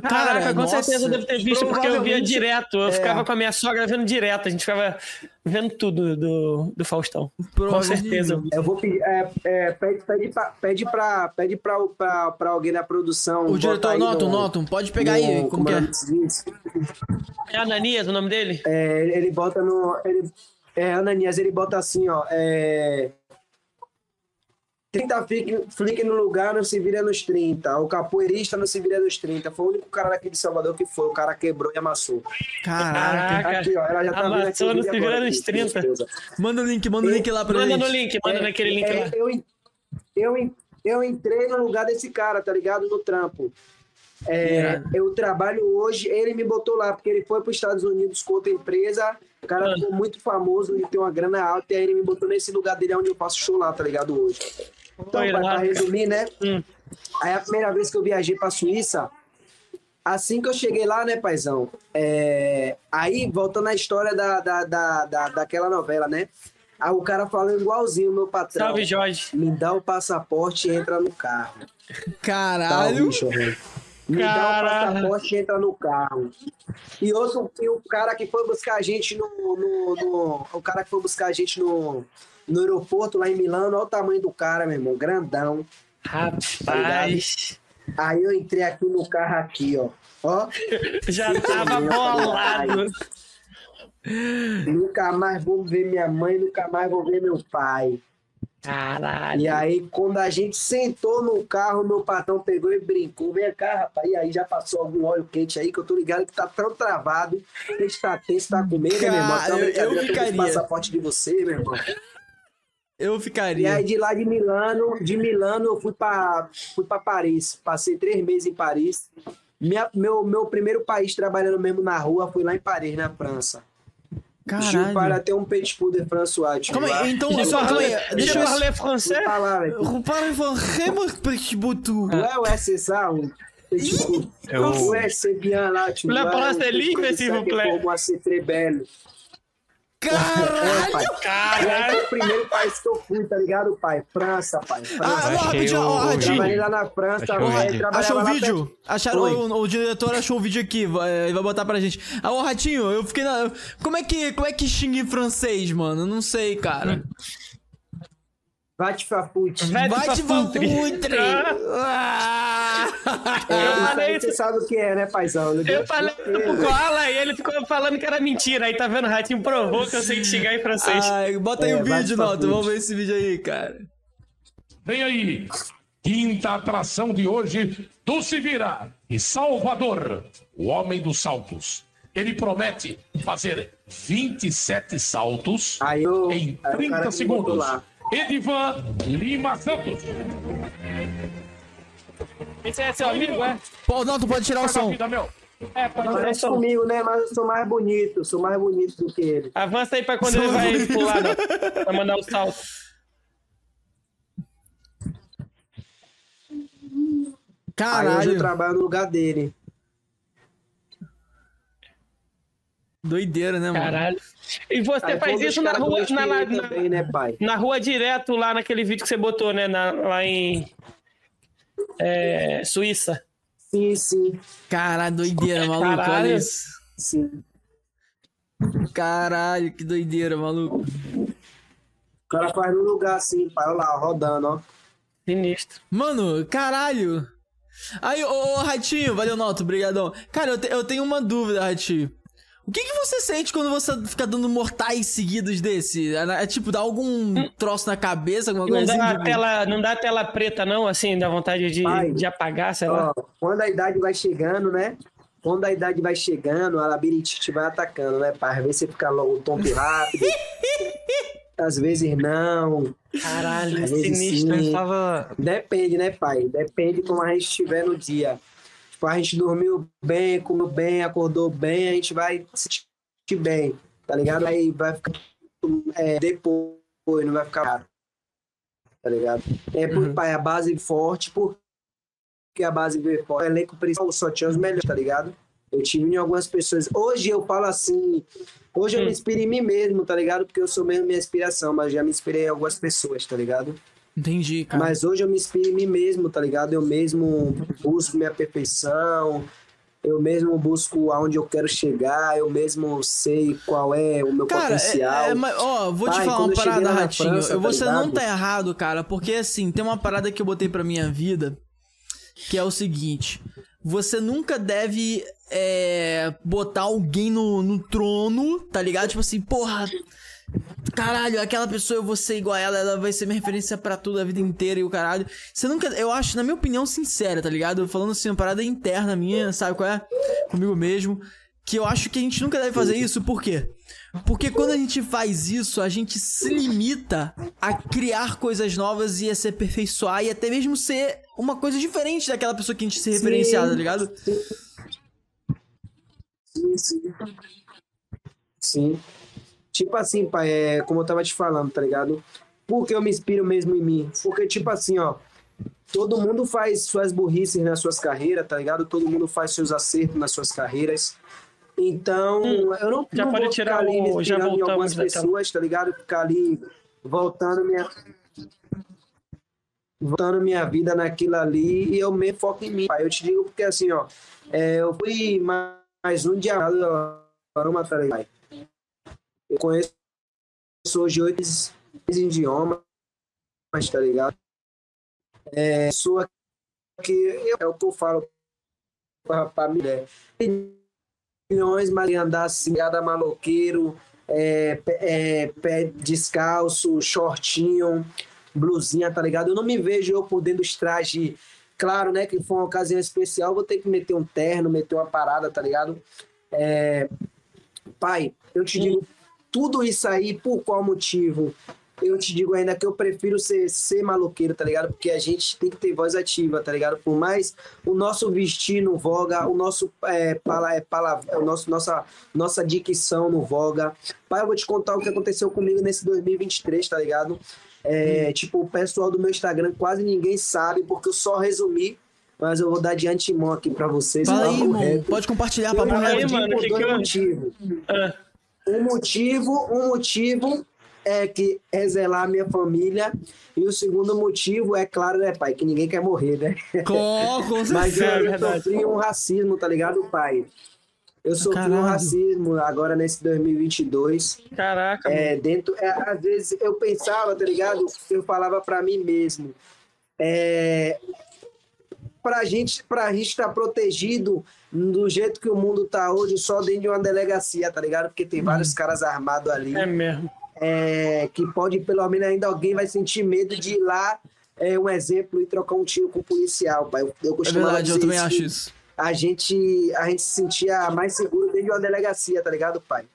Caraca, Cara, com nossa, certeza eu devo ter visto, porque eu via direto. Eu é. ficava com a minha sogra vendo direto. A gente ficava vendo tudo do, do Faustão. Com certeza. Eu vou pedir. É, é, pede, pede, pra, pede, pra, pede pra, pra, pra alguém da produção. O diretor, aí Noton, no- Noton, pode pegar aí, no- como que é é? É Ananias o nome dele? É, ele- ele bota no. Ele, é, Ananias, ele bota assim, ó. É, 30 flick, no lugar, não se vira nos 30. O capoeirista não se vira nos 30. Foi o único cara daqui de Salvador que foi. O cara quebrou e amassou. Caraca. Aqui, ó. Ela já tá aqui. Amassou o no vídeo Se Vira nos aqui, 30. certeza. Manda o link, manda o link lá pra Manda gente. no link, manda É, naquele link é, lá. Eu, eu, eu entrei no lugar desse cara, tá ligado? No trampo. É, eu trabalho hoje, ele me botou lá, porque ele foi para os Estados Unidos com outra empresa. O cara Ah. ficou muito famoso, ele tem uma grana alta, e aí ele me botou nesse lugar dele onde eu faço show lá, tá ligado? Hoje. Então, cara. resumir, né? Hum. Aí a primeira vez que eu viajei pra Suíça, assim que eu cheguei lá, né, paizão? É, Aí, voltando à história da, da, da, da, daquela novela, né? Aí o cara falando igualzinho, meu patrão. Salve, Jorge. Me dá o passaporte e entra no carro. Tá, Caralho. velho. Me dá o Caralho. passaporte e entra no carro. E outro, e o cara que foi buscar a gente no, no, no- O cara que foi buscar a gente no, no aeroporto lá em Milano, olha o tamanho do cara, meu irmão, grandão. Rapaz. Aí eu entrei aqui no carro aqui, ó. Ó, Já tava bolado. nunca mais vou ver minha mãe, nunca mais vou ver meu pai. Caralho. E aí, quando a gente sentou no carro, meu patrão pegou e brincou. Vem cá, rapaz. E aí já passou algum óleo quente aí, que eu tô ligado que tá tão travado. que tá tenso, tá com medo, né, meu irmão? Tá eu- eu ficaria. passaporte de você, meu irmão. Eu E ficaria. aí, de lá de Milano, de Milano, eu fui pra, fui pra Paris. Passei três meses em Paris. Minha, meu, meu primeiro país trabalhando mesmo na rua foi lá em Paris, na França. Je Caralho. até um petit peu de François. tu Calma vois. aí, então, Je parle, je Deixa eu. parle Fui français? pra lá, velho. Repare vraiment petit bout. Ouais, ouais, c'est ça. um petit. Eu- Ouais, c'est bien là, tu Le vois. français truc livre, comme s'il vous plaît. Pour moi, c'est très belle. É, Caralho. pai. Caralho. foi o primeiro país que eu fui, tá ligado, pai? França, pai. Ah, França. não, Achei rapidinho, o- ó, o rapidinho. Trabalhei lá na França, Achei o aí vídeo. trabalhava Achou o lá vídeo? perto- Acharam, Oi. o, o diretor achou o vídeo aqui, vai, vai botar pra gente. Ah, ô Ratinho, eu fiquei na. Como é que, como é que xinga em francês, mano? Eu Não sei, cara. Vai te fapute. Vai te! Ah! É, Eu isso falei isso. Você sabe o que é, né, paizão? Eu falei pro Koala e ele ficou falando que era mentira. Aí tá vendo? O Ratinho provou que eu sei xingar em francês. Ai, bota aí É, o vai vídeo, fafutre. Vamos ver esse vídeo aí, cara. Vem aí, quinta atração de hoje do Se Vira e Salvador, o homem dos saltos. Ele promete fazer 27 saltos Aí eu- em aí o cara 30 me botou segundos. Edivan Lima Santos. Esse é seu amigo, é? Pô, não, tu pode tirar o som. vida, meu. É, pode tirar o Parece som. comigo, né? Mas eu sou mais bonito. Sou mais bonito do que ele. Avança aí pra quando ele vai pular, não. Pra mandar o salto. Aí hoje eu Caralho, trabalho no lugar dele. Doideira, né, mano? Caralho. E você Aí faz isso na rua, na, na, também, né, pai? na rua direto, lá naquele vídeo que você botou, né? na- lá em é, Suíça. Sim, sim, Caralho, doideira, maluco. Caralho. Olha isso. sim. Caralho, que doideira, maluco. O cara faz no lugar assim, pai. Olha lá, rodando, ó. Sinistro. Mano, caralho. Aí, ô, ô Ratinho, valeu, Noto, brigadão. Cara, eu, te- eu tenho uma dúvida, Ratinho. O que, que você sente quando você fica dando mortais seguidos desse? É, é tipo, dá algum troço na cabeça, alguma Não coisa dá, assim? tipo- tela, não dá tela preta, não, assim, dá vontade de, Ai. de apagar, sei lá. Ó, quando a idade vai chegando, né? Quando a idade vai chegando, a labirintite vai atacando, né, pai? Às vezes você fica logo tonto rápido. Às vezes não. Caralho, Às vezes sinistro. sim. Tava. Depende, né, pai? Depende como a gente estiver no dia. Tipo, a gente dormiu bem, comeu bem, acordou bem, a gente vai se sentir bem, tá ligado? Aí vai ficar é, depois, não vai ficar caro, tá ligado? É por Uhum. pai, a base forte, porque a base forte. O elenco principal só tinha os melhores, tá ligado? Eu tive em algumas pessoas. Hoje eu falo assim. Hoje eu Hum. me inspiro em mim mesmo, tá ligado? Porque eu sou mesmo minha inspiração, mas já me inspirei em algumas pessoas, tá ligado? Entendi, cara. Mas hoje eu me inspiro em mim mesmo, tá ligado? Eu mesmo busco minha perfeição, eu mesmo busco aonde eu quero chegar, eu mesmo sei qual é o meu Cara, é, potencial. é, mas, ó, vou te Pai, falar quando uma parada, Ratinho. França, eu, tá você não tá errado, cara, porque assim, tem uma parada que eu botei pra minha vida, que é o seguinte: você nunca deve é, botar alguém no, no trono, tá ligado? Tipo assim, porra. Caralho, aquela pessoa eu vou ser igual a ela, ela vai ser minha referência pra tudo a vida inteira e o caralho. Você nunca. Eu acho, na minha opinião, sincera, tá ligado? Falando assim, uma parada interna minha, sabe qual é? Comigo mesmo. Que eu acho que a gente nunca deve fazer isso, por quê? Porque quando a gente faz isso, a gente se limita a criar coisas novas e a se aperfeiçoar e até mesmo ser uma coisa diferente daquela pessoa que a gente se referenciar, tá ligado? Sim, sim. Sim. Tipo assim, pai, é como eu tava te falando, tá ligado? Por que eu me inspiro mesmo em mim? Porque, tipo assim, ó, todo mundo faz suas burrices nas suas carreiras, tá ligado? Todo mundo faz seus acertos nas suas carreiras. Então, eu não, Hum, já não pode tirar ficar ali me o- já inspirando em algumas pessoas, tá ligado? Ficar ali voltando minha voltando minha vida naquilo ali e eu me foco em mim. pai. Eu te digo porque assim, ó, é, eu fui mais, mais um dia aroma, tá ligado? Eu conheço hoje oito idiomas, tá ligado? É, sou que é o que eu falo pra mim, né? Milhões, mas andar assim, cada maloqueiro, é, é, pé descalço, shortinho, blusinha, tá ligado? Eu não me vejo eu por dentro dos trajes, claro, né? Que for uma ocasião especial, vou ter que meter um terno, meter uma parada, tá ligado? É, pai, eu te digo, tudo isso aí, por qual motivo? Eu te digo ainda que eu prefiro ser, ser maloqueiro, tá ligado? Porque a gente tem que ter voz ativa, tá ligado? Por mais o nosso vestir no voga, o nosso é, pala, é, pala, o nosso, nossa, nossa dicção no voga. Pai, eu vou te contar o que aconteceu comigo nesse 2023, tá ligado? É, Tipo, o pessoal do meu Instagram quase ninguém sabe, porque eu só resumi, mas eu vou dar de antemão aqui pra vocês. Fala aí, irmão. Pode compartilhar, não Fala aí, mano, por que dois que eu- motivos. Ah, Um motivo, um motivo é que é zelar a minha família. E o segundo motivo é claro, né, pai? Que ninguém quer morrer, né? Com, com Mas eu, eu verdade. sofri um racismo, tá ligado, pai? Eu sofri Caralho. um racismo agora nesse 2022. caraca. É, dentro, é, às vezes eu pensava, tá ligado? Eu falava pra mim mesmo. É, pra gente pra gente estar protegido do jeito que o mundo tá hoje, só dentro de uma delegacia, tá ligado? Porque tem vários caras armados ali É mesmo. é, que pode, pelo menos, ainda alguém vai sentir medo de ir lá, é, um exemplo, e trocar um tiro com o policial, pai. Eu, eu É verdade, eu também acho isso. A gente, a gente se sentia mais seguro dentro de uma delegacia, tá ligado, pai?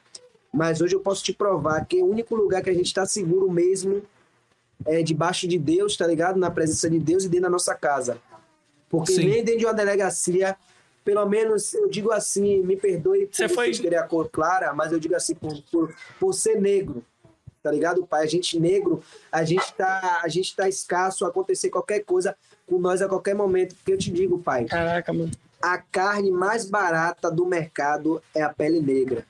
Mas hoje eu posso te provar que o único lugar que a gente tá seguro mesmo é debaixo de Deus, tá ligado? Na presença de Deus e dentro da nossa casa. Porque Sim. nem dentro de uma delegacia, pelo menos eu digo assim, me perdoe por foi- terem a cor clara, mas eu digo assim, por, por, por ser negro, tá ligado, pai? A gente negro, a gente tá, a gente tá escasso, acontecer qualquer coisa com nós a qualquer momento. Porque eu te digo, pai, Caraca, mano. a carne mais barata do mercado é a pele negra.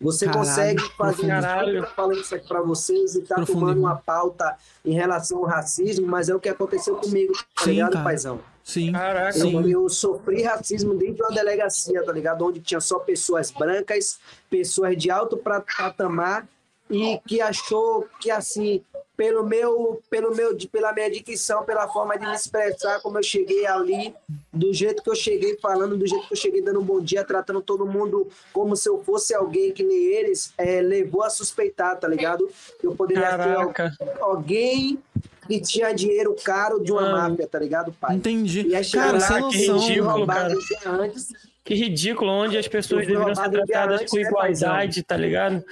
Você Caralho, consegue fazer. Caralho. Falando isso aqui pra vocês e tá Profundo, tomando uma pauta em relação ao racismo, mas é o que aconteceu comigo, tá Sim, ligado, cara. paizão? Sim. Caraca, Eu, mano. eu sofri racismo dentro de uma delegacia, tá ligado? Onde tinha só pessoas brancas, pessoas de alto patamar e que achou que assim, pelo meu, pelo meu, pela minha dicção, pela forma de me expressar, como eu cheguei ali, do jeito que eu cheguei falando, do jeito que eu cheguei dando um bom dia, tratando todo mundo como se eu fosse alguém que nem eles, é, levou a suspeitar, tá ligado? Eu poderia Caraca. ter alguém que tinha dinheiro caro de uma Mano. máfia, tá ligado, pai? Entendi. E aí Cara, lá, que ridículo, roubado cara. antes. Que ridículo, onde as pessoas deveriam ser tratadas com né, igualdade, tá ligado?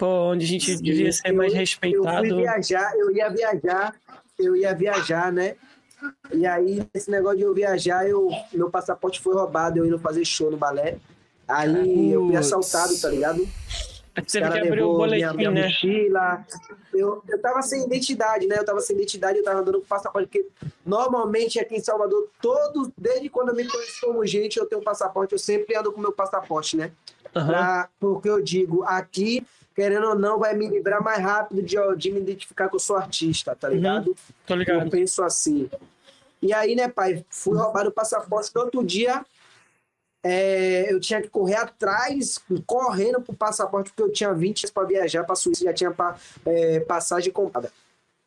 Pô, onde a gente devia ser Eu- mais Eu respeitado. fui viajar, eu ia viajar, eu ia viajar, né? E aí, esse negócio de eu viajar, eu, meu passaporte foi roubado, eu indo fazer show no balé. Aí eu fui assaltado, tá ligado? Teve caras que abrir o levou minha, boletim, minha né? mochila. Eu, eu tava sem identidade, né? Eu tava sem identidade, eu tava andando com passaporte. Porque normalmente aqui em Salvador, todos, desde quando eu me conheço como gente, eu tenho passaporte, eu sempre ando com meu passaporte, né? Aham. Pra- porque eu digo, aqui, querendo ou não, vai me livrar mais rápido de, de me identificar que eu sou artista, tá ligado? Tô Eu ligado. penso assim. E aí, né, pai, fui roubado o passaporte. No outro dia, é, eu tinha que correr atrás, correndo pro passaporte, porque eu tinha 20 dias pra viajar pra Suíça, já tinha pa- é, passagem comprada.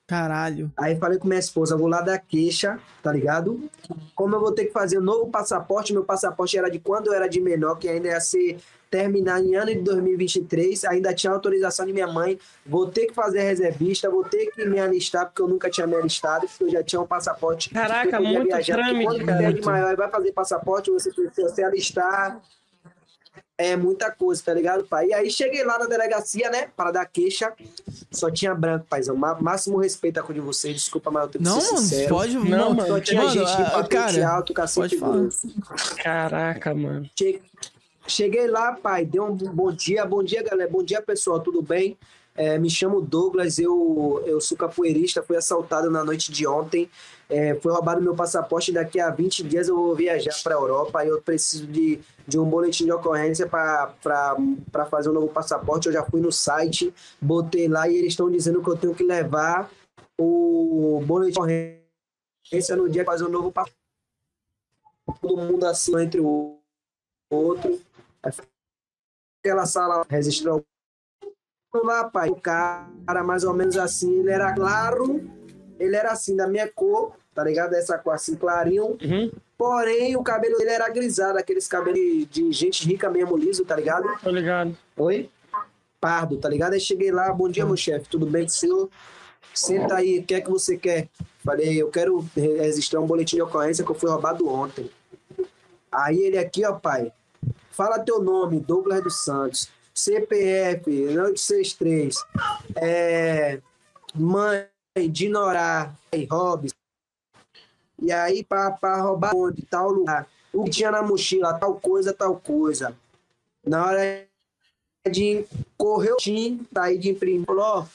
Caralho. Aí falei com minha esposa, vou lá dar queixa, tá ligado? Como eu vou ter que fazer um novo passaporte, meu passaporte era de quando eu era de menor, que ainda ia ser terminar em ano de 2023, ainda tinha autorização de minha mãe, vou ter que fazer reservista, vou ter que me alistar, porque eu nunca tinha me alistado, porque eu já tinha um passaporte. Caraca, muito porque trâmite, Quando você é de maior e vai fazer passaporte, você precisa se alistar. É muita coisa, tá ligado, pai? E aí cheguei lá na delegacia, né, para dar queixa. Só tinha branco, paizão. Má- Máximo respeito a cor de vocês. Desculpa, mas eu tenho que Não, ser sincero. pode. Não, mano. Só tinha Mano, gente de ah, patente cara, alto, cacete pode falar. Caraca, mano. Che- Cheguei lá, pai, deu um bom dia, bom dia, galera, bom dia, pessoal, tudo bem? É, me chamo Douglas, eu, eu sou capoeirista, fui assaltado na noite de ontem, é, foi roubado meu passaporte, daqui a 20 dias eu vou viajar para a Europa, aí eu preciso de, de um boletim de ocorrência para fazer um novo passaporte, eu já fui no site, botei lá e eles estão dizendo que eu tenho que levar o boletim de ocorrência no dia fazer um novo passaporte. Todo mundo assim, entre o outro. Aquela sala registrou lá, pai. O cara, mais ou menos assim, ele era claro, ele era assim, da minha cor, tá ligado? Essa cor assim, clarinho. Uhum. Porém, o cabelo dele era grisado, aqueles cabelos de, gente rica mesmo, liso, tá ligado? Tô ligado. Oi? Pardo, tá ligado? Aí cheguei lá, bom dia, meu chefe, tudo bem com o senhor? Senta aí, o que é que você quer? Falei, eu quero registrar um boletim de ocorrência que eu fui roubado ontem. Aí ele aqui, ó, pai, fala teu nome, Douglas dos Santos, CPF, 863, é, mãe, Dinorá, Hobbs. E aí, para roubar onde? Tal lugar. O que tinha na mochila, tal coisa, tal coisa. Na hora de correr o tim, sair de imprimir, ó,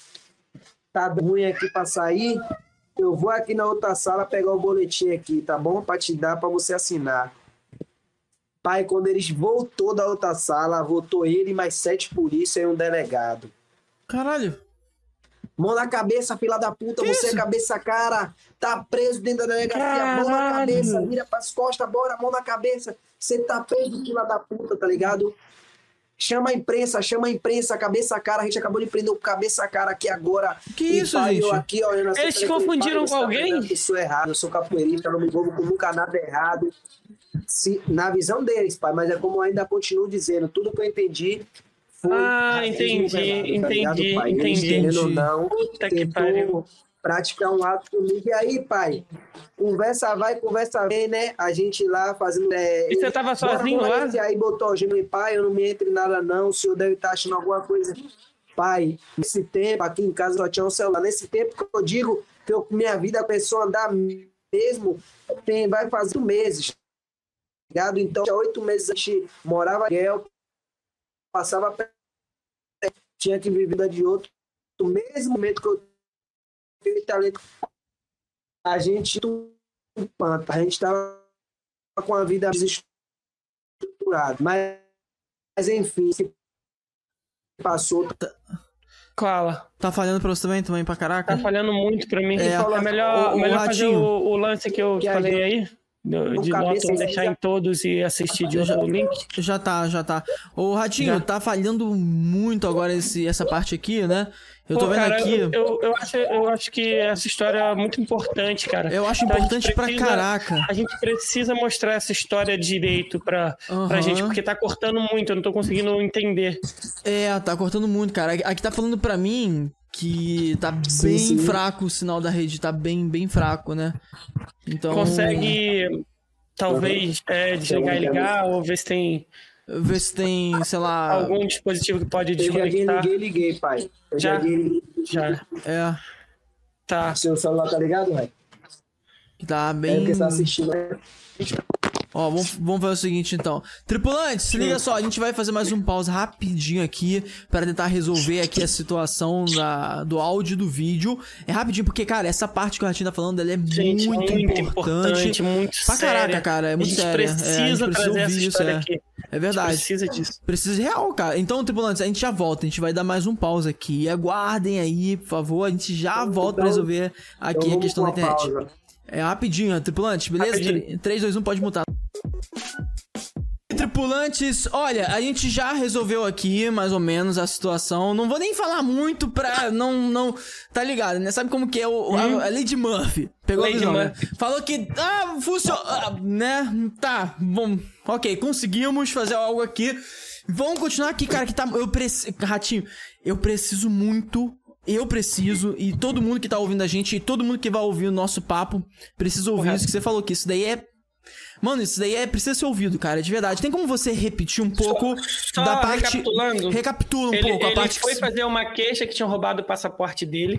tá ruim aqui para sair, eu vou aqui na outra sala pegar o boletim aqui, tá bom? Para te dar, para você assinar. Pai, quando eles voltou da outra sala, voltou ele, mais sete polícia e um delegado. Caralho. Mão na cabeça, fila da puta, Que você é isso? cabeça cara, tá preso dentro da delegacia, mão na Caralho. cabeça, vira pras costas, bora, mão na cabeça, você tá preso, fila da puta, tá ligado? Chama a imprensa, chama a imprensa, cabeça cara, a gente acabou de prender o cabeça cara aqui agora. Que isso, pai, gente? eu aqui, ó, eu Eles que confundiram com tá alguém? Isso é errado, eu sou capoeirista, não me envolvo com nunca nada errado. Se, na visão deles, pai, mas é como eu ainda continuo dizendo, tudo que eu entendi foi Ah, entendi, velado, tá entendi? Eles, entendi. querendo ou não, Puta que pariu. praticar um ato comigo. E aí, pai, conversa vai, conversa vem, né? A gente lá fazendo. É, E você tava sozinho lá? nesse Aí botou o gênero pai, eu não me entre em nada, não. O senhor deve estar achando alguma coisa. Pai, nesse tempo, aqui em casa só tinha um celular. Nesse tempo que eu digo que eu, minha vida começou a andar mesmo, tem, vai fazer meses. Tá Ligado? Então, tinha oito meses a gente morava em Guel, passava perto, tinha que viver de outro. No mesmo momento que eu tive talento, a gente panta, a gente estava com a vida desestruturada. Mas, mas enfim, se passou. Fala. Tá falhando pra você também, também pra caraca? Tá falhando muito pra mim. É. É, melhor, O- o melhor fazer o, o lance que eu Que falei gente- aí. Do- o De cabeça deixar já- em todos e assistir de outro link. Já tá, já tá. Ô, Ratinho, Já. tá falhando muito agora esse, essa parte aqui, né? Eu tô Pô, vendo cara, aqui. Eu, eu, eu acho, eu acho que essa história é muito importante, cara. Eu acho Então, importante pra precisa- caraca. A gente precisa mostrar essa história direito pra, pra Aham. gente, porque tá cortando muito, eu não tô conseguindo entender. É, tá cortando muito, cara. Aqui tá falando pra mim que tá Sim, bem sim. fraco o sinal da rede, tá bem, bem fraco, né? Então. Consegue, talvez, é, desligar e ligar, ou ver se tem Ver se tem, sei lá. algum dispositivo que pode Eu já desconectar. liguei, liguei, pai. Eu já, Já? liguei. Já, É, tá. Seu celular tá ligado, velho? tá É bem. porque você tá assistindo, né? Ó, vamos, vamos fazer o seguinte então. Tripulantes, se liga só, a gente vai fazer mais um pause rapidinho aqui para tentar resolver aqui a situação da, do áudio e do vídeo. É rapidinho, porque, cara, essa parte que o Ratinho tá falando, ela é Gente, muito, muito importante. importante, muito pra caraca, séria. cara, é muito a séria. É, a gente precisa ouvir isso, é. aqui. É A gente verdade. precisa disso. Precisa real, cara. Então, tripulantes, a gente já volta. A gente vai dar mais um pause aqui. Aguardem aí, por favor. A gente já volta pra resolver aqui Então a vamos questão da internet. pausa. É rapidinho, tripulantes, beleza? Rapidinho. 3, 2, 1, pode mutar. Tripulantes, olha, a gente já resolveu aqui mais ou menos a situação. Não vou nem falar muito pra não. não tá ligado, né? Sabe como que é o, a, a Lady Murphy? Pegou Lady a visão, né? Murphy. Falou que. Ah, funcionou. ah, né? Tá, bom. Ok, conseguimos fazer algo aqui. Vamos continuar aqui, cara, que tá. Eu preciso. Ratinho, eu preciso muito. Eu preciso, e todo mundo que tá ouvindo a gente, e todo mundo que vai ouvir o nosso papo, precisa ouvir Correto. isso que você falou, que isso daí é. Mano, isso daí é precisa ser ouvido, cara, de verdade. Tem como você repetir um pouco só da parte. recapitulando. Recapitula um Ele, pouco a ele parte foi que. fazer uma queixa que tinham roubado o passaporte dele.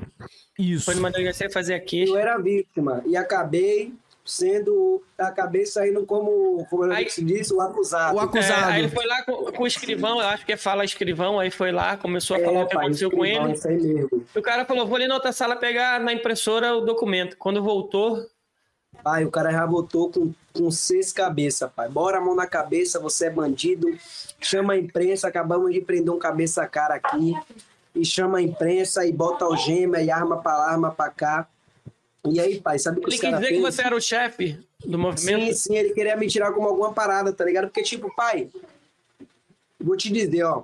Isso. Foi numa delegacia fazer a queixa. Eu era vítima e acabei sendo. Acabei saindo como, como Aí- eu se disse, o acusado. O acusado. É, aí ele foi lá com, com o escrivão, eu acho que é fala escrivão, aí foi lá, começou a É, falar o que pai, aconteceu com ele. Isso aí mesmo. E o cara falou: vou ali na outra sala pegar na impressora o documento. Quando voltou, Pai, o cara já botou com, com seis cabeças, pai. Bora a mão na cabeça, você é bandido. Chama a imprensa, acabamos de prender um cabeça a cara aqui. E chama a imprensa e bota algema e arma pra lá, arma pra cá. E aí, pai, sabe o que ele os dizer que fez? você era o chefe do movimento. Sim, sim, ele queria me tirar como alguma parada, tá ligado? Porque, tipo, pai, vou te dizer, ó.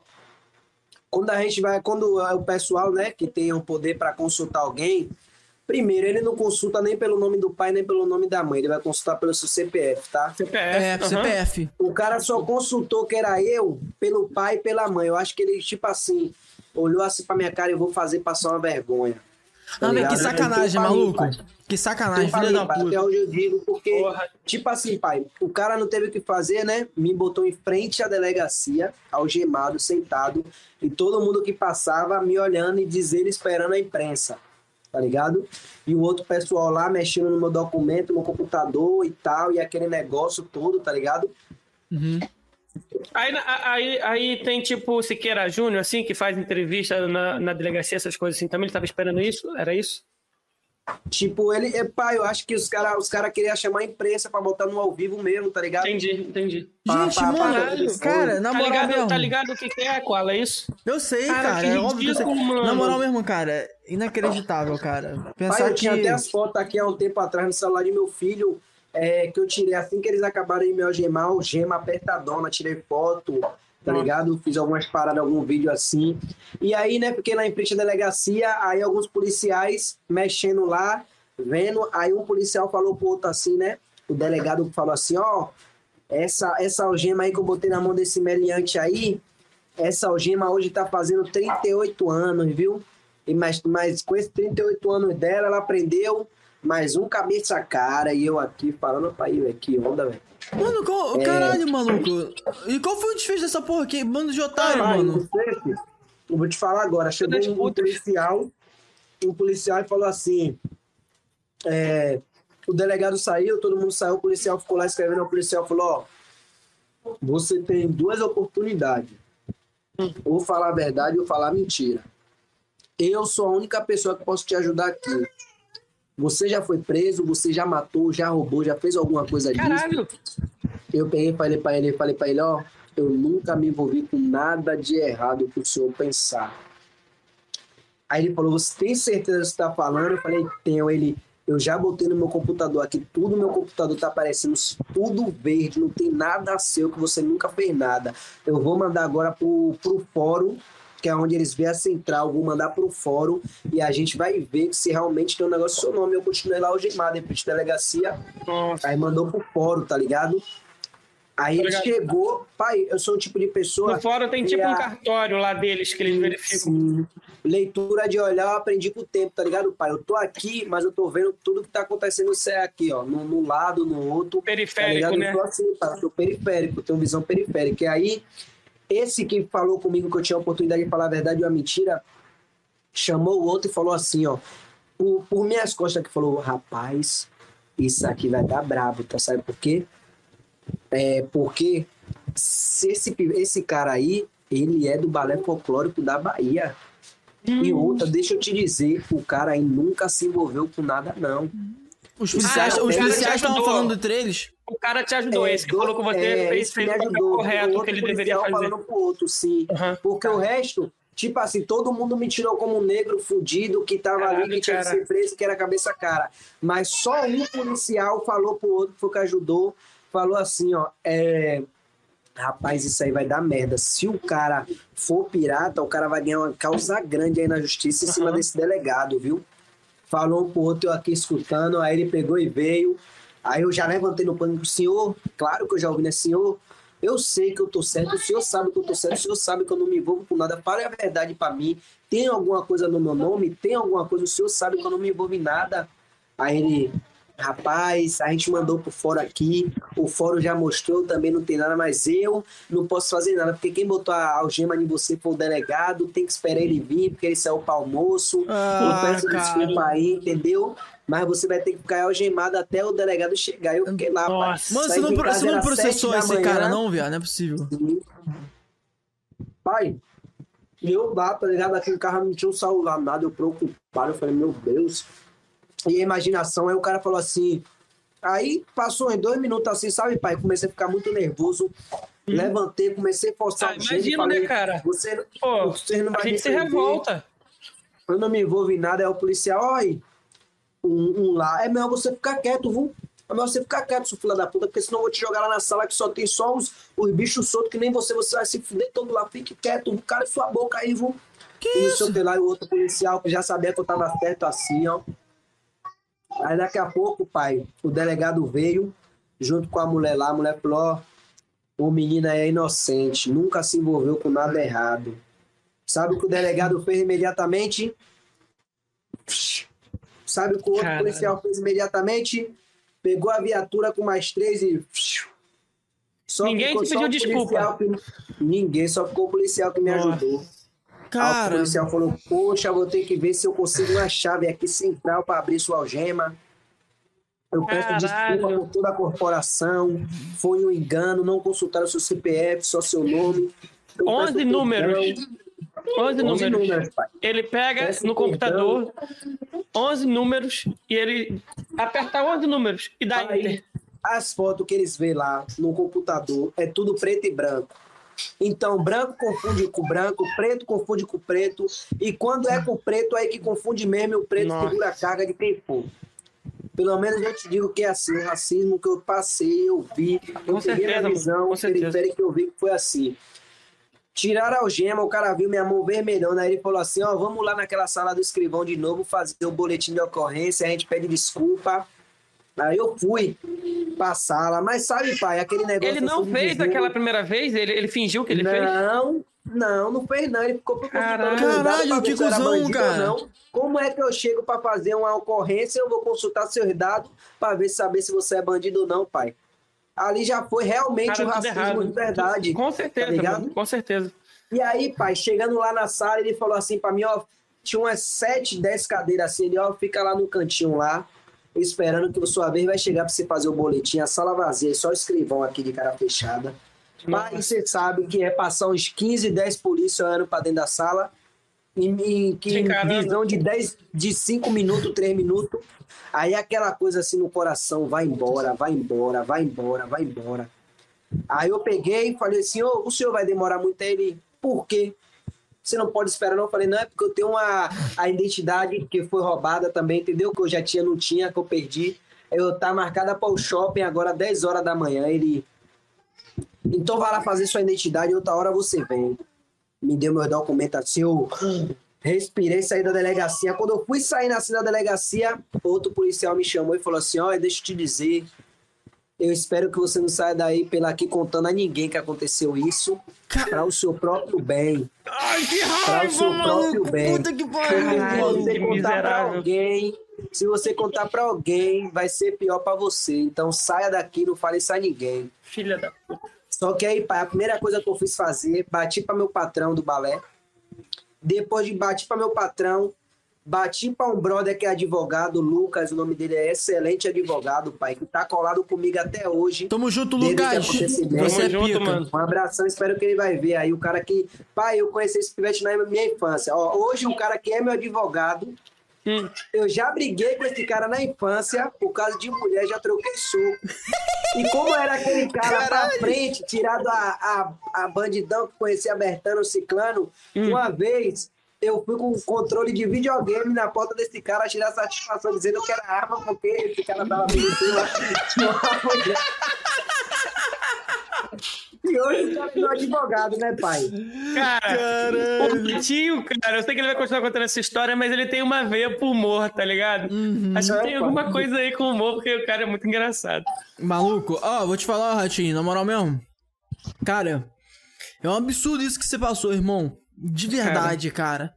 Quando a gente vai, quando é o pessoal, né, que tem o poder para consultar alguém, primeiro, ele não consulta nem pelo nome do pai, nem pelo nome da mãe, ele vai consultar pelo seu CPF, tá? CPF. É, aham. CPF. O cara só consultou que era eu pelo pai e pela mãe. Eu acho que ele, tipo assim, olhou assim pra minha cara e eu vou fazer passar uma vergonha. Tá Ah, velho, que ligado? sacanagem, falei, maluco. pai. Que sacanagem, Eu filha da pai, até puta. hoje eu digo, porque, Porra. tipo assim, pai, o cara não teve o que fazer, né? Me botou em frente à delegacia, algemado, sentado, e todo mundo que passava me olhando e dizendo, esperando a imprensa, tá ligado? E o outro pessoal lá mexendo no meu documento, no computador e tal, e aquele negócio todo, tá ligado? Uhum. Aí, aí, aí tem tipo o Siqueira Júnior, assim, que faz entrevista na, na delegacia, essas coisas assim. Também ele tava esperando isso? Era isso? Tipo, ele, é, pai, eu acho que os caras os cara queriam chamar a imprensa pra botar no ao vivo mesmo, tá ligado? Entendi, entendi. Gente, Pá, pá, mano, cara, na tá, moral ligado, mesmo. tá ligado o que, é, Koala? É isso? Eu sei, Cara, cara. que É óbvio que eu sei. Na moral mesmo, cara. Inacreditável, cara. Pai, Pensar eu que. tinha até as fotos aqui há um tempo atrás no celular de meu filho, é, que eu tirei assim que eles acabaram de me algemar, algema apertadona, tirei foto, tá ligado? Fiz algumas paradas, algum vídeo assim. E aí, né, porque na frente da delegacia, aí alguns policiais mexendo lá, vendo, aí um policial falou pro outro assim, né? O delegado falou assim, ó, essa, essa algema aí que eu botei na mão desse meliante aí, essa algema hoje tá fazendo 38 anos, viu? E mas, mas com esses 38 anos dela, ela aprendeu mais um cabeça cara e eu aqui falando pra ele, velho, que onda, velho. Mano, qual... É. caralho, maluco. E qual foi o desfecho dessa porra aqui? Bando de otário, Caralho, mano. você, filho, eu vou te falar agora. Chegou um, um policial, um policial e falou assim: é, o delegado saiu, todo mundo saiu, o policial ficou lá escrevendo, o policial falou: ó, você tem duas oportunidades. Ou falar a verdade ou falar mentira. Eu sou a única pessoa que posso te ajudar aqui. Você já foi preso, você já matou, já roubou, já fez alguma coisa disso? Caralho! Eu peguei falei pra ele, falei pra ele, ó, eu nunca me envolvi com nada de errado que o senhor pensar. Aí ele falou, você tem certeza que você tá falando? Eu falei, tenho. Ele, eu já botei no meu computador aqui, tudo meu computador tá aparecendo, tudo verde, não tem nada seu que você nunca fez nada. Eu vou mandar agora pro, pro fórum, que é onde eles vê a central, vou mandar pro fórum e a gente vai ver se realmente tem um negócio seu nome. Eu continuei lá algemado, em frente delegacia, Nossa. Aí mandou pro fórum, tá ligado? Aí ele chegou, pai, eu sou o tipo de pessoa. No fórum tem tipo que um a- cartório lá deles que eles verificam. Sim. Leitura de olhar, eu aprendi com o tempo, tá ligado, pai? Eu tô aqui, mas eu tô vendo tudo que tá acontecendo no céu aqui, ó. No, no lado, no outro. Tá Periférico, ligado? né? Eu tô assim, pai, eu sou periférico, tenho visão periférica. E aí, esse que falou comigo que eu tinha a oportunidade de falar a verdade ou a mentira, chamou o outro e falou assim, ó. Por, por minhas costas que falou, rapaz, isso aqui vai dar brabo, tá? Sabe por quê? É porque se esse, esse cara aí, ele é do balé folclórico da Bahia. E outra, deixa eu te dizer, o cara aí nunca se envolveu com nada, não. Os policiais Ah, os policiais te estavam falando entre eles. O cara te ajudou, É, esse que do- falou com você é, fez, fez o ajudou. correto O que ele deveria policial fazer. falando pro outro, sim. Aham. Porque o resto, tipo assim, todo mundo me tirou como um negro fudido que tava ali, Caralho, que tinha que cara. ser preso, que era cabeça cara. Mas só um policial falou pro outro, que foi o que ajudou, falou assim, ó, é... Rapaz, isso aí vai dar merda. Se o cara for pirata, o cara vai ganhar uma causa grande aí na justiça em cima Aham. desse delegado, viu? Falou pro outro, eu aqui escutando, aí ele pegou e veio. Aí eu já levantei no pânico, senhor, claro que eu já ouvi, né, senhor? Eu sei que eu tô certo, o senhor sabe que eu tô certo, o senhor sabe que eu não me envolvo com nada. Fale a verdade pra mim. Tem alguma coisa no meu nome? Tem alguma coisa? O senhor sabe que eu não me envolvo em nada. Aí ele, rapaz, a gente mandou pro fórum aqui, o fórum já mostrou, também não tem nada, mas eu não posso fazer nada, porque quem botou a algema em você foi o delegado, tem que esperar ele vir, porque ele saiu para almoço. Ah, eu peço desculpa aí, entendeu? Mas você vai ter que ficar algemado até o delegado chegar. Eu fiquei lá, pai. Nossa. Mano, você não, você não processou esse manhã. cara, não, viado? Não é possível. Pai, eu lá, tá ligado? Aqui no carro não tinha um celular, nada, eu preocupado, eu falei, meu Deus. E a imaginação, aí o cara falou assim. Aí passou em dois minutos assim, sabe, pai? Comecei a ficar muito nervoso. Levantei, comecei a forçar Ah, o jeito, imagina, falei, né, cara? Você, Pô, você não a vai gente se revolta. Eu não me envolvo em nada, é o policial, olha, um, um lá. É melhor você ficar quieto, viu? É melhor você ficar quieto, seu filho da puta, porque senão eu vou te jogar lá na sala que só tem só os, os bichos soltos que nem você, você vai se fuder todo lá. Fique quieto, cara, sua boca aí, viu? Que E isso? o que lá, e o outro policial que já sabia que eu tava certo assim, ó. Aí daqui a pouco, pai, o delegado veio junto com a mulher lá, a mulher falou, ó, o menino é inocente, nunca se envolveu com nada errado. Sabe o que o delegado fez imediatamente? Sabe o que o outro Caralho. policial fez imediatamente? Pegou a viatura com mais três e. Só Ninguém te pediu desculpa. que- Ninguém, só ficou o policial que me Nossa. ajudou. Aí o Cara, policial falou: Poxa, vou ter que ver se eu consigo uma chave aqui central para abrir sua algema. Eu peço Caralho. desculpa por toda a corporação. Foi um engano, não consultaram seu CPF, só seu nome. Eu 11 peço números. perdão. 11 11 números. Ele pega no computador 11 números e ele aperta 11 números e dá Aí, enter. as fotos que eles vê lá no computador é tudo preto e branco. Então, branco confunde com branco, preto confunde com preto, e quando é com preto, aí que confunde mesmo, e o preto Nossa. segura a carga de quem for. Pelo menos eu te digo que é assim, o racismo que eu passei, eu vi, eu Com peguei certeza, na visão periférica, eu vi que foi assim. Tiraram a algema, o cara viu minha mão vermelhona, aí ele falou assim, ó, vamos lá naquela sala do escrivão de novo fazer o boletim de ocorrência, a gente pede desculpa. Aí eu fui pra sala, mas sabe, pai, aquele negócio... Ele não assim fez dizer- aquela primeira vez? Ele, ele fingiu que ele fez? Não, não, não fez não, ele ficou Caralho. Caralho, que se eu era cuzão, bandido ou cara. Não. Como é que eu chego pra fazer uma ocorrência, eu vou consultar seus dados pra ver, saber se você é bandido ou não, pai. Ali já foi realmente o tudo racismo de verdade. Com tá certeza, ligado? mano, com certeza. E aí, pai, chegando lá na sala, ele falou assim pra mim, ó, tinha umas 7, 10 cadeiras assim, ele, ó, fica lá no cantinho lá, esperando que a sua vez vai chegar pra você fazer o boletim, a sala vazia, só o escrivão aqui de cara fechada. Mas você sabe que é passar uns 15, 10 polícias olhando pra dentro da sala, em, que, visão de 10, de 5 minutos, 3 minutos, aí aquela coisa assim no coração, vai embora, vai embora, vai embora, vai embora. Aí eu peguei e falei assim, ô, o senhor vai demorar muito? Aí ele, por quê? Você não pode esperar, não. Eu falei, não, é porque eu tenho uma, a identidade que foi roubada também, entendeu? Que eu já tinha, não tinha, que eu perdi. Eu tá marcada para o shopping agora, 10 horas da manhã. Ele. Então vai lá fazer sua identidade, outra hora você vem. Me deu meu documento assim, eu respirei, saí da delegacia. Quando eu fui sair assim da delegacia, outro policial me chamou e falou assim: olha, deixa eu te dizer. Eu espero que você não saia daí pela aqui contando a ninguém que aconteceu isso, para o seu próprio bem. Ai, que Para o seu raiva, próprio maluco. bem. Puta que pariu, se você que contar para alguém, se você contar para alguém, vai ser pior para você. Então saia daqui, não fale isso a ninguém. Filha da puta. Só que aí, pai, a primeira coisa que eu fiz fazer, bati para meu patrão do balé. Depois de bater para meu patrão, Bati pra um brother que é advogado, Lucas, o nome dele é excelente advogado, pai, que tá colado comigo até hoje. Tamo junto, Lucas. Você é Tamo junto, mano. Um abração, espero que ele vai ver aí. O cara que. Pai, eu conheci esse pivete na minha infância. Ó, hoje, o cara que é meu advogado, Hum. eu já briguei com esse cara na infância por causa de mulher, já troquei soco. E como era aquele cara pra frente, tirado a, a, a bandidão que conhecia Bertano Ciclano, uma vez eu fui com um controle de videogame na porta desse cara tirar satisfação dizendo que era arma, porque esse cara tava me tinha uma mulher. E hoje o cara é meu advogado, né, pai? Cara, o tio, cara, eu sei que ele vai continuar contando essa história, mas ele tem uma veia por humor, tá ligado? Acho que tem alguma coisa aí com humor, porque o cara é muito engraçado. Maluco, ó, vou te falar, ó, Ratinho, na moral mesmo. Cara, é um absurdo isso que você passou, irmão. De verdade, cara.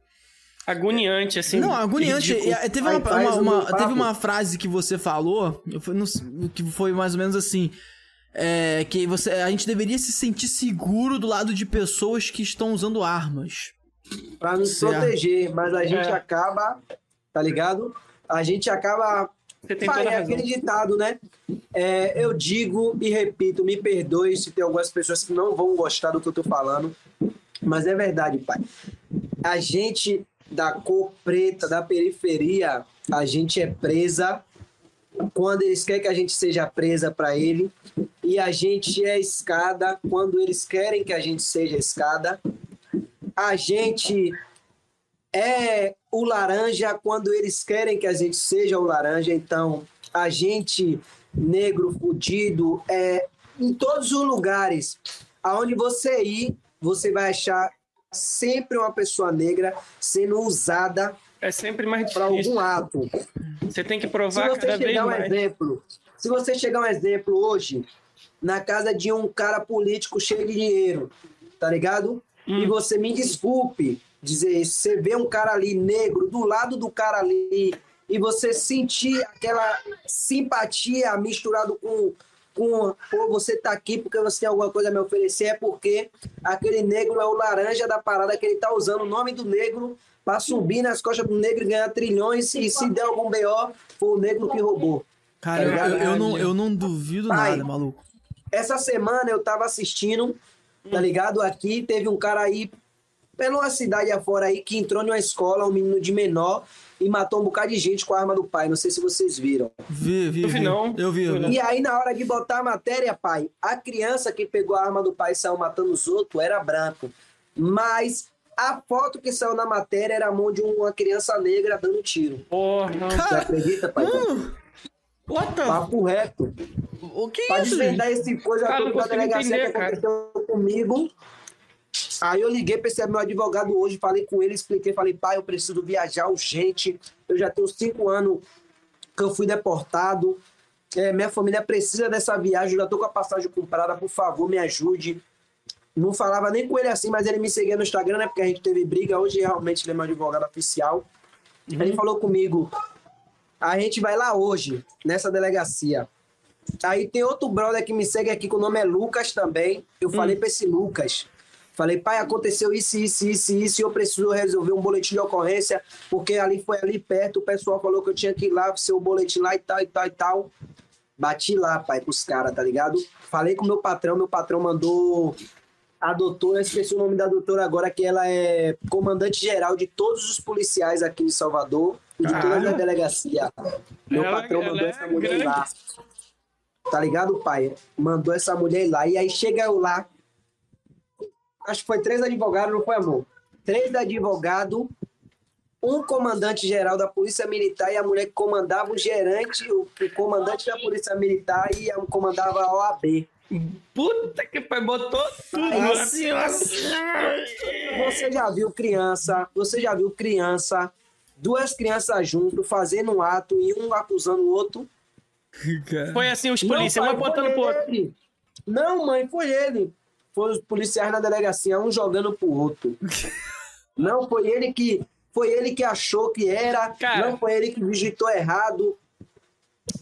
Agoniante, assim. Não, agoniante. ridículo. E, e teve uma, uma- uma- teve uma frase que você falou, que foi mais ou menos assim. É, que você, a gente deveria se sentir seguro do lado de pessoas que estão usando armas. Pra nos Certo. proteger, mas a gente É. acaba, tá ligado? A gente acaba. Você tem é aquele ditado, né? É, eu digo e repito, me perdoe se tem algumas pessoas que não vão gostar do que eu tô falando, mas é verdade, pai. A gente da cor preta, da periferia, a gente é presa quando eles querem que a gente seja presa para ele, e a gente é escada quando eles querem que a gente seja escada. A gente é o laranja quando eles querem que a gente seja o laranja. Então, a gente, negro, fudido, é em todos os lugares aonde você ir, você vai achar sempre uma pessoa negra sendo usada É sempre mais para difícil. algum ato. Você tem que provar cada vez um mais. exemplo, se você chegar um exemplo hoje na casa de um cara político cheio de dinheiro, tá ligado? E você me desculpe dizer isso, você vê um cara ali negro do lado do cara ali e você sentir aquela simpatia misturado com com pô, você tá aqui porque você tem alguma coisa a me oferecer é porque aquele negro é o laranja da parada que ele tá usando o nome do negro para subir nas costas do negro e ganhar trilhões e se der algum BO, foi o negro que roubou. Cara, eu, eu- eu não, eu não duvido Pai. nada, maluco. Essa semana eu tava assistindo, tá ligado? Aqui teve um cara aí, pela cidade afora aí, que entrou numa escola, um menino de menor, e matou um bocado de gente com a arma do pai. Não sei se vocês viram. Vi, vi, Eu vi não. Eu vi, Eu vi. E aí, na hora de botar a matéria, pai, a criança que pegou a arma do pai e saiu matando os outros era branco. Mas a foto que saiu na matéria era a mão de uma criança negra dando tiro. Porra. Você acredita, pai? What the... Papo reto. O que Pra é isso, gente? desvendar esse coisa Cara, toda não da consigo delegacia entender, que aconteceu comigo. Aí eu liguei para esse meu advogado hoje, falei com ele, expliquei, falei, pai, eu preciso viajar urgente. Eu já tenho cinco anos que eu fui deportado. É, minha família precisa dessa viagem, eu já tô com a passagem comprada, por favor, me ajude. Não falava nem com ele assim, mas ele me seguia no Instagram, né? Porque a gente teve briga. Hoje realmente ele é meu advogado oficial. Ele falou comigo: a gente vai lá hoje, nessa delegacia. Aí tem outro brother que me segue aqui, que o nome é Lucas também. Eu falei pra esse Lucas. Falei, pai, aconteceu isso, isso, isso, isso, e eu preciso resolver um boletim de ocorrência, porque ali foi ali perto, o pessoal falou que eu tinha que ir lá, ser o boletim lá e tal, e tal, e tal. Bati lá, pai, pros caras, tá ligado? Falei com o meu patrão, meu patrão mandou a doutora, eu esqueci o nome da doutora agora, que ela é comandante geral de todos os policiais aqui em Salvador, e de todas Caralho. as delegacias. Meu Ela- patrão mandou é essa mulher grande. lá. Tá ligado, pai? Mandou essa mulher lá. E aí chega eu lá. Acho que foi três advogados, não foi, amor? Três advogados, um comandante geral da Polícia Militar e a mulher que comandava o gerente, o, o comandante da Polícia Militar e a, comandava a OAB. Puta que pai, botou tudo assim, ó. Você já viu criança, você já viu criança, duas crianças juntas fazendo um ato e um acusando o outro? Foi assim os polícias, um foi pro outro. ele. Não, mãe, foi ele. Foram os policiais na delegacia, um jogando pro outro. Não, foi ele que foi ele que achou que era, Cara. não foi ele que digitou errado.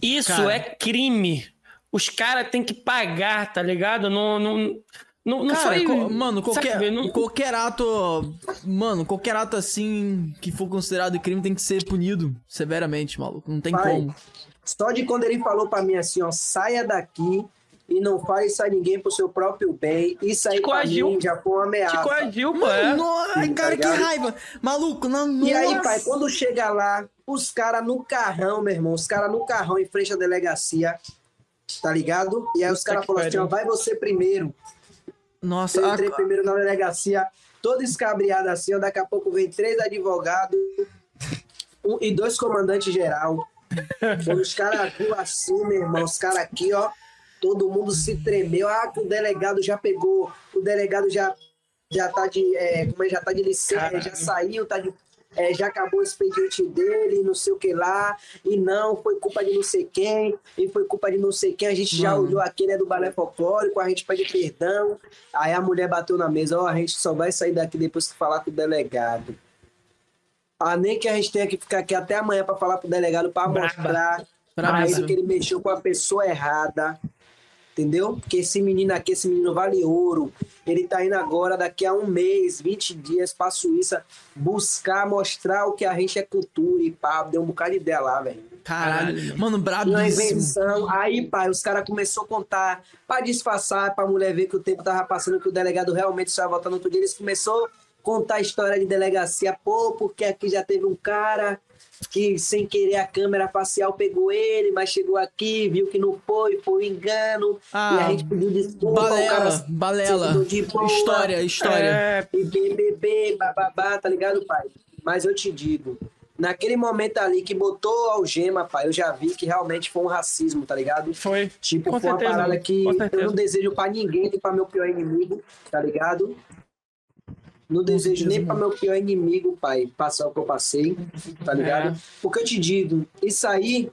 Isso Cara. é crime. Os caras têm que pagar, tá ligado? Não, não, Não, não Cara, foi. co- mano, qualquer, sabe, não- qualquer ato. Mano, qualquer ato assim que for considerado crime tem que ser punido severamente, maluco. Não tem Pai, como. Só de quando ele falou pra mim assim, ó, saia daqui e não fale isso a ninguém pro seu próprio bem. Isso aí pra mim já foi uma ameaça. Te coagiu, pô. é. Mano, ai, Sim, cara, tá que raiva. Maluco, não. E aí, pai, quando chega lá, os caras no carrão, meu irmão, os caras no carrão em frente à delegacia, tá ligado? E aí os caras falaram assim, ó, vai você primeiro. Nossa, Eu a- entrei primeiro na delegacia, todo escabriado assim, ó, daqui a pouco vem três advogados um- e dois comandantes geral. Os caras assim, meu irmão, os caras aqui, ó, todo mundo se tremeu. Ah, que o delegado já pegou, o delegado já, já tá de. É, como é, já tá de licença, já saiu, tá de. É, já acabou o expediente dele, não sei o que lá, e não, foi culpa de não sei quem, e foi culpa de não sei quem, a gente já Mano. olhou aquele é do balé folclórico, a gente pede perdão. Aí a mulher bateu na mesa, ó, a gente só vai sair daqui depois que falar com o delegado. Ah, nem que a gente tenha que ficar aqui até amanhã pra falar pro delegado pra Braba. mostrar pra ele que ele mexeu com a pessoa errada. Entendeu? Porque esse menino aqui, esse menino vale ouro. Ele tá indo agora, daqui a um mês, 20 dias, pra Suíça, buscar, mostrar o que a gente é cultura e pá. Deu um bocado de ideia lá, velho. Caralho. Caralho. Mano, Uma brabíssimo. invenção. Aí, pai, os caras começaram a contar pra disfarçar, pra mulher ver que o tempo tava passando, que o delegado realmente só ia voltar no outro dia. Eles começaram a contar a história de delegacia. Pô, porque aqui já teve um cara que, sem querer, a câmera facial pegou ele, mas chegou aqui, viu que não foi, foi um engano. Ah, e a gente pediu desculpa. Balela, cara balela. de boa. História, história. É, E BBB, bababá, tá ligado, pai? Mas eu te digo, naquele momento ali que botou algema, pai, eu já vi que realmente foi um racismo, tá ligado? foi. Tipo, Com foi uma certeza, parada que eu não desejo pra ninguém, nem pra meu pior inimigo, tá ligado? Não desejo nem pra meu pior inimigo, pai, passar o que eu passei, tá ligado? É. Porque eu te digo, isso aí,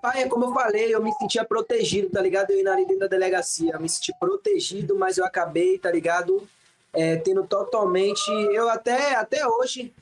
pai, é como eu falei, eu me sentia protegido, tá ligado? Eu ia ali dentro da delegacia, eu me senti protegido, mas eu acabei, tá ligado? É, tendo totalmente. Eu até, até hoje,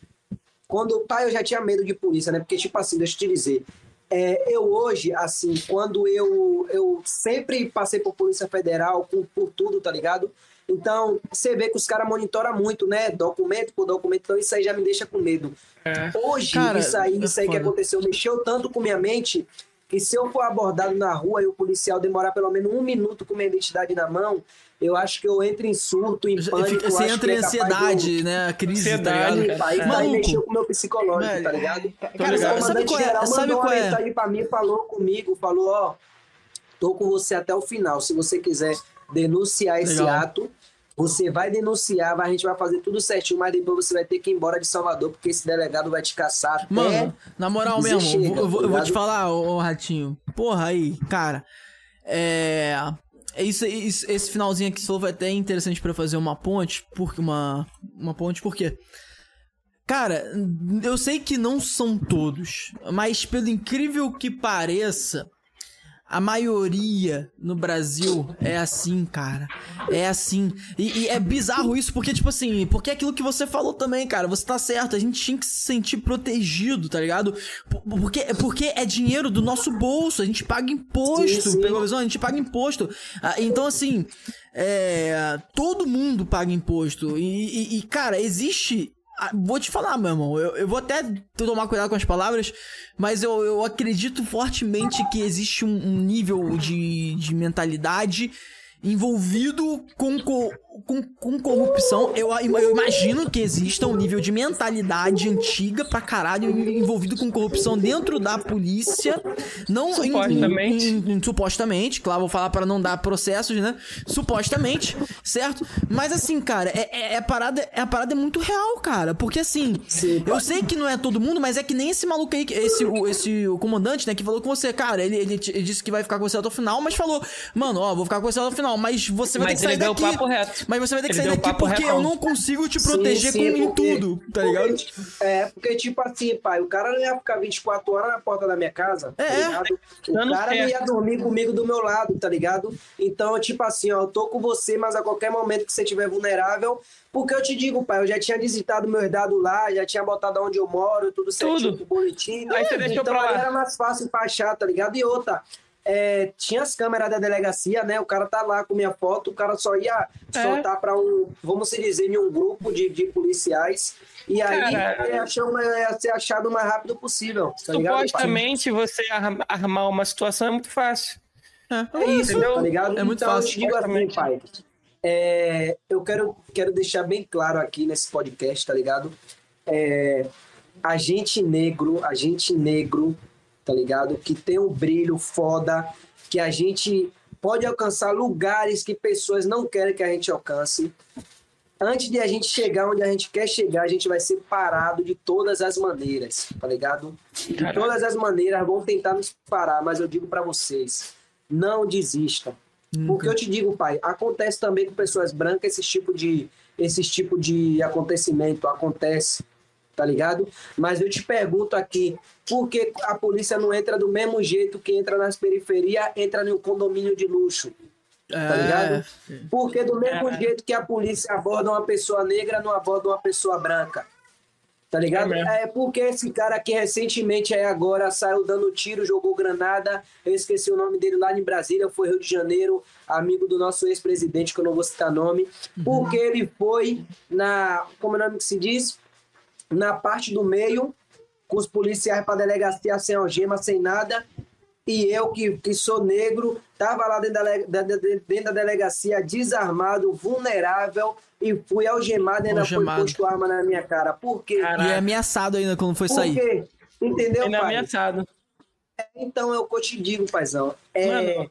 quando pai, eu já tinha medo de polícia, né? Porque, tipo assim, deixa eu te dizer. É, eu hoje, assim, quando eu, eu sempre passei por Polícia Federal, por, por tudo, tá ligado? Então, você vê que os caras monitoram muito, né? Documento por documento, então isso aí já me deixa com medo. É. Hoje, Cara, isso aí, é isso aí que aconteceu mexeu tanto com minha mente que se eu for abordado na rua e o policial demorar pelo menos um minuto com minha identidade na mão, eu acho que eu entro em surto, em pânico. Você acho entra em é capaz de eu- ansiedade, né? Crise, tá Ansiedade, ligado? Aí, aí Maluco. mexeu com o meu psicológico, tá ligado? Cara, Mas o sabe, qual é? geral Sabe mandou qual uma é? mensagem pra mim, falou comigo, falou, ó, tô com você até o final. Se você quiser denunciar esse Legal. ato, você vai denunciar, a gente vai fazer tudo certinho, mas depois você vai ter que ir embora de Salvador, porque esse delegado vai te caçar. Mano, na moral mesmo, chega, eu, vou- eu vou- te falar, ô, ô, Ratinho. Porra, aí, cara. É. é Isso, isso- esse finalzinho aqui só vai até interessante pra fazer uma ponte, porque uma uma ponte porque Cara, eu sei que não são todos, mas pelo incrível que pareça, a maioria no Brasil é assim, cara. É assim. E, e é bizarro isso, porque, tipo assim, porque é aquilo que você falou também, cara. Você tá certo, a gente tinha que se sentir protegido, tá ligado? Por- Porque, porque é dinheiro do nosso bolso, a gente paga imposto. Sim, sim. Pegou a visão? A gente paga imposto. Ah, Então, assim, é, todo mundo paga imposto. E, e- e, cara, existe. Ah, Vou te falar, meu irmão. Eu, eu vou até tomar cuidado com as palavras, mas eu, eu acredito fortemente que existe um, um nível de, de mentalidade envolvido com, co- com, com corrupção. Eu, eu imagino que exista um nível de mentalidade antiga pra caralho envolvido com corrupção dentro da polícia. Não em- Supostamente. em- em- supostamente, claro, vou falar pra não dar processos, né? Supostamente, certo? Mas assim, cara, é, é, é a parada, é a parada é muito real, cara. Porque assim, Sim. eu sei que não é todo mundo, mas é que nem esse maluco aí, que- esse, o, esse o comandante, né, que falou com você, cara, ele, ele, ele disse que vai ficar com você até o final, mas falou, mano, ó, vou ficar com você até o final, mas você vai Mas ter que ele sair deu o daqui. papo reto. Mas você vai ter que Ele sair daqui porque retão. eu não consigo te Sim, proteger sim, com, em porque- tudo, tá ligado? Porque, é, porque, tipo assim, pai, o cara não ia ficar 24 horas na porta da minha casa, tá É. ligado? O Dando cara não ia dormir comigo do meu lado, tá ligado? Então, tipo assim, ó, eu tô com você, mas a qualquer momento que você estiver vulnerável, porque eu te digo, pai, eu já tinha digitado meus dados lá, já tinha botado onde eu moro, tudo certinho, Tudo. bonitinho. Aí você deixou então pra lá. aí era mais fácil pra achar, tá ligado? E outra, é, tinha as câmeras da delegacia, né? O cara tá lá com minha foto, o cara só ia É. soltar para um, vamos se dizer, em um grupo de, de policiais. E aí ia, ia ser achado o mais rápido possível. Tá ligado? Supostamente você ar- armar uma situação é muito fácil. É isso, Entendeu? tá ligado? É muito então, fácil. eu digo assim, pai. é, eu quero, quero deixar bem claro aqui nesse podcast, tá ligado? É, a gente negro, a gente negro, tá ligado? Que tem um brilho foda, que a gente pode alcançar lugares que pessoas não querem que a gente alcance. Antes de a gente chegar onde a gente quer chegar, a gente vai ser parado de todas as maneiras, tá ligado? De Caraca. todas as maneiras vão tentar nos parar, mas eu digo pra vocês, não desistam. Porque eu te digo, pai, acontece também com pessoas brancas esse tipo de esse tipo de acontecimento acontece, tá ligado? Mas eu te pergunto aqui, por que a polícia não entra do mesmo jeito que entra nas periferias, entra no condomínio de luxo? Tá ligado? Porque do mesmo É. jeito que a polícia aborda uma pessoa negra, não aborda uma pessoa branca. Tá ligado? É. É, porque esse cara aqui recentemente aí agora saiu dando tiro, jogou granada. Eu esqueci o nome dele lá em Brasília, foi Rio de Janeiro, amigo do nosso ex-presidente, que eu não vou citar nome. Porque ele foi na. Como é o nome que se diz? Na parte do meio, com os policiais para delegacia sem algema, sem nada. E eu, que, que sou negro, tava lá dentro da, dentro da delegacia, desarmado, vulnerável, e fui algemado e ainda Algemado. foi posto arma na minha cara. Por quê? Caraca. E é ameaçado ainda quando foi Por sair. quê? Entendeu, Ainda é pai? ameaçado. Então é o que eu te digo, paizão. É, Mano,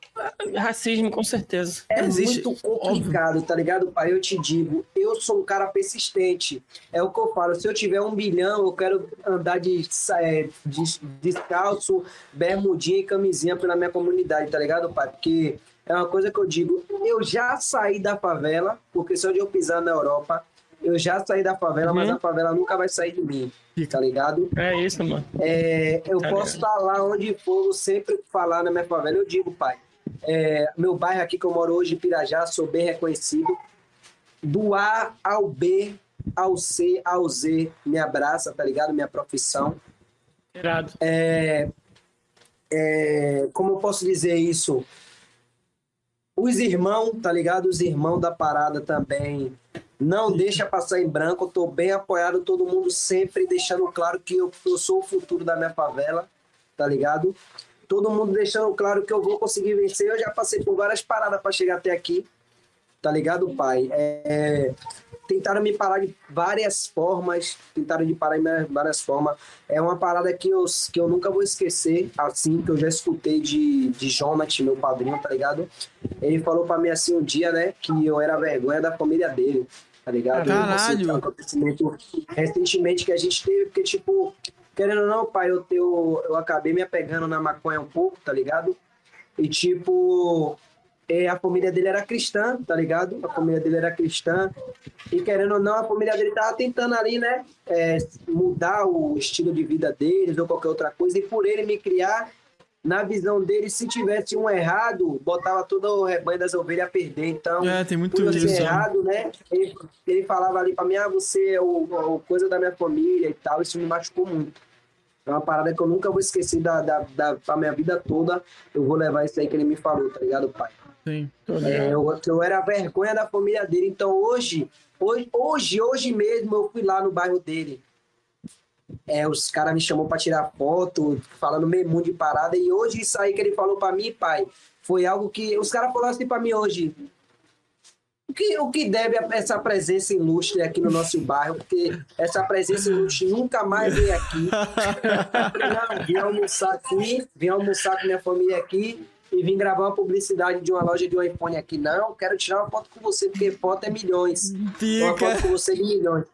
racismo, com certeza. é existe, muito complicado, tá ligado, pai? Eu te digo, eu sou um cara persistente. É o que eu falo. Se eu tiver um bilhão, eu quero andar de, é, de- descalço, bermudinha e camisinha pela minha comunidade, tá ligado, pai? Porque é uma coisa que eu digo. Eu já saí da favela, porque se eu pisar na Europa, eu já saí da favela, mas Uhum. a favela nunca vai sair de mim, tá ligado? É isso, mano. É, eu Tá posso estar lá onde for, sempre falar na minha favela, eu digo, pai. é, meu bairro aqui que eu moro hoje, Pirajá, sou bem reconhecido. Do A ao B, ao C, ao Z, me abraça, tá ligado? Minha profissão. Irado. É, como eu posso dizer isso? Os irmãos, tá ligado? Os irmãos da parada também. Não deixa passar em branco, tô bem apoiado, todo mundo sempre deixando claro que eu, eu sou o futuro da minha favela, tá ligado? Todo mundo deixando claro que eu vou conseguir vencer. Eu já passei por várias paradas para chegar até aqui, tá ligado, pai? É, tentaram me parar de várias formas, tentaram me parar de várias formas. É uma parada que eu, que eu nunca vou esquecer, assim, que eu já escutei de, de Jonathan, meu padrinho, tá ligado? Ele falou pra mim assim um dia, né, que eu era vergonha da família dele, tá ligado? Caralho! Esse acontecimento recentemente que a gente teve, porque, tipo, querendo ou não, pai, eu, eu, eu acabei me apegando na maconha um pouco, tá ligado? E, tipo, é, a família dele era cristã, tá ligado? A família dele era cristã. E querendo ou não, a família dele tava tentando ali, né? é, mudar o estilo de vida deles ou qualquer outra coisa. E por ele me criar, na visão dele, se tivesse um errado, botava todo o rebanho das ovelhas a perder. Então, É, tem muito por ser né? errado, né? Ele, ele falava ali pra mim, ah, você é o, o coisa da minha família e tal. Isso me machucou muito. É uma parada que eu nunca vou esquecer da, da, da, da minha vida toda. Eu vou levar isso aí que ele me falou, tá ligado, pai? Sim. É, eu, eu era a vergonha da família dele. Então hoje, hoje, hoje, hoje mesmo eu fui lá no bairro dele. É, os caras me chamou para tirar foto, falando meio mundo de parada. E hoje isso aí que ele falou para mim, pai, foi algo que os caras falaram assim para mim hoje. O que, o que deve a essa presença ilustre aqui no nosso bairro? Porque essa presença ilustre nunca mais vem aqui. Não, vim almoçar aqui, vim almoçar com minha família aqui e vim gravar uma publicidade de uma loja de um iPhone aqui. Não, quero tirar uma foto com você, porque foto é milhões. Uma Pica. foto com você de milhões.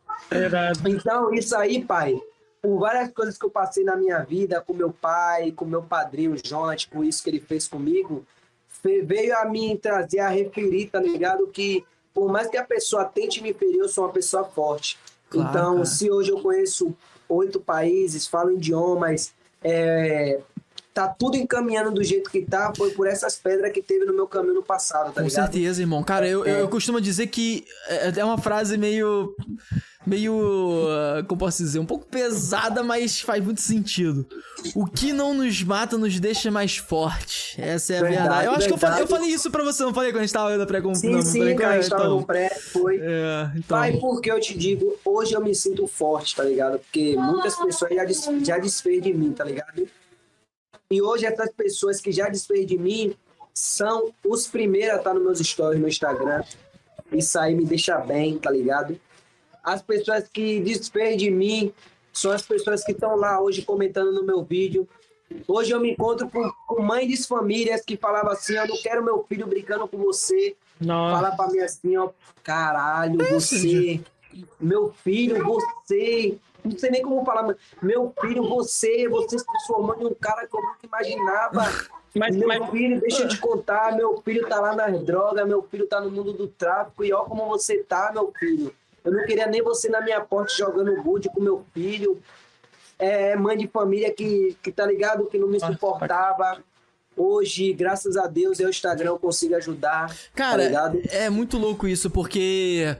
Então, isso aí, pai, por várias coisas que eu passei na minha vida, com meu pai, com meu padrinho Jonathan, com isso que ele fez comigo, veio a mim trazer a referir, tá ligado? Que por mais que a pessoa tente me ferir, eu sou uma pessoa forte. Claro, então, cara. se hoje eu conheço oito países, falo idiomas, é, tá tudo encaminhando do jeito que tá, foi por essas pedras que teve no meu caminho no passado, tá Com ligado? certeza, irmão. Cara, eu, eu, eu costumo dizer que é é uma frase meio. Meio. ah, Como posso dizer? Um pouco pesada, mas faz muito sentido. O que não nos mata nos deixa mais fortes. Essa é a verdade. Verdade, Eu acho que eu falei, eu verdade. falei isso pra você, não falei quando a gente tava na pré Sim, não, sim, cara, a gente tava então. no pré, foi. É, então. Pai, porque eu te digo, hoje eu me sinto forte, tá ligado? Porque muitas pessoas já, des, já desfez de mim, tá ligado? E hoje essas pessoas que já desfez de mim são os primeiros a estar nos meus stories no Instagram. Isso aí me deixa bem, tá ligado? As pessoas que desfez de mim são as pessoas que estão lá hoje comentando no meu vídeo. Hoje eu me encontro com, com mães de famílias que falavam assim, eu não quero meu filho brincando com você. Nossa. Fala pra mim assim, ó, caralho, você, meu filho, você, não sei nem como falar, mas meu filho, você, você se transformou em um cara que eu nunca imaginava. Mas, meu mas filho, deixa eu te contar, meu filho tá lá nas drogas, meu filho tá no mundo do tráfico, e ó como você tá, meu filho. Eu não queria nem você na minha porta jogando gude com meu filho. É mãe de família que, que tá ligado, que não me suportava. Hoje, graças a Deus, eu, Instagram, eu consigo ajudar. tá Cara, ligado? é muito louco isso, porque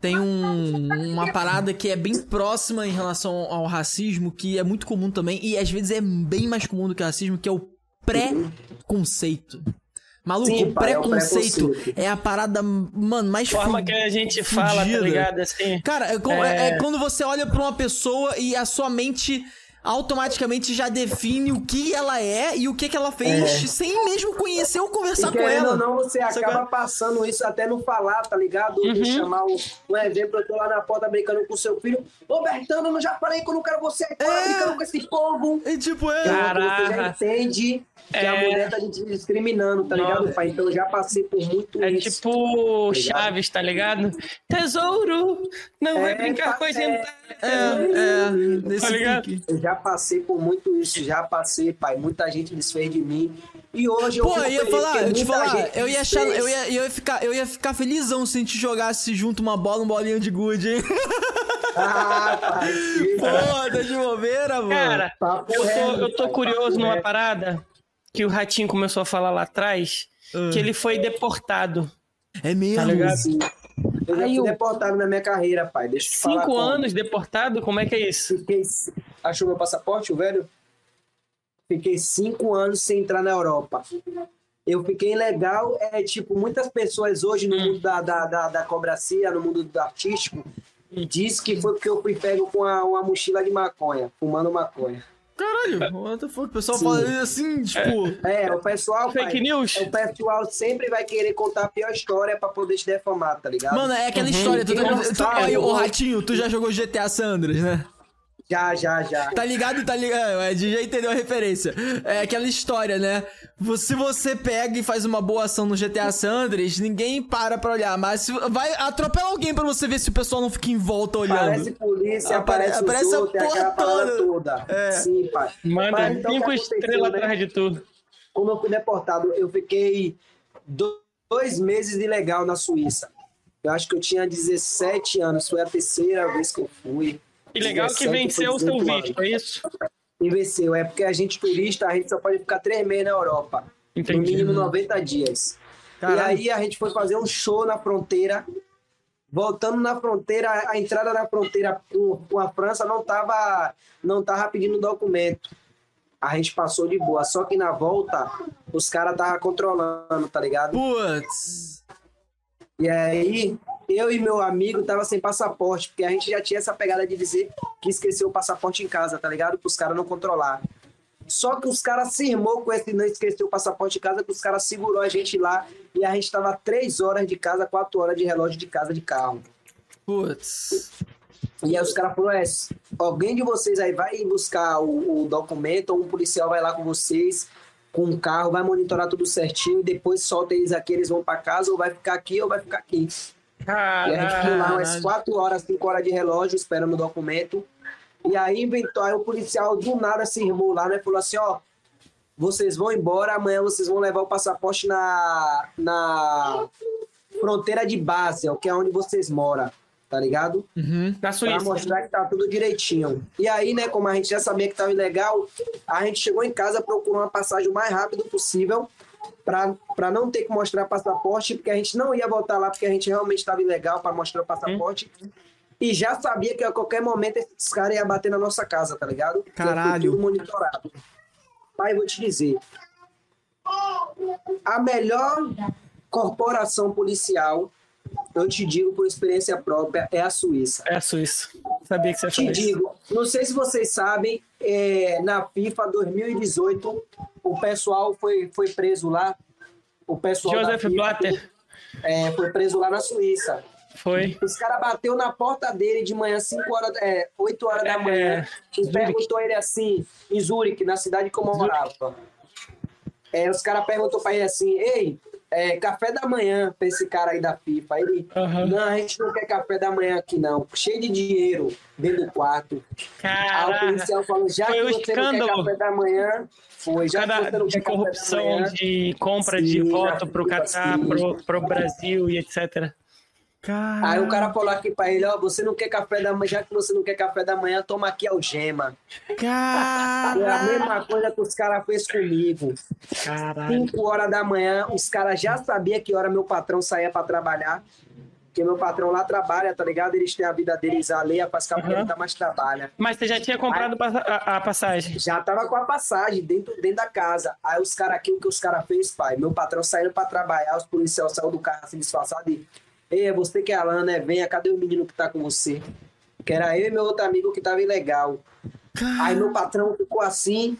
tem um- uma parada que é bem próxima em relação ao racismo, que é muito comum também, e às vezes é bem mais comum do que o racismo, que é o pré-conceito. Maluco, Sim, o pai, é preconceito preconceito. é a parada, mano, mais forma que a gente fala, tá ligado? Assim. Cara, é, É. é quando você olha pra uma pessoa e a sua mente automaticamente já define o que ela é e o que, que ela fez, É. sem mesmo conhecer ou conversar E com ela. ou não, você Saca? acaba passando isso até não falar, tá ligado? De Uhum. chamar um, um exemplo, eu tô lá na porta brincando com seu filho. Ô, Bertano, eu não já falei que eu não quero você aqui É. brincando com esse povo. E tipo, é. Então, você Caraca. já entende que a É. mulher tá discriminando, tá ligado, Nossa. pai? Então eu já passei por muito É isso. tipo ligado? Chaves, tá ligado? Tesouro, não vai É, brincar tá com a gente. É, é, nesse Tá ligado? Já passei por muito isso, já passei, pai. Muita gente desfez de mim. E hoje eu Pô, eu ia falar, eu te falar, gente eu ia achar, eu ia, eu ia ficar, eu ia ficar felizão se a gente jogasse junto uma bola, um bolinho de gude, hein? Ah, pai. Pô, tá de bobeira, mano. Cara, Papo eu tô, reto, eu tô pai, curioso numa reto. parada que o Ratinho começou a falar lá atrás, Ah. que ele foi deportado. é mesmo. Tá ligado? Sim. Eu já Aí fui eu- deportado na minha carreira, pai. Deixa eu te falar. Cinco como. anos deportado? Como é que é isso? Fiquei... Achou meu passaporte, o velho? Fiquei cinco anos sem entrar na Europa. Eu fiquei legal. É tipo, muitas pessoas hoje no Hum. mundo da, da, da, da cobracia, no mundo do artístico, diz que foi porque eu fui pego com a- uma mochila de maconha, fumando maconha. Caralho, what the fuck? O pessoal Sim. fala assim, tipo. É, o pessoal. Fake pai, news? O pessoal sempre vai querer contar a pior história pra poder te defamar, tá ligado? Mano, é aquela Uhum. história. Tu, não tu, aí, ô eu- Ratinho, tu já jogou GTA San Andreas, né? Já, já, já. Tá ligado? Tá ligado? É, já entendeu a referência. É aquela história, né? Se você pega e faz uma boa ação no GTA San Andreas, ninguém para pra olhar. Mas vai atropela alguém pra você ver se o pessoal não fica em volta olhando. Aparece polícia, Apare- aparece, aparece os a porra toda. toda. É. Sim, pai. Manda Mas, então, cinco estrelas né? atrás de tudo. Como eu fui deportado, eu fiquei do- dois meses ilegal na Suíça. Eu acho que eu tinha 17 anos, foi a terceira vez que eu fui. E legal que 17 venceu o seu 18 visto, é isso? E venceu. É porque a gente turista, a gente só pode ficar três meses na Europa. Entendi. No mínimo 90 dias. Caralho. E aí a gente foi fazer um show na fronteira. Voltando na fronteira, a entrada na fronteira com, com a França não tava, não tava pedindo documento. A gente passou de boa. Só que na volta, os caras estavam controlando, tá ligado? Putz. E aí, eu e meu amigo tava sem passaporte, porque a gente já tinha essa pegada de dizer que esqueceu o passaporte em casa, tá ligado? Para os caras não controlar. Só que os caras se irmou com esse não esqueceu o passaporte em casa, que os caras segurou a gente lá e a gente tava três horas de casa, quatro horas de relógio de casa de carro. Putz. E aí os caras falaram, é, alguém de vocês aí vai buscar o, o documento, ou um policial vai lá com vocês, com um carro, vai monitorar tudo certinho, e depois solta eles aqui, eles vão para casa, ou vai ficar aqui, ou vai ficar aqui. E a gente ficou lá umas Caralho. 4 horas, 5 horas de relógio esperando o documento. E aí inventou, aí o policial do nada se irmou lá, né? Falou assim, ó, vocês vão embora, amanhã vocês vão levar o passaporte na, na fronteira de Basel, que é onde vocês moram, tá ligado? Uhum. Na Pra mostrar que tá tudo direitinho. E aí, né, como a gente já sabia que tava ilegal, a gente chegou em casa, procurou uma passagem o mais rápido possível pra não ter que mostrar passaporte, porque a gente não ia voltar lá porque a gente realmente estava ilegal para mostrar o passaporte. e já sabia que a qualquer momento esses caras iam bater na nossa casa, tá ligado? Caralho. tudo monitorado. Pai, vou te dizer. A melhor corporação policial, eu te digo por experiência própria, é a Suíça. É a Suíça. Sabia que você ia Te isso. digo, não sei se vocês sabem, é, na FIFA 2018, o pessoal foi, foi preso lá. O pessoal Joseph FIFA Blatter. é, foi preso lá na Suíça. Foi. Os caras bateu na porta dele de manhã, 5 horas, é, 8 horas da É, manhã, e Zurich. perguntou ele assim, em Zurich, na cidade que eu morava. É, os caras perguntou pra ele assim, ei, é, café da manhã pra esse cara aí da FIFA. Ele, Aham. não, a gente não quer café da manhã aqui não, cheio de dinheiro dentro do quarto. Aí o Caraca. policial falou, já Foi que um você não quer escândalo. café da manhã, foi, já que Cada você não de quer corrupção, manhã, de compra de Sim, voto pro Catar, assim. pro, pro Brasil e etc. Aí o cara falou aqui pra ele, ó, você não quer café da manhã, já que você não quer café da manhã, toma aqui algema. Foi a Caralho. mesma coisa que os caras fez comigo. Caralho. 5 horas da manhã, os caras já sabiam que hora meu patrão saía pra trabalhar. Porque meu patrão lá trabalha, tá ligado? Eles têm a vida deles alheia, faz ele tá mais trabalha. Mas você já tinha comprado passa- a, a passagem. Já tava com a passagem dentro, dentro da casa. Aí os caras aqui, o que os caras fez, pai? Meu patrão saindo pra trabalhar, os policiais saíram do carro assim disfarçado e. Ei, é você que é Alan, né? Venha, cadê o menino que tá com você? Que era eu e meu outro amigo que tava ilegal. Aí meu patrão ficou assim.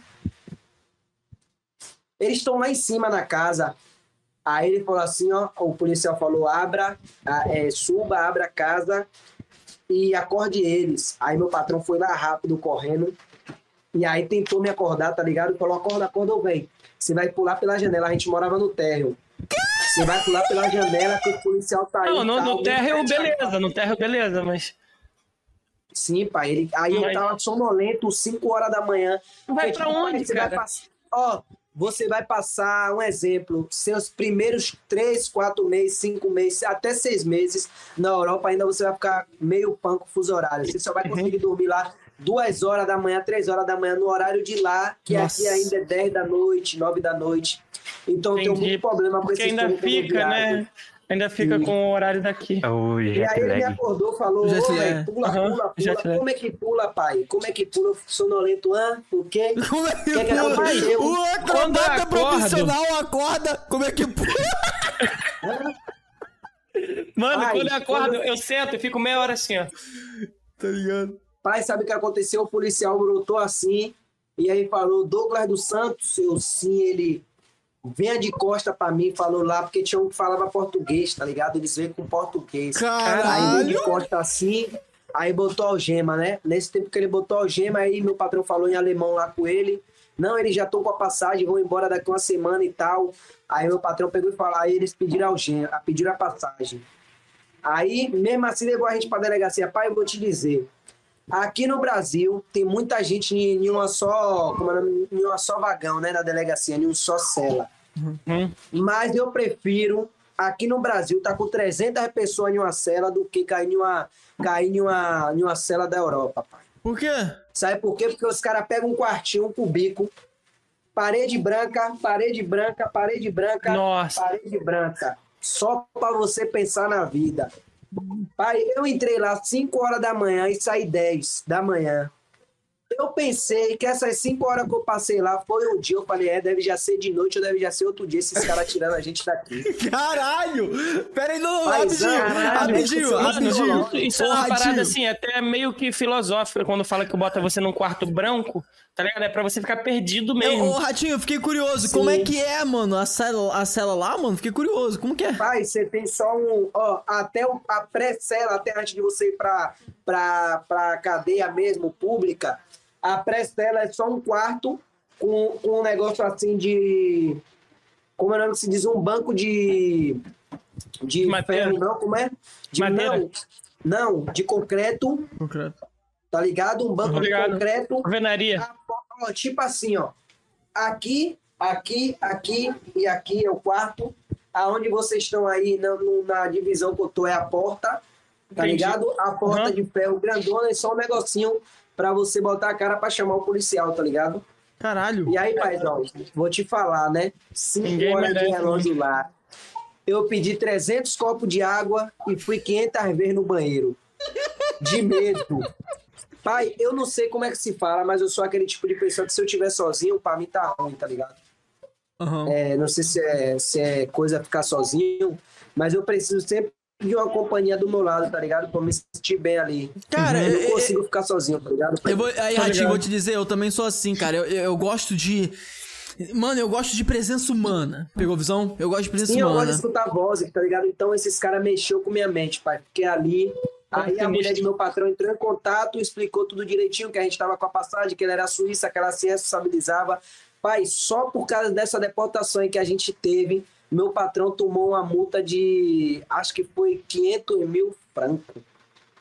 Eles estão lá em cima na casa. Aí ele falou assim, ó, o policial falou, abra, é, suba, abra a casa e acorde eles. Aí meu patrão foi lá rápido, correndo, e aí tentou me acordar, tá ligado? Falou, acorda, acorda, velho. Você vai pular pela janela, a gente morava no térreo. Você vai pular pela janela que o policial tá aí. Não, no, tá, no alguém térreo, vai te beleza. No térreo, beleza, mas. Sim, pai. Ele, aí eu Mas- tava sonolento, 5 horas da manhã. Vai Aí, pra onde, você cara? Vai pass- Ó, você vai passar, um exemplo, seus primeiros 3, 4 meses, 5 meses, até 6 meses na Europa, ainda você vai ficar meio panco fuso horário. Você só vai Uhum. conseguir dormir lá 2 horas da manhã, 3 horas da manhã, no horário de lá, que Nossa. aqui ainda é 10 da noite, 9 da noite. Então eu tenho Entendi. muito problema com Porque esses ainda fica, né? Ainda fica Sim. com o horário daqui. O E aí ele me acordou, falou, Jet lag. pula, pula, pula. lag. Como é que pula, pai? Como é que pula? Eu sonolento, hã? Por quê? Como é que Que que pula? aconteceu? O eu acrobata profissional acorda. Como é que pula? Mano, Ai, quando eu acordo, quando- eu sento e fico meia hora assim, ó. Tá ligado? Pai, sabe o que aconteceu? O policial brotou assim, e aí falou, Douglas dos Santos, eu sim, ele venha de costa pra mim, falou lá, porque tinha um que falava português, tá ligado? Eles veio com português. Aí veio de Caralho. costa assim, aí botou algema, né? Nesse tempo que ele botou algema, aí meu patrão falou em alemão lá com ele. Não, eles já estão com a passagem, vão embora daqui uma semana e tal. Aí meu patrão pegou e falou, aí eles pediram algema, pediram a passagem. Aí, mesmo assim, levou a gente pra delegacia. Pai, eu vou te dizer. Aqui no Brasil, tem muita gente em, em uma só, como é em uma só vagão, né, na delegacia, em um só cela. Hum. Mas eu prefiro aqui no Brasil tá com 300 pessoas em uma cela do que cair em uma cair em uma, em uma cela da Europa, pai. Por quê? Sabe por quê? Porque os caras pegam um quartinho, um cubico, parede branca, parede branca, parede branca, Nossa. parede branca. Só para você pensar na vida. Pai, eu entrei lá 5 horas da manhã e saí 10 da manhã. Eu pensei que essas 5 horas que eu passei lá foi um dia. Eu falei, é, deve já ser de noite ou deve já ser outro dia esses caras tirando a gente daqui. Caralho! Pera aí, não, Paizão, rapidinho, caralho, rapidinho, isso é rapidinho. Isso é uma parada assim, até meio que filosófica quando fala que bota você num quarto branco, tá ligado? É pra você ficar perdido Eu- mesmo. Ô, Ratinho, eu fiquei curioso. Sim. Como é que é, mano, a cela, a cela lá, mano? Fiquei curioso. Como que é? Pai, você tem só um. Ó, até o- a pré-cela, até antes de você ir pra, pra, pra cadeia mesmo, pública, a pré-cela é só um quarto com, com um negócio assim de. Como é o nome que se diz? Um banco de. De ferro, não? Como é? De, Madeira. não, não, de concreto, Concreto. tá ligado? Um banco Obrigado. de concreto. Alvenaria. A po- ó, tipo assim, ó. Aqui, aqui, aqui e aqui é o quarto. Aonde vocês estão aí na, na divisão que eu tô é a porta. Tá Entendi. ligado? A porta Aham. de ferro grandona é só um negocinho pra você botar a cara pra chamar o policial, tá ligado? Caralho. E aí, paizão, vou te falar, né? Cinco Ninguém horas de merece, relógio lá. Eu pedi 300 copos de água e fui 500 vezes no banheiro. de medo. Pai, eu não sei como é que se fala, mas eu sou aquele tipo de pessoa que se eu estiver sozinho, pra mim tá ruim, tá ligado? Aham. É, não sei se é, se é coisa ficar sozinho, mas eu preciso sempre de uma companhia do meu lado, tá ligado? Pra me sentir bem ali. Cara, eu é- não consigo ficar sozinho, tá ligado? Eu vou, aí, Tá Ratinho, vou te dizer, eu também sou assim, cara. Eu, eu, eu gosto de. Mano, eu gosto de presença humana. Pegou visão? Eu gosto de presença Sim, eu gosto de humana. escutar voz, tá ligado? Então esses caras mexeu com minha mente, pai. Porque ali. Aí a mulher de meu patrão entrou em contato, explicou tudo direitinho, que a gente tava com a passagem, que ele era suíça, que ela se responsabilizava. Pai, só por causa dessa deportação aí que a gente teve, meu patrão tomou uma multa de. Acho que foi 500 mil francos.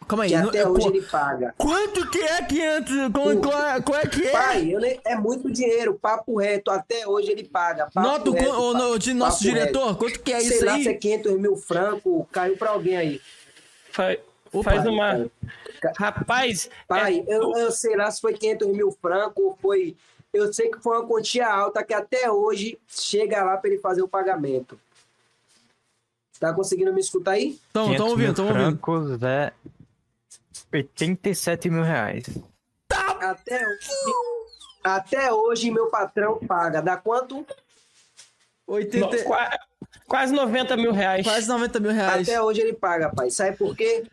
Calma aí. Que não- até pô, hoje ele paga. Quanto que é 500? Qual, qual, é- qual é que é? Pai, é muito dinheiro, papo reto. Até hoje ele paga. Nota o nosso papo diretor, reto. quanto que é Sei isso lá aí? se é 500 mil francos, caiu pra alguém aí. Fa- Opa. faz uma. Rapaz, Pai, eu, eu sei lá se foi 500 mil francos ou foi. Eu sei que foi uma quantia alta que até hoje chega lá para ele fazer o pagamento. Tá conseguindo me escutar aí? Tão, 500 tão mil ouvindo, tão ouvindo. francos é 87 mil reais. Até hoje, até hoje meu patrão paga. Dá quanto? 80, no- qua- quase 90 mil reais. quase 90 mil reais. Até hoje ele paga, pai. Sabe por quê?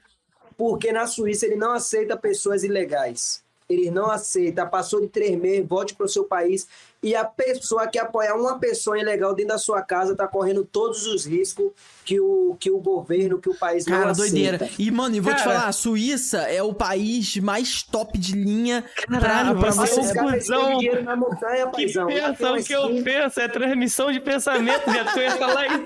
Porque na Suíça ele não aceita pessoas ilegais. Ele não aceita. Passou de três meses, volte para o seu país. E a pessoa que apoiar uma pessoa ilegal dentro da sua casa está correndo todos os riscos que o, que o governo, que o país não Cara, aceita. doideira. E, mano, e vou te Cara. falar, a Suíça é o país mais top de linha Caralho, pra, pra você você. é cuzão. dinheiro na montanha, Que paizão. Umas que eu 15 penso, é transmissão de pensamento, já tu ia falar isso.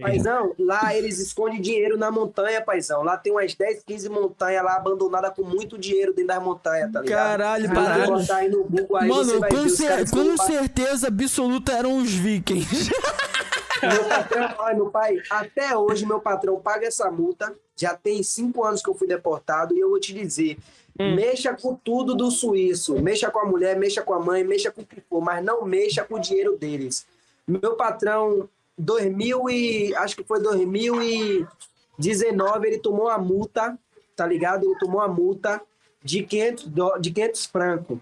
Paizão, lá eles escondem dinheiro na montanha, paizão. Lá tem umas 10, 15 montanhas lá abandonadas com muito dinheiro dentro das montanhas, tá ligado? Caralho, parado. botar aí no Google, aí você Mano, com, cer- com certeza absoluta eram os vikings. Meu patrão, olha, meu pai, até hoje meu patrão paga essa multa. Já tem cinco anos que eu fui deportado e eu vou te dizer, mexa com tudo do suíço, mexa com a mulher, mexa com a mãe, mexa com o que for, mas não mexa com o dinheiro deles. Meu patrão, 2000 e acho que foi 2019, ele tomou uma multa, tá ligado? Ele tomou uma multa de 500 dó- de 500 francos.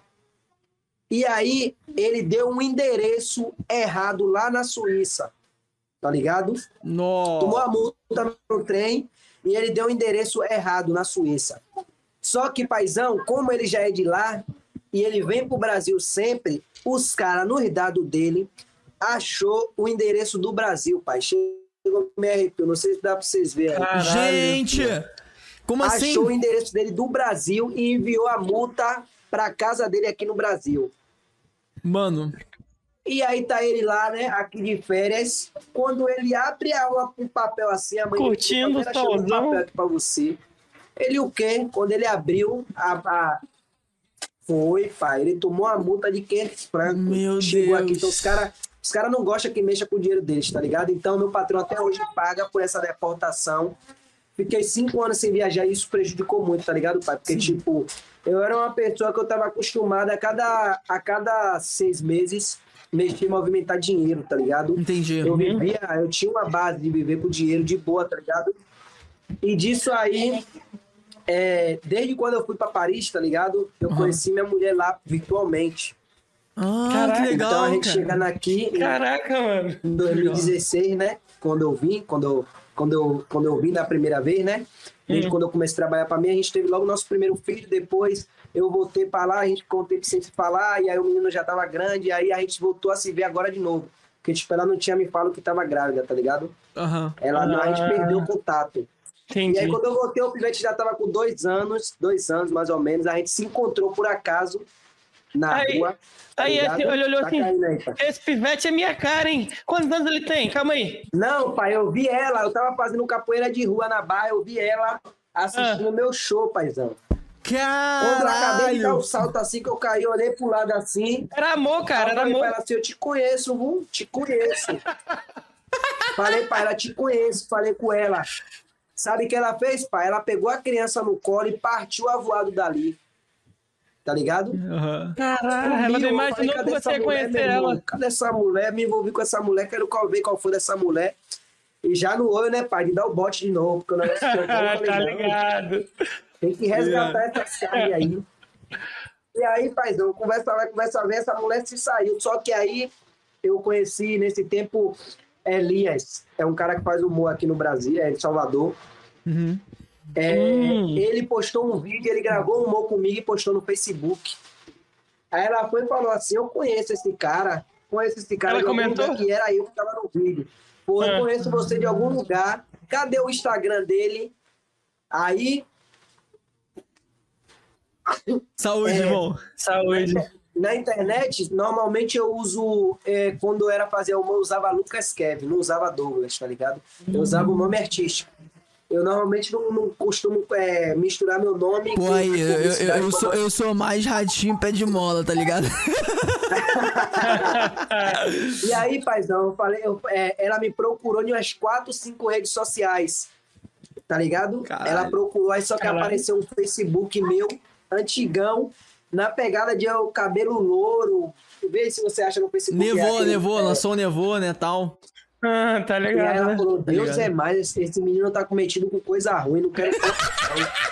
E aí ele deu um endereço errado lá na Suíça tá ligado? Tomou Nossa. a multa no trem e ele deu o endereço errado na Suíça. Só que, paizão, como ele já é de lá e ele vem pro Brasil sempre, os caras, no dado dele, achou o endereço do Brasil, pai. Chegou me arrepio, não sei se dá pra vocês verem. Caralho. Gente! Como assim? Achou o endereço dele do Brasil e enviou a multa pra casa dele aqui no Brasil. Mano, E aí tá ele lá, né, aqui de férias. Quando ele abre a- uma- um papel assim, a mãe Curtindo dele, o "Pera, chegou um solzão." papel aqui pra você. Ele o quê? Quando ele abriu a... a- Foi, pai. Ele tomou a multa de 500 francos. Meu Chegou Deus. aqui. Então os caras os cara não gostam que mexa com o dinheiro deles, tá ligado? Então meu patrão até hoje paga por essa deportação. Fiquei cinco anos sem viajar e isso prejudicou muito, tá ligado, pai? Porque, tipo, eu era uma pessoa que eu tava acostumada a cada, a cada seis meses mexer movimentar dinheiro, tá ligado? entendi. Eu vivia, eu tinha uma base de viver com dinheiro de boa, tá ligado? E disso aí, é, desde quando eu fui pra Paris, tá ligado? Eu conheci minha mulher lá virtualmente. Ah, Caraca, que legal, então a gente cara. chegando aqui Caraca, mano. em 2016, né? Quando eu vim, quando eu, quando eu, quando eu vim da primeira vez, né? A gente, Hum. Quando eu comecei a trabalhar pra mim, a gente teve logo nosso primeiro filho. Depois eu voltei pra lá, a gente ficou um tempo sem se falar, e aí o menino já tava grande, e aí a gente voltou a se ver agora de novo. Porque, tipo, ela não tinha me falado que tava grávida, tá ligado? Aham. Ela, a gente Ah. perdeu o contato. E Entendi. aí, quando eu voltei, o pivete já tava com dois anos, dois anos mais ou menos. A gente se encontrou por acaso na Aí- rua. tá aí, ligado? assim, ele olhou Tá assim, aí. Esse pivete é minha cara, hein? Quantos anos ele tem? Calma aí. Não, pai, eu vi ela. Eu tava fazendo capoeira de rua na barra. Eu vi ela assistindo o meu show, paizão. Quando eu acabei de dar Caralho! salto assim, que eu caí, olhei pro lado assim. Era amor, cara, era amor. ela assim, eu te conheço, viu? Te conheço. falei pra ela, te conheço. Falei com ela. Sabe o que ela fez, pai? Ela pegou a criança no colo e partiu avoado dali. Tá ligado? Aham. Caralho, ela não eu imaginou que você ia mulher, conhecer irmão? ela. Cadê essa mulher? Me envolvi com essa mulher, quero ver qual foi dessa mulher. E já no olho, né, pai? De dar o bote de novo. Porque o negócio que eu falei, tá não, ligado. Tem que resgatar essa chave aí. E aí, paizão, conversa vai, conversa vem, essa mulher se saiu. Só que aí eu conheci nesse tempo Elias, é um cara que faz humor aqui no Brasil, é de Salvador. Uhum. É, Hum. Ele postou um vídeo, ele gravou um humor comigo e postou no Facebook. Aí ela foi e falou assim: Eu conheço esse cara, conheço esse cara Ela comentou? que era eu que tava no vídeo. Pô, eu Ah. conheço você de algum lugar. Cadê o Instagram dele? Aí Saúde, É. irmão. Saúde. Na internet, normalmente eu uso, é, quando eu era fazer humor, eu usava Lucas Kev, não usava Douglas, tá ligado? Eu usava o nome artístico. Eu normalmente não, não costumo é, misturar meu nome Pô, aí, eu, eu, eu, eu sou, eu sou mais ratinho pé de mola, tá ligado? E aí, paizão, eu falei, eu- é, ela me procurou em umas quatro, cinco redes sociais, tá ligado? Caralho. Ela procurou, aí só que Caralho. apareceu um Facebook meu, antigão, na pegada de eu, cabelo louro. Vê se você acha no Facebook. é nevou, aquele- nevou, lançou um nevou, né, tal. Ah, tá E aí ela né? falou, Deus ligado? é mais, esse, esse menino tá cometido com coisa ruim, não quero contar, não."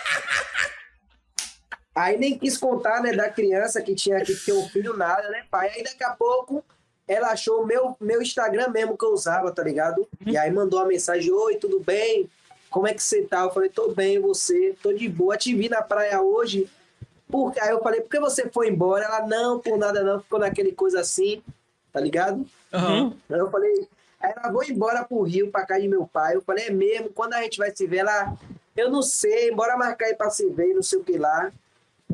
Aí nem quis contar, né, da criança que tinha que ter um filho, nada, né, pai? Aí daqui a pouco ela achou o meu, meu Instagram mesmo que eu usava, tá ligado? E aí mandou uma mensagem, oi, tudo bem? Como é que você tá? Eu falei, tô bem, você? Tô de boa, te vi na praia hoje. Por... Aí eu falei, por que você foi embora? Ela, não, por nada não, ficou naquele coisa assim, tá ligado? Aham. Aí eu falei, aí ela vou embora pro Rio, pra casa de meu pai. Eu falei, é mesmo, quando a gente vai se ver? Ela, eu não sei, bora marcar aí pra se ver, não sei o que lá.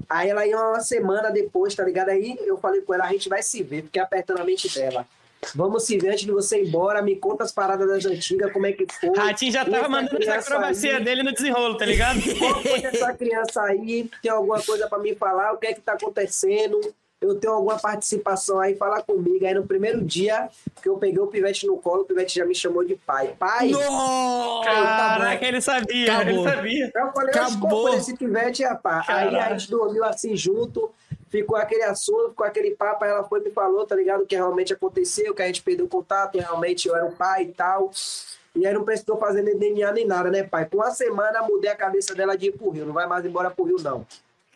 Aí ela ia uma semana depois, tá ligado? Aí eu falei com ela, a gente vai se ver, fiquei apertando a mente dela. Vamos se ver antes de você ir embora, me conta as paradas das antigas, como é que foi. Ratinho já tava mandando essa acrobacia aí? dele no desenrolo, tá ligado? Qual foi essa criança aí? Tem alguma coisa pra me falar? O que é que tá acontecendo? Eu tenho alguma participação aí? Fala comigo. Aí no primeiro dia que eu peguei o pivete no colo, o pivete já me chamou de pai. Pai! Nossa! Caraca, ele sabia, Acabou. ele sabia. Eu falei, Acabou. Foi esse pivete, rapaz? Aí a gente dormiu assim junto, ficou aquele assunto, ficou aquele papo, aí ela foi e me falou, tá ligado? O que realmente aconteceu, que a gente perdeu o contato, realmente eu era o pai e tal. E aí não precisou fazer nem DNA nem nada, né, pai? Com uma semana mudei a cabeça dela de ir pro Rio, não vai mais embora pro Rio, não.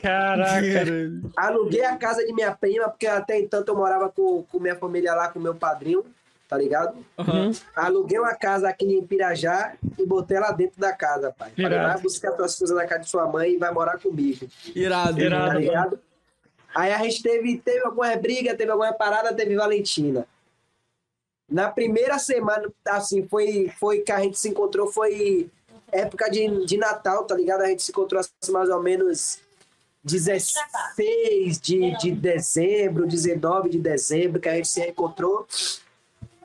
Caraca. Aluguei a casa de minha prima, porque até então eu morava com, com minha família lá, com meu padrinho, tá ligado? Aham. Aluguei uma casa aqui em Pirajá e botei ela dentro da casa, pai. Falei, Irado. vai buscar tuas coisas na casa de sua mãe e vai morar comigo, Irado. Irado. tá ligado? Aí a gente teve, teve alguma briga, teve alguma parada, teve Valentina. Na primeira semana, assim, foi, foi que a gente se encontrou, foi época de, de Natal, tá ligado? A gente se encontrou assim, mais ou menos 16 de, de dezembro, 19 de dezembro, que a gente se encontrou,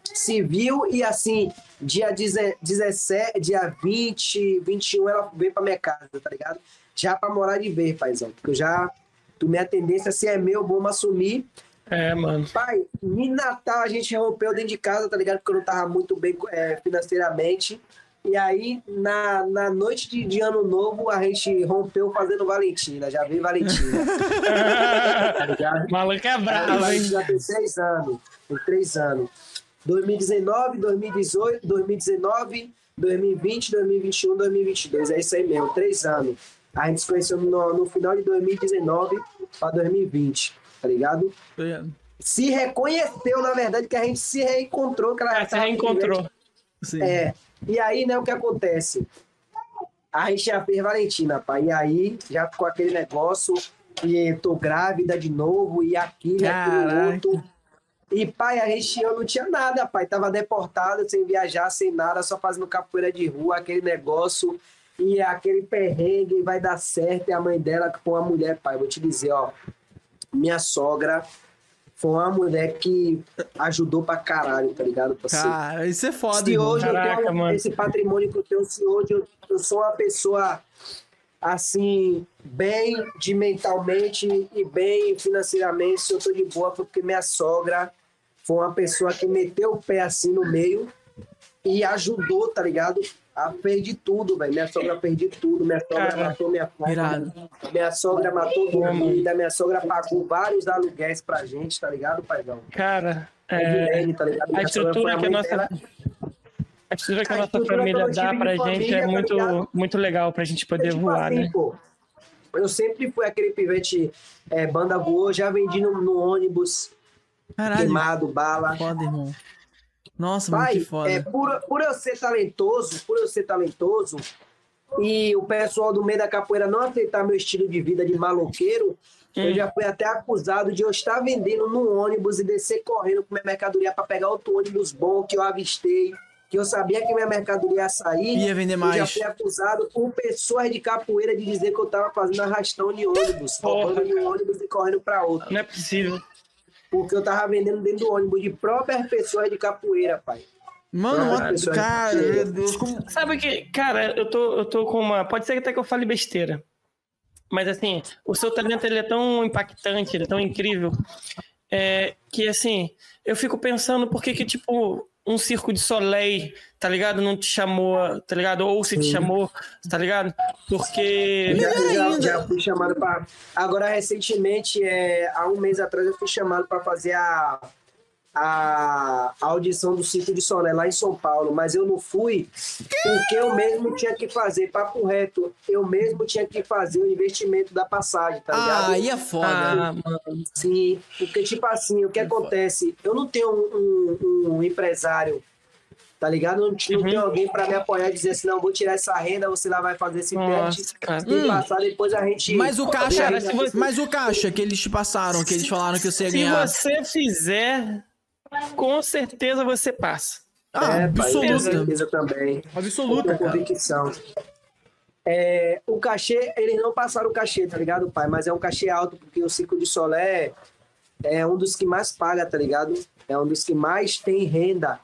se viu e assim, dia 10 17, dia 20, 21, ela veio pra minha casa, tá ligado? Já pra morar de vez, paizão, porque eu já tomei a tendência, se é meu, vamos assumir. É, mano. Pai, em Natal a gente rompeu dentro de casa, tá ligado? Porque eu não tava muito bem é, financeiramente. E aí, na, na noite de, de ano novo, a gente rompeu fazendo Valentina. Já veio Valentina, tá maluco é A bravo, hein? já tem seis anos, tem três anos. 2019, 2018, 2019, 2020, 2021, 2022. É isso aí mesmo, três anos. A gente se conheceu no, no final de 2019 para 2020, tá ligado? Se reconheceu, na verdade, que a gente se reencontrou. Que ela Ah, você tava reencontrou. Sim. é. E aí, né, o que acontece? A gente já fez Valentina, pai. E aí, já ficou aquele negócio e tô grávida de novo, e aquilo, e aquilo Caraca. outro. E, pai, a gente eu não tinha nada, pai. Tava deportado, sem viajar, sem nada, só fazendo capoeira de rua, aquele negócio. E aquele perrengue vai dar certo. E a mãe dela, que foi uma mulher, pai, vou te dizer, ó. Minha sogra foi uma mulher que ajudou pra caralho, tá ligado? parceiro? Cara, isso é foda, Se hoje eu Caraca, tenho mano. esse patrimônio que eu tenho, se hoje eu, eu sou uma pessoa assim, bem de mentalmente e bem financeiramente, se eu tô de boa, foi porque minha sogra foi uma pessoa que meteu o pé assim no meio e ajudou, tá ligado? A perdi tudo, velho. Minha sogra perdi tudo. Minha sogra Cara, matou minha família. Minha sogra matou comida. Minha sogra pagou vários aluguéis pra gente, tá ligado, paizão? Cara, É, é, Guilherme, tá ligado? a Minha estrutura que a nossa, dela. a estrutura que a A nossa família dá pra de gente família, é tá muito, ligado? muito legal pra gente É poder tipo voar, assim, né? pô, Eu sempre fui aquele pivete é, banda voou, já vendi no, no ônibus, Caralho. queimado, bala. Foda, irmão. Nossa, mano, Pai, que foda. é, por, por eu ser talentoso, por eu ser talentoso, e o pessoal do meio da capoeira não aceitar meu estilo de vida de maloqueiro, eu já fui até acusado de eu estar vendendo no ônibus e descer correndo com minha mercadoria para pegar outro ônibus bom que eu avistei, que eu sabia que minha mercadoria ia sair. Ia vender Eu já mais. fui acusado por pessoas de capoeira de dizer que eu tava fazendo arrastão de ônibus, roubando de um ônibus e correndo para outro. Não é possível. Porque eu tava vendendo dentro do ônibus de próprias pessoas de capoeira, pai. Mano, pessoal, cara, meu Deus, como... Sabe que, cara, eu tô, eu tô com uma. Pode ser até que eu fale besteira. Mas assim, o seu talento ele é tão impactante, ele é tão incrível. é, que assim, eu fico pensando por que que, tipo, um circo de Soleil, tá ligado? Não te chamou, tá ligado? Ou se te chamou, tá ligado? Porque. Já, Melhor já, ainda. já fui chamado para. Agora, recentemente, é, há um mês atrás, eu fui chamado para fazer a, a, audição do Circo de Soné lá em São Paulo, mas eu não fui porque eu mesmo tinha que fazer, papo reto, eu mesmo tinha que fazer o investimento da passagem, tá ligado? Ah, aí é foda. Ah, mano. Sim, porque, tipo assim, o que acontece? Eu não tenho um, um- um empresário, tá ligado? Não, não tenho alguém para me apoiar e dizer assim, não, vou tirar essa renda, você lá vai fazer esse Nossa, teste cara. e passar, depois a gente... Mas o caixa, Cara, se você- mas o caixa que eles te passaram, que eles falaram que você ia Se ganhar. você fizer, com certeza você passa. Ah, É, absoluta. certeza também. Absoluta, Com convicção. É, o cachê, eles não passaram o cachê, tá ligado, pai? Mas é um cachê alto, porque o Circo de Solé é um dos que mais paga, tá ligado? É um dos que mais tem renda.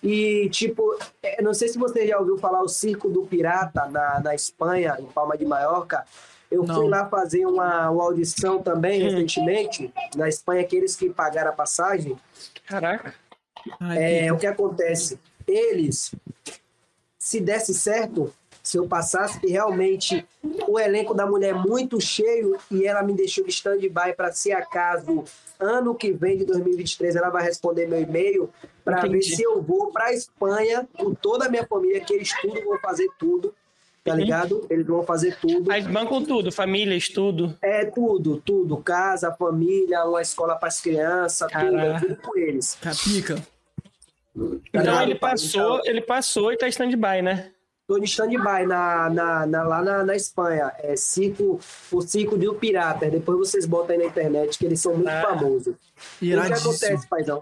E, tipo, é, não sei se você já ouviu falar o Circo do Pirata na, na Espanha, em Palma de Maiorca. Eu Não. fui lá fazer uma, uma audição também, recentemente, na Espanha, aqueles que pagaram a passagem. Caraca. Ai, É, que- o que acontece? Eles, se desse certo, se eu passasse, que realmente o elenco da mulher é muito cheio e ela me deixou de stand-by para se acaso ano que vem de 2023 ela vai responder meu e-mail para ver se eu vou para Espanha com toda a minha família, que eles tudo vão fazer tudo, tá ligado? Eles vão fazer tudo. Aí bancam tudo, família, estudo. É tudo, tudo. Casa, família, uma escola para as crianças, tudo, é tudo com eles. Capica. Tá Então ele passou, Então, ele passou e tá stand-by, né? Tô de stand-by na, na, na- lá na, na Espanha. É Cico, o Cico de Pirata. Depois vocês botam aí na internet que eles são muito Ah. famosos. E o que acontece, paizão?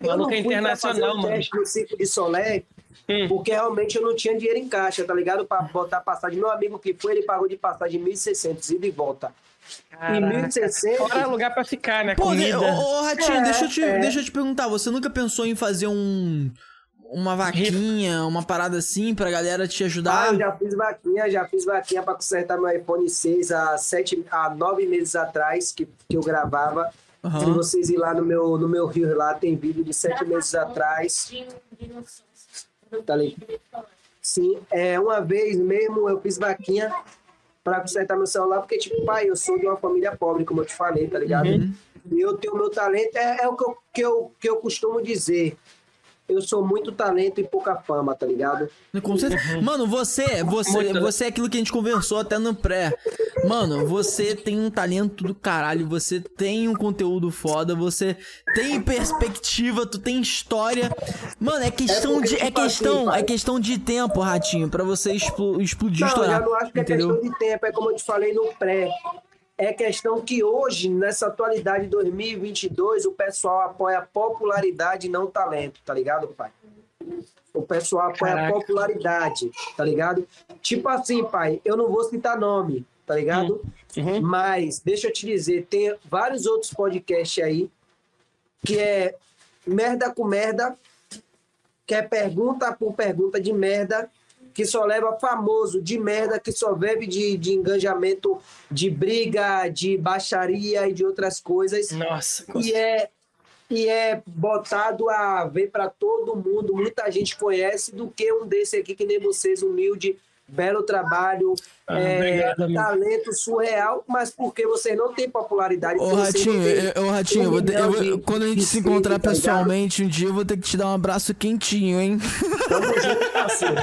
Eu não Maluco é internacional, fazer o mano. teste no Circo de Solé Hum. porque realmente eu não tinha dinheiro em caixa, tá ligado? Pra botar passagem. Meu amigo que foi, ele pagou de passagem 1.600, ida e volta. E Caraca. 1.600... Fora lugar pra ficar, né? Pô, Comida. ô, ô, Ratinho, É, deixa, eu te, é. deixa eu te perguntar, você nunca pensou em fazer um. Uma vaquinha, uma parada assim pra galera te Ah, ajudar? eu já fiz vaquinha, já fiz vaquinha pra consertar meu iPhone 6 há, sete, há nove meses atrás, que, que eu gravava. Aham. Se vocês ir lá no meu, no meu Rio, lá tem vídeo de sete meses atrás. Tá ali. Sim, é, uma vez mesmo eu fiz vaquinha pra consertar meu celular, porque, tipo, pai, eu sou de uma família pobre, como eu te falei, tá ligado? E eu tenho meu talento, é, é o que eu, que, eu, que eu costumo dizer. Eu sou muito talento e pouca fama, tá ligado? Com certeza. Mano, você, você, Muito. você é aquilo que a gente conversou até no pré. Mano, você tem um talento do caralho, você tem um conteúdo foda, você tem perspectiva, tu tem história. Mano, é questão porque, de é assim, questão, pai. é questão de tempo, ratinho, pra você explo- explodir, Não, eu estourar. já não acho que é entendeu? questão de tempo, é como eu te falei no pré. É questão que hoje, nessa atualidade de 2022, o pessoal apoia popularidade e não talento, tá ligado, pai? O pessoal apoia Caraca. popularidade, tá ligado? Tipo assim, pai, eu não vou citar nome, tá ligado? Uhum. Mas, deixa eu te dizer, tem vários outros podcasts aí que é merda com merda, que é pergunta por pergunta de merda, que só leva famoso de merda, que só vive de, de engajamento, de briga, de baixaria e de outras coisas. Nossa. E é, e é botado a ver para todo mundo, muita gente conhece, do que um desse aqui, que nem vocês, humilde, belo trabalho, Ah, é, obrigado, amigo. talento surreal, mas porque vocês não têm popularidade. Ô, Ratinho, têm eu- ô, Ratinho, eu eu um milhão de- quando a gente se encontrar tá ligado? pessoalmente um dia, eu vou ter que te dar um abraço quentinho, hein? Tamo junto, parceiro.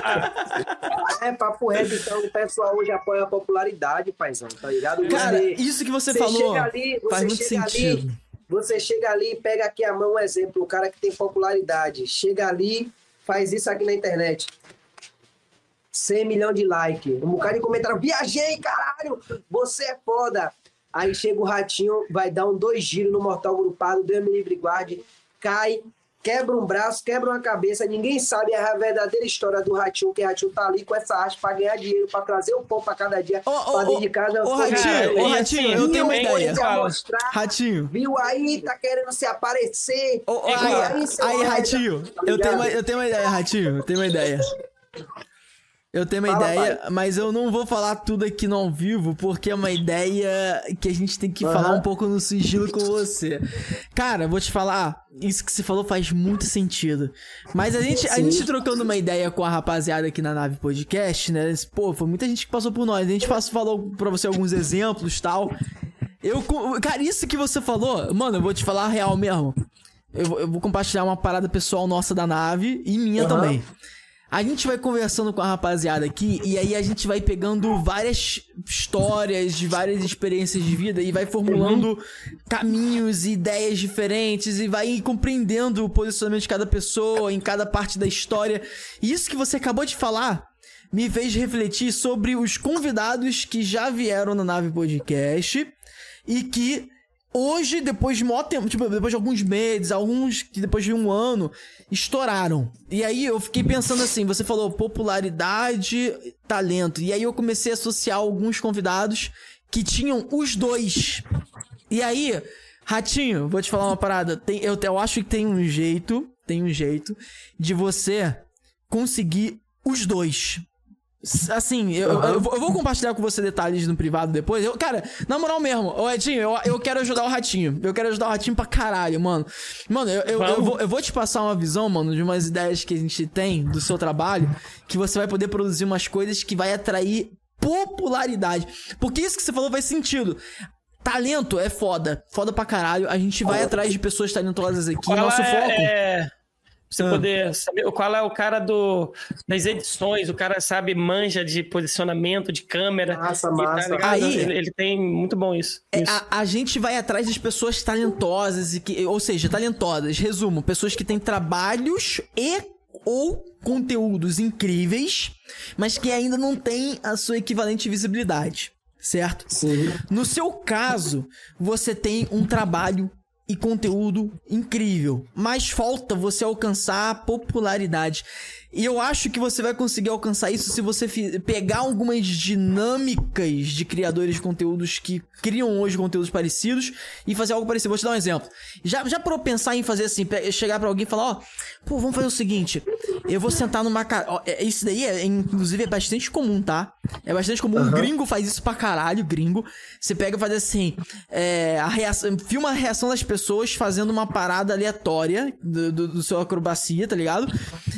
É, papo reto, então o pessoal hoje apoia a popularidade, paizão, tá ligado? Cara, Você- isso que você, você falou chega ali, você faz muito chega ali, sentido. Você chega ali, pega aqui a mão, um exemplo, o cara que tem popularidade, chega ali, faz isso aqui na internet. 100 milhões de like, um bocado de comentário, viajei, caralho, você é foda. Aí chega o ratinho, vai dar um dois giros no mortal grupado, Deus me livre guarde, cai, quebra um braço, quebra uma cabeça, ninguém sabe a verdadeira história do ratinho, que o ratinho tá ali com essa arte pra ganhar dinheiro, pra trazer o pão pra cada dia, Ô, ô, pra dentro de casa. ô, Foi- Ratinho, ô, Ratinho, eu tenho uma ideia. Mostrar, Ratinho. Viu aí, tá querendo se aparecer. Ô, É aí, aí, merda, Ratinho, tá eu tenho, uma, eu tenho uma ideia, Ratinho, eu tenho uma ideia. Eu tenho uma Fala, ideia, mas eu não vou falar tudo aqui no ao vivo, porque é uma ideia que a gente tem que Aham. falar um pouco no sigilo com você. Cara, vou te falar, isso que você falou faz muito sentido. Mas a gente, a gente trocando uma ideia com a rapaziada aqui na Nave Podcast, né? Pô, foi muita gente que passou por nós. A gente falou pra você alguns exemplos e tal. Eu, cara, isso que você falou, mano, eu vou te falar a real mesmo. Eu, vou- eu vou compartilhar uma parada pessoal nossa da nave e minha Aham. também. A gente vai conversando com a rapaziada aqui e aí a gente vai pegando várias histórias, de várias experiências de vida e vai formulando caminhos e ideias diferentes e vai compreendendo o posicionamento de cada pessoa em cada parte da história. E isso que você acabou de falar me fez refletir sobre os convidados que já vieram na Nave Podcast e que hoje, depois de mó tempo, tipo, depois de alguns meses, alguns que depois de um ano, estouraram. E aí eu fiquei pensando assim, você falou popularidade, talento. E aí eu comecei a associar alguns convidados que tinham os dois. E aí, Ratinho, vou te falar uma parada. Tem, eu, eu acho que tem um jeito, tem um jeito de você conseguir os dois. Assim, eu, eu- eu vou- compartilhar com você detalhes no privado depois. Eu, cara, na moral mesmo, ô Edinho, eu, eu quero ajudar o Ratinho. Eu quero ajudar o Ratinho pra caralho, mano. Mano, eu, eu, eu vou, eu vou te passar uma visão, mano, de umas ideias que a gente tem do seu trabalho, que você vai poder produzir umas coisas que vai atrair popularidade. Porque isso que você falou faz sentido. Talento é foda. Foda pra caralho. A gente vai atrás de pessoas talentosas aqui. Qual Nosso é, foco. é, você Ah. poder saber qual é o cara do, das edições, o cara sabe, manja de posicionamento de câmera. Massa, tá massa. ligado? Aí- ele, ele tem muito bom isso. É, isso. a, a gente vai atrás das pessoas talentosas e que, ou seja, talentosas, resumo, pessoas que têm trabalhos e ou conteúdos incríveis, mas que ainda não têm a sua equivalente visibilidade, certo? Sim. No seu caso, você tem um trabalho e conteúdo incrível, mas falta você alcançar a popularidade. E eu acho que você vai conseguir alcançar isso se você pegar algumas dinâmicas de criadores de conteúdos que criam hoje conteúdos parecidos e fazer algo parecido. Vou te dar um exemplo. Já, já eu pensar em fazer assim, chegar pra alguém e falar, ó, pô, vamos fazer o seguinte, eu vou sentar numa ca... ó, é- Isso daí, é, inclusive, é bastante comum, tá? É bastante comum. Um gringo faz isso pra caralho, gringo. Você pega e faz assim, é, a reação, filma a reação das pessoas fazendo uma parada aleatória do, do, do seu acrobacia, tá ligado?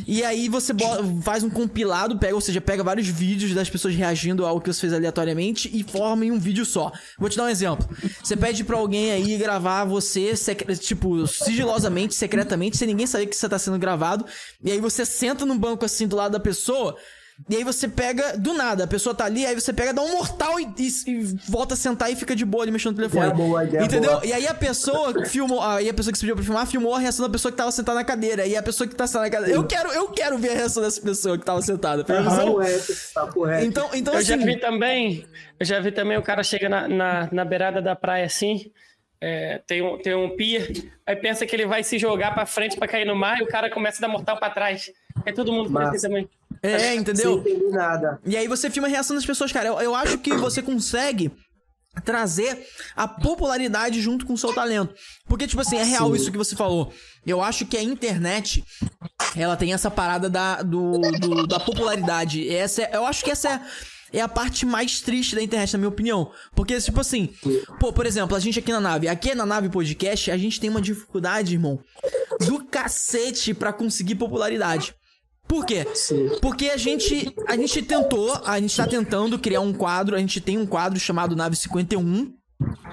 E aí você bo- faz um compilado, pega, ou seja, pega vários vídeos das pessoas reagindo ao que você fez aleatoriamente e forma em um vídeo só. Vou te dar um exemplo. Você pede pra alguém aí gravar você, tipo, sigilosamente, secretamente, sem ninguém saber que você tá sendo gravado. E aí você senta num banco assim do lado da pessoa. E aí você pega, do nada, a pessoa tá ali, aí você pega, dá um mortal e, e- e volta a sentar e fica de boa ali mexendo no telefone. Ideia boa, ideia Entendeu? boa. E aí a pessoa que filmou, aí a pessoa que se pediu pra filmar, filmou a reação da pessoa que tava sentada na cadeira. E a pessoa que tá sentada na cadeira. Eu quero, eu quero ver a reação dessa pessoa que tava sentada. Tá tá correto. Então, então Eu assim. já vi também, eu já vi também o cara chega na, na, na beirada da praia assim, é, tem, um, tem um pier, aí pensa que ele vai se jogar pra frente pra cair no mar e o cara começa a dar mortal pra trás. Aí todo mundo faz assim também. É, entendeu? nada. E aí você filma a reação das pessoas, cara. Eu, eu acho que você consegue trazer a popularidade junto com o seu talento. Porque, tipo assim, é real Sim. isso que você falou. Eu acho que a internet, ela tem essa parada da, do, do- da popularidade. Essa é- eu acho que essa é. É a parte mais triste da internet, na minha opinião. Porque, tipo assim, pô, por exemplo, a gente aqui na nave, aqui na nave podcast, a gente tem uma dificuldade, irmão, do cacete pra conseguir popularidade. Por quê? Porque a gente, a gente tentou, a gente tá tentando criar um quadro, a gente tem um quadro chamado Nave 51,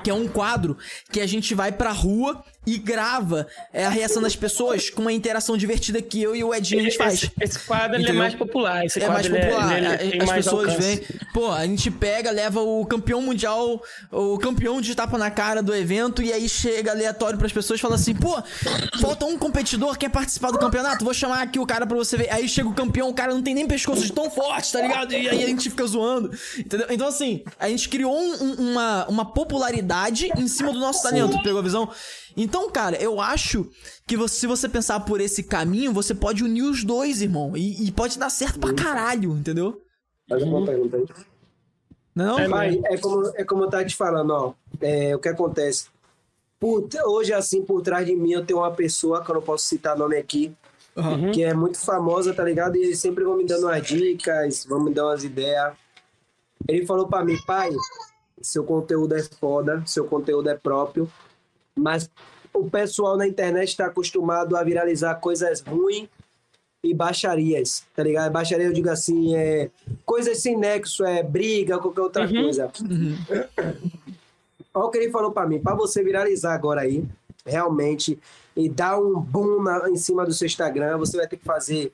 que é um quadro que a gente vai pra rua e grava é, a reação das pessoas com uma interação divertida que eu e o Edinho a gente faz. Esse, esse quadro ele é mais popular. Esse É mais ele popular. ele- ele tem As mais pessoas alcance. vêm. Pô, a gente pega, leva o campeão mundial, o campeão de tapa na cara do evento, e aí chega aleatório pras pessoas e fala assim: pô, falta um competidor, quer participar do campeonato? Vou chamar aqui o cara pra você ver. Aí chega o campeão, o cara não tem nem pescoço de tão forte, tá ligado? E aí a gente fica zoando. Entendeu? Então, assim, a gente criou um- uma, uma popularidade em cima do nosso talento, pegou a visão? Então, cara, eu acho que você- se você pensar por esse caminho, você pode unir os dois, irmão. E, e pode dar certo pra caralho, entendeu? Faz uma pergunta aí. Não? É, Pai, é como, é como eu tava te falando, ó. É, o que acontece? Por- hoje, assim, por trás de mim, eu tenho uma pessoa, que eu não posso citar nome aqui, Aham. que é muito famosa, tá ligado? E eles sempre vão me dando umas dicas, vão me dando umas ideias. Ele falou pra mim, pai, seu conteúdo é foda, seu conteúdo é próprio, mas o pessoal na internet está acostumado a viralizar coisas ruins e baixarias, tá ligado? Baixaria, eu digo assim, é coisas sem nexo, é briga, qualquer outra Uhum. coisa. Olha o que ele falou pra mim, pra você viralizar agora aí, realmente, e dar um boom na- em cima do seu Instagram, você vai ter que fazer.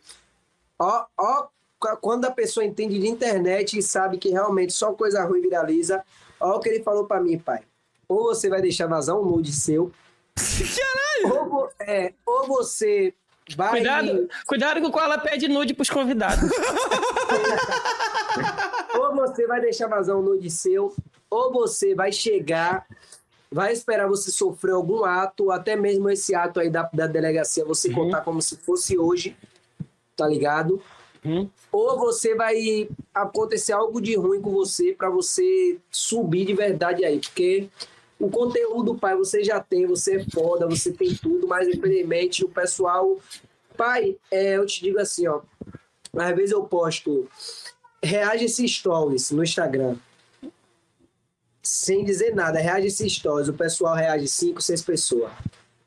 Ó, ó, qu- quando a pessoa entende de internet e sabe que realmente só coisa ruim viraliza, ó o que ele falou pra mim, pai. Ou você vai deixar vazar um nude seu. Caralho! Ou, é, ou você vai. Cuidado, cuidado com o qual ela pede nude pros convidados. Ou você vai deixar vazar um nude seu, ou você vai chegar, vai esperar você sofrer algum ato, até mesmo esse ato aí da, da delegacia, você contar como se fosse hoje, tá ligado? Uhum. Ou você vai acontecer algo de ruim com você pra você subir de verdade aí, porque o conteúdo, pai, você já tem, você é foda, você tem tudo, mas infelizmente o pessoal. Pai, é, eu te digo assim, ó. Às vezes eu posto reage esses stories no Instagram. Sem dizer nada, reage esses stories. O pessoal reage 5, 6 pessoas.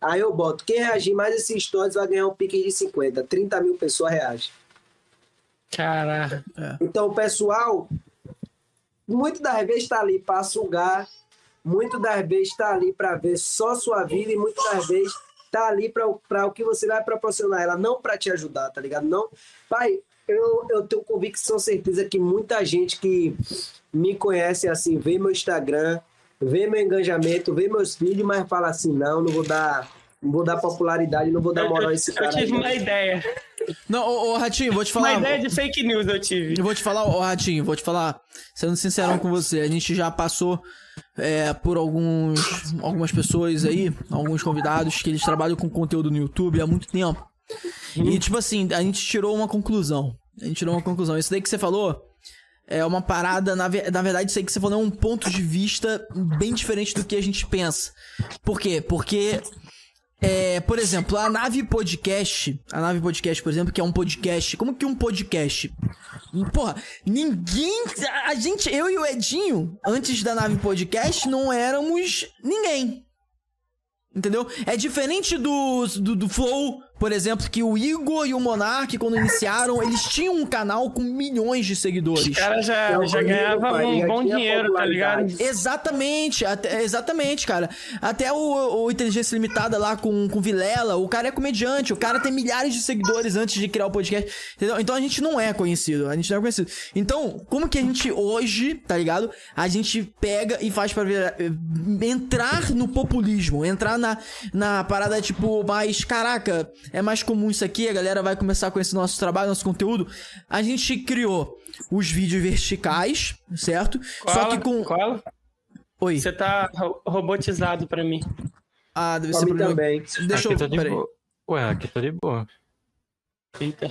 Aí eu boto, quem reagir mais esses stories vai ganhar um pique de 50. 30 mil pessoas reagem. Caraca. Então o pessoal, muito das vezes está ali para sugar, muito das vezes está ali para ver só sua vida e muito das vezes tá ali para o que você vai proporcionar ela, não para te ajudar, tá ligado? Não, pai, eu, eu tenho convicção, certeza que muita gente que me conhece assim, vê meu Instagram, vê meu engajamento, vê meus vídeos, mas fala assim, não, não vou dar, não vou dar popularidade, não vou dar moral a esse Eu cara. tive aí, uma ideia. Não, ô, ô Ratinho, vou te Uma falar. ideia de fake news eu tive. Eu vou te falar, ô Ratinho, vou te falar, sendo sincerão com você, a gente já passou é, por alguns, algumas pessoas aí, alguns convidados que eles trabalham com conteúdo no YouTube há muito tempo. E tipo assim, a gente tirou uma conclusão. A gente tirou uma conclusão. Isso daí que você falou é uma parada, na, na verdade, isso aí que você falou é um ponto de vista bem diferente do que a gente pensa. Por quê? Porque é, por exemplo, a Nave Podcast, a Nave Podcast, por exemplo, que é um podcast. Como que um podcast? Porra, ninguém. A gente, eu e o Edinho, antes da Nave Podcast, não éramos ninguém. Entendeu? É diferente do, do, do Flow, por exemplo, que o Igor e o Monark, quando iniciaram, eles tinham um canal com milhões de seguidores. Os caras já, Eu já conheço, ganhavam um já bom dinheiro, tá ligado? Exatamente, até, exatamente, cara. Até o, o Inteligência Limitada lá com, com Vilela, o cara é comediante, o cara tem milhares de seguidores antes de criar o podcast, entendeu? Então a gente não é conhecido, a gente não é conhecido. Então, como que a gente hoje, tá ligado? A gente pega e faz pra virar- entrar no populismo, entrar na, na parada tipo, mais, caraca, é mais comum isso aqui, a galera vai começar a conhecer nosso trabalho, nosso conteúdo. A gente criou os vídeos verticais, certo? Só Cola, que com. cola. Oi. Você tá ro- robotizado pra mim. Ah, deve Pra ser mim problema. também. Deixa aqui eu. tá de boa. Ué, aqui tá de boa. Eita.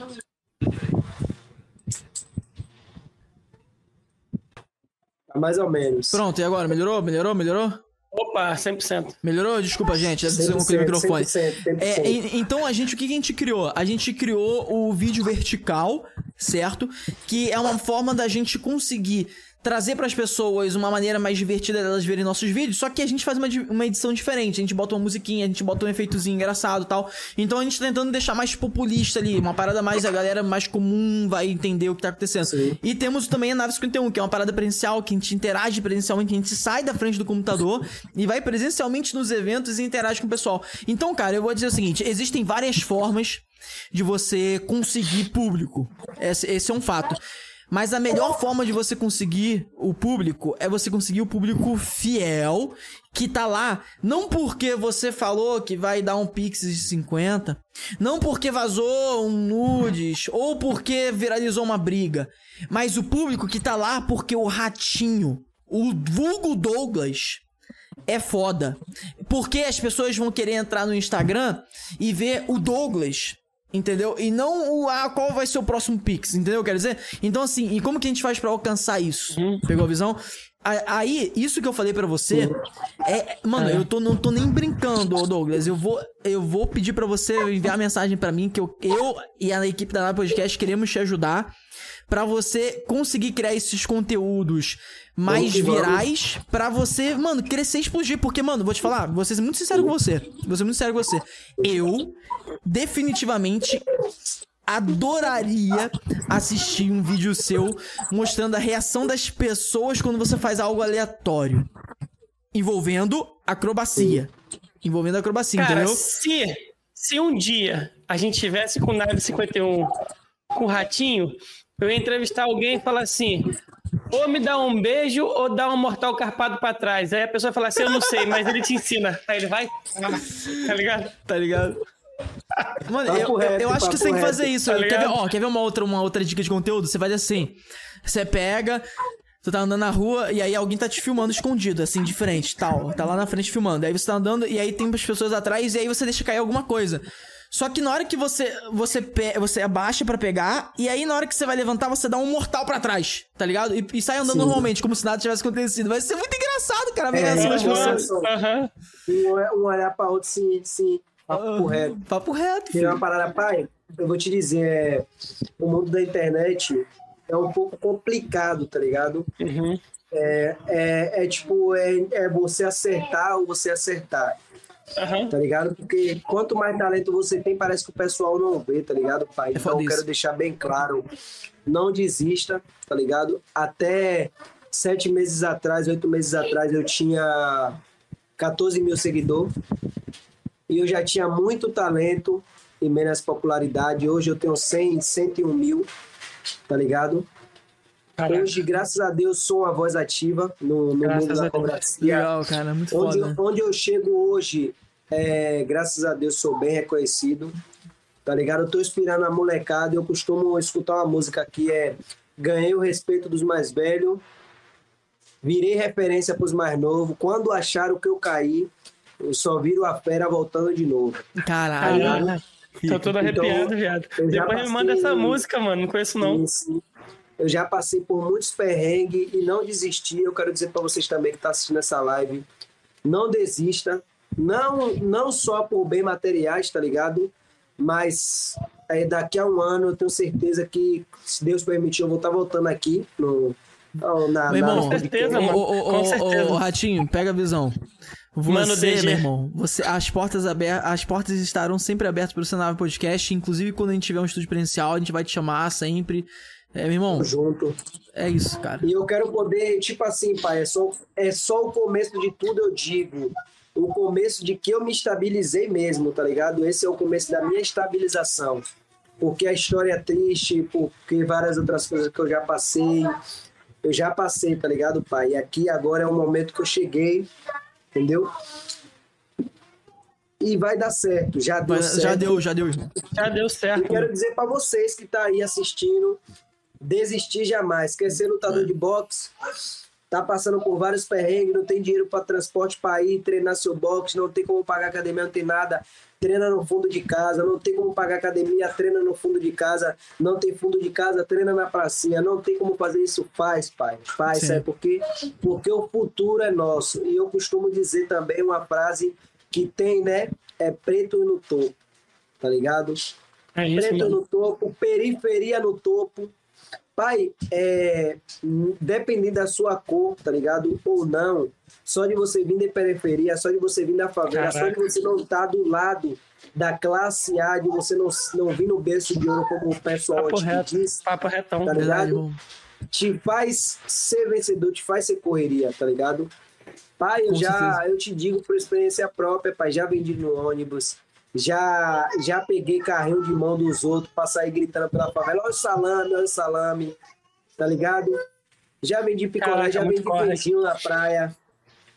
Tá Mais ou menos. Pronto, e agora? Melhorou? Melhorou? Melhorou? Opa, 100%. Melhorou? Desculpa, gente. Deve ser um 100%, com o microfone. 100%, 100%. É, e- então a gente, o que a gente criou? A gente criou o vídeo vertical, certo? Que é uma forma da gente conseguir trazer pras pessoas uma maneira mais divertida delas verem nossos vídeos, só que a gente faz uma, uma edição diferente. A gente bota uma musiquinha, a gente bota um efeitozinho engraçado e tal. Então a gente tá tentando deixar mais populista ali, uma parada mais a galera mais comum vai entender o que tá acontecendo. Sim. E temos também a nave 51, que é uma parada presencial, que a gente interage presencialmente, a gente sai da frente do computador e vai presencialmente nos eventos e interage com o pessoal. Então, cara, eu vou dizer o seguinte: existem várias formas de você conseguir público. Esse, esse é um fato. Mas a melhor forma de você conseguir o público é você conseguir o público fiel que tá lá, não porque você falou que vai dar um pix de 50, não porque vazou um nudes ou porque viralizou uma briga, mas o público que tá lá porque o ratinho, o vulgo Douglas, é foda. Porque as pessoas vão querer entrar no Instagram e ver o Douglas. Entendeu? E não o ah, qual vai ser o próximo Pix, entendeu? Quer dizer? Então, assim, e como que a gente faz pra alcançar isso? Pegou a visão? A- Aí, isso que eu falei pra você é. Mano, eu tô, não tô nem brincando, Douglas. Eu vou, eu vou pedir pra você enviar mensagem pra mim que eu, eu e a equipe da Nave Podcast queremos te ajudar pra você conseguir criar esses conteúdos mais Vamos que vamos. virais pra você, mano, crescer e explodir. Porque, mano, vou te falar, vou ser muito sincero com você. Vou ser muito sincero com você. Eu, definitivamente, adoraria assistir um vídeo seu mostrando a reação das pessoas quando você faz algo aleatório. Envolvendo acrobacia. Envolvendo acrobacia, Cara, entendeu? se, se um dia a gente tivesse com o Nave 51 com o Ratinho, eu ia entrevistar alguém e falar assim: ou me dá um beijo ou dá um mortal carpado pra trás. Aí a pessoa fala assim: eu não sei, mas ele te ensina. Aí ele vai, tá ligado? Tá ligado? Mano, Papo eu, reto, eu acho que você tem que fazer reto. isso. Tá quer, ver, ó, quer ver uma outra, uma outra dica de conteúdo? Você faz assim: você pega. Tu tá andando na rua e aí alguém tá te filmando escondido, assim, de frente, tal. Tá lá na frente filmando. Aí você tá andando e aí tem as pessoas atrás e aí você deixa cair alguma coisa. Só que na hora que você você pe- você abaixa pra pegar e aí na hora que você vai levantar você dá um mortal pra trás, tá ligado? E, e sai andando Sim. normalmente, como se nada tivesse acontecido. Vai ser muito engraçado, cara, ver É, assim é, pessoas. Um, um olhar pra outro, sim, sim. Papo reto. Papo reto, Tem uma filho. parada, pai, eu vou te dizer, é, o mundo da internet é um pouco complicado, tá ligado? Uhum. É, é, é tipo, é, é você acertar ou você acertar, Aham. tá ligado? Porque quanto mais talento você tem, parece que o pessoal não vê, tá ligado, pai? Então foda eu quero deixar bem claro, não desista, tá ligado? Até sete meses atrás, oito meses atrás, eu tinha 14 mil seguidores e eu já tinha muito talento e menos popularidade. Hoje eu tenho 100, 101 mil, tá ligado? Caraca. Hoje, graças a Deus, sou uma voz ativa no, no Graças mundo da cobracia. Legal, cara, muito Onde, foda. onde eu chego hoje, é, graças a Deus, sou bem reconhecido. Tá ligado? Eu tô inspirando a molecada. Eu costumo escutar uma música que é Ganhei o respeito dos mais velhos, virei referência pros mais novos. Quando acharam que eu caí, eu só viro a fera voltando de novo. Caralho. Caralho. Tô todo arrepiado, viado. eu já Depois me manda essa música, mano. Não conheço, não. Sim, sim. Eu já passei por muitos perrengues e não desisti. Eu quero dizer para vocês também que estão assistindo essa live, não desista. Não, não só por bem materiais, tá ligado? Mas é, daqui a um ano eu tenho certeza que, se Deus permitir, eu vou estar voltando aqui no, no- na, Meu irmão, na- Com certeza, mano. ô, ô, certeza. ô, Ratinho, pega a visão. Você, Mano, DG. meu irmão, você, as portas abertas, as portas estarão sempre abertas pro Senave Podcast, inclusive quando a gente tiver um estúdio presencial, a gente vai te chamar sempre. É, meu irmão, junto. é isso, cara. E eu quero poder, tipo assim, pai, é só, é só o começo de tudo, eu digo. O começo de que eu me estabilizei mesmo, tá ligado? Esse é o começo da minha estabilização. Porque a história é triste, porque várias outras coisas que eu já passei. Eu já passei, tá ligado, pai? E aqui agora é o momento que eu cheguei, entendeu? E vai dar certo, já deu Vai- certo. já deu, já deu. Já deu E certo. quero dizer para vocês que tá aí assistindo, desistir jamais. Quer ser lutador de boxe? Tá passando por vários perrengues, não tem dinheiro para transporte para ir treinar seu boxe, não tem como pagar academia, não tem nada. Treina no fundo de casa, não tem como pagar academia, treina no fundo de casa, não tem fundo de casa, treina na pracinha, não tem como fazer isso, faz, pai. Faz, Sim. sabe por quê? Porque o futuro é nosso. E eu costumo dizer também uma frase que tem, né? É preto no topo, tá ligado? É isso, preto mano. no topo, periferia no topo. Pai, é, dependendo da sua cor, tá ligado? Ou não, só de você vir da periferia, só de você vir da favela, só de Caraca. você não estar do lado da classe A, de você não, não vir no berço de ouro, como o pessoal Papo te reto. diz, Papo retão. Tá ligado? te faz ser vencedor, te faz ser correria, tá ligado? Pai, eu Com já, certeza. eu te digo por experiência própria, pai, já vendi no ônibus, já, já peguei carrinho de mão dos outros pra sair gritando pela favela, olha o salame, olha o salame, tá ligado? Já vendi picolé, Caraca, já vendi corre. beijinho na praia.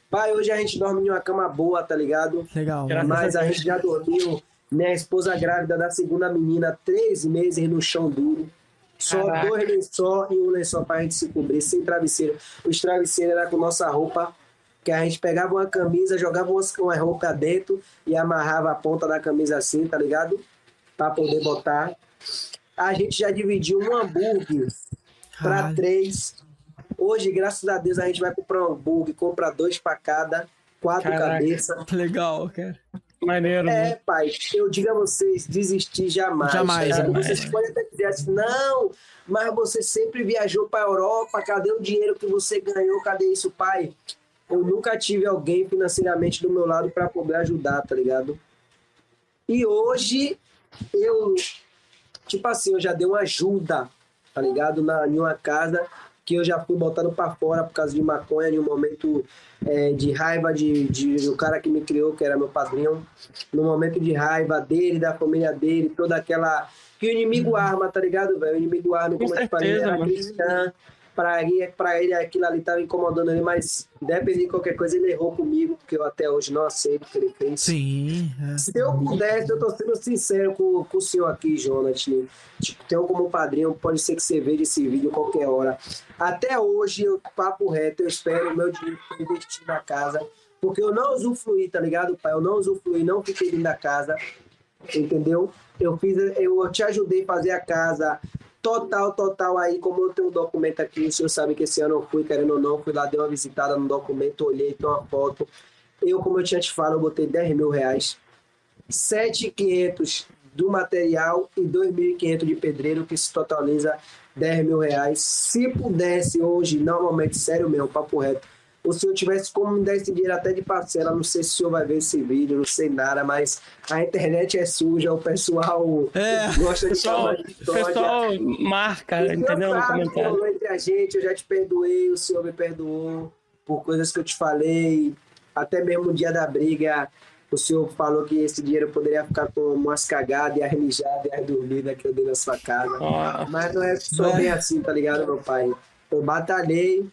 Pai, hoje a gente dorme em uma cama boa, tá ligado? Legal. Mas a gente já dormiu, minha esposa grávida da segunda menina, três meses no chão duro. Só Caraca. dois lençol e um lençol pra gente se cobrir, sem travesseiro. Os travesseiros eram com nossa roupa, que a gente pegava uma camisa, jogava umas- uma roupa dentro e amarrava a ponta da camisa assim, tá ligado? Pra poder botar. A gente já dividiu um hambúrguer pra Caralho. três. Hoje, graças a Deus, a gente vai comprar um hambúrguer, compra dois pra cada, quatro cabeças. Legal, cara. Maneiro, É, mano. pai, eu digo a vocês, desistir jamais. Jamais, tá? jamais. Vocês podem até dizer assim, não, mas você sempre viajou para Europa, cadê o dinheiro que você ganhou? Cadê isso, pai? Eu nunca tive alguém financeiramente do meu lado para poder ajudar, tá ligado? E hoje eu, tipo assim, eu já dei uma ajuda, tá ligado? Na, em uma casa que eu já fui botando para fora por causa de maconha, em um momento é, de raiva de, de do cara que me criou, que era meu padrinho, no momento de raiva dele, da família dele, toda aquela. Que o inimigo arma, tá ligado, velho? O inimigo arma, como Com eu te falei, certeza, era cristã. Pra ele, pra ele aquilo ali tava incomodando ele, mas dependendo de qualquer coisa, ele errou comigo, porque eu até hoje não aceito o que ele fez. Sim. é. Se eu pudesse, eu tô sendo sincero com, com o senhor aqui, Jonathan. Tipo, tem um como padrinho, pode ser que você veja esse vídeo qualquer hora. Até hoje, eu, papo reto, eu espero o meu dinheiro investir na casa. Porque eu não usufruí, tá ligado, pai? Eu não usufruí, não fiquei dentro da casa. Entendeu? Eu fiz, eu te ajudei a fazer a casa total, total aí, como eu tenho um documento aqui, o senhor sabe que esse ano eu fui, querendo ou não, fui lá, dei uma visitada no documento, olhei, tem uma foto. Eu, como eu tinha te falado, eu botei 10 mil reais. 7,500 do material e 2.500 de pedreiro, que se totaliza 10 mil reais. Se pudesse hoje, normalmente, sério mesmo, papo reto, o senhor tivesse como me dar esse dinheiro até de parcela, não sei se o senhor vai ver esse vídeo, não sei nada, mas a internet é suja, o pessoal É. gosta de Pessoal, chamar de história. pessoal marca, O entendeu? No sabe comentário. rolou entre a gente, eu já te perdoei, o senhor me perdoou por coisas que eu te falei. Até mesmo no dia da briga, o senhor falou que esse dinheiro poderia ficar com umas cagadas e as mijadas e as dormidas que eu dei na sua casa. Ó, Mas não é só bem assim, tá ligado, meu pai? Eu batalhei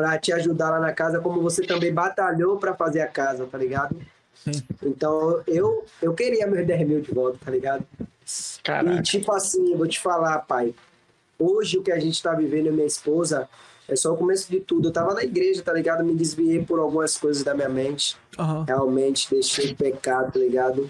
pra te ajudar lá na casa, como você também batalhou pra fazer a casa, tá ligado? Então, eu, eu queria meus 10 mil de volta, tá ligado? E caraca. tipo assim, eu vou te falar, pai. Hoje o que a gente tá vivendo, e minha esposa, é só o começo de tudo. Eu tava na igreja, tá ligado? Me desviei por algumas coisas da minha mente. Aham. Realmente deixei o pecado, tá ligado?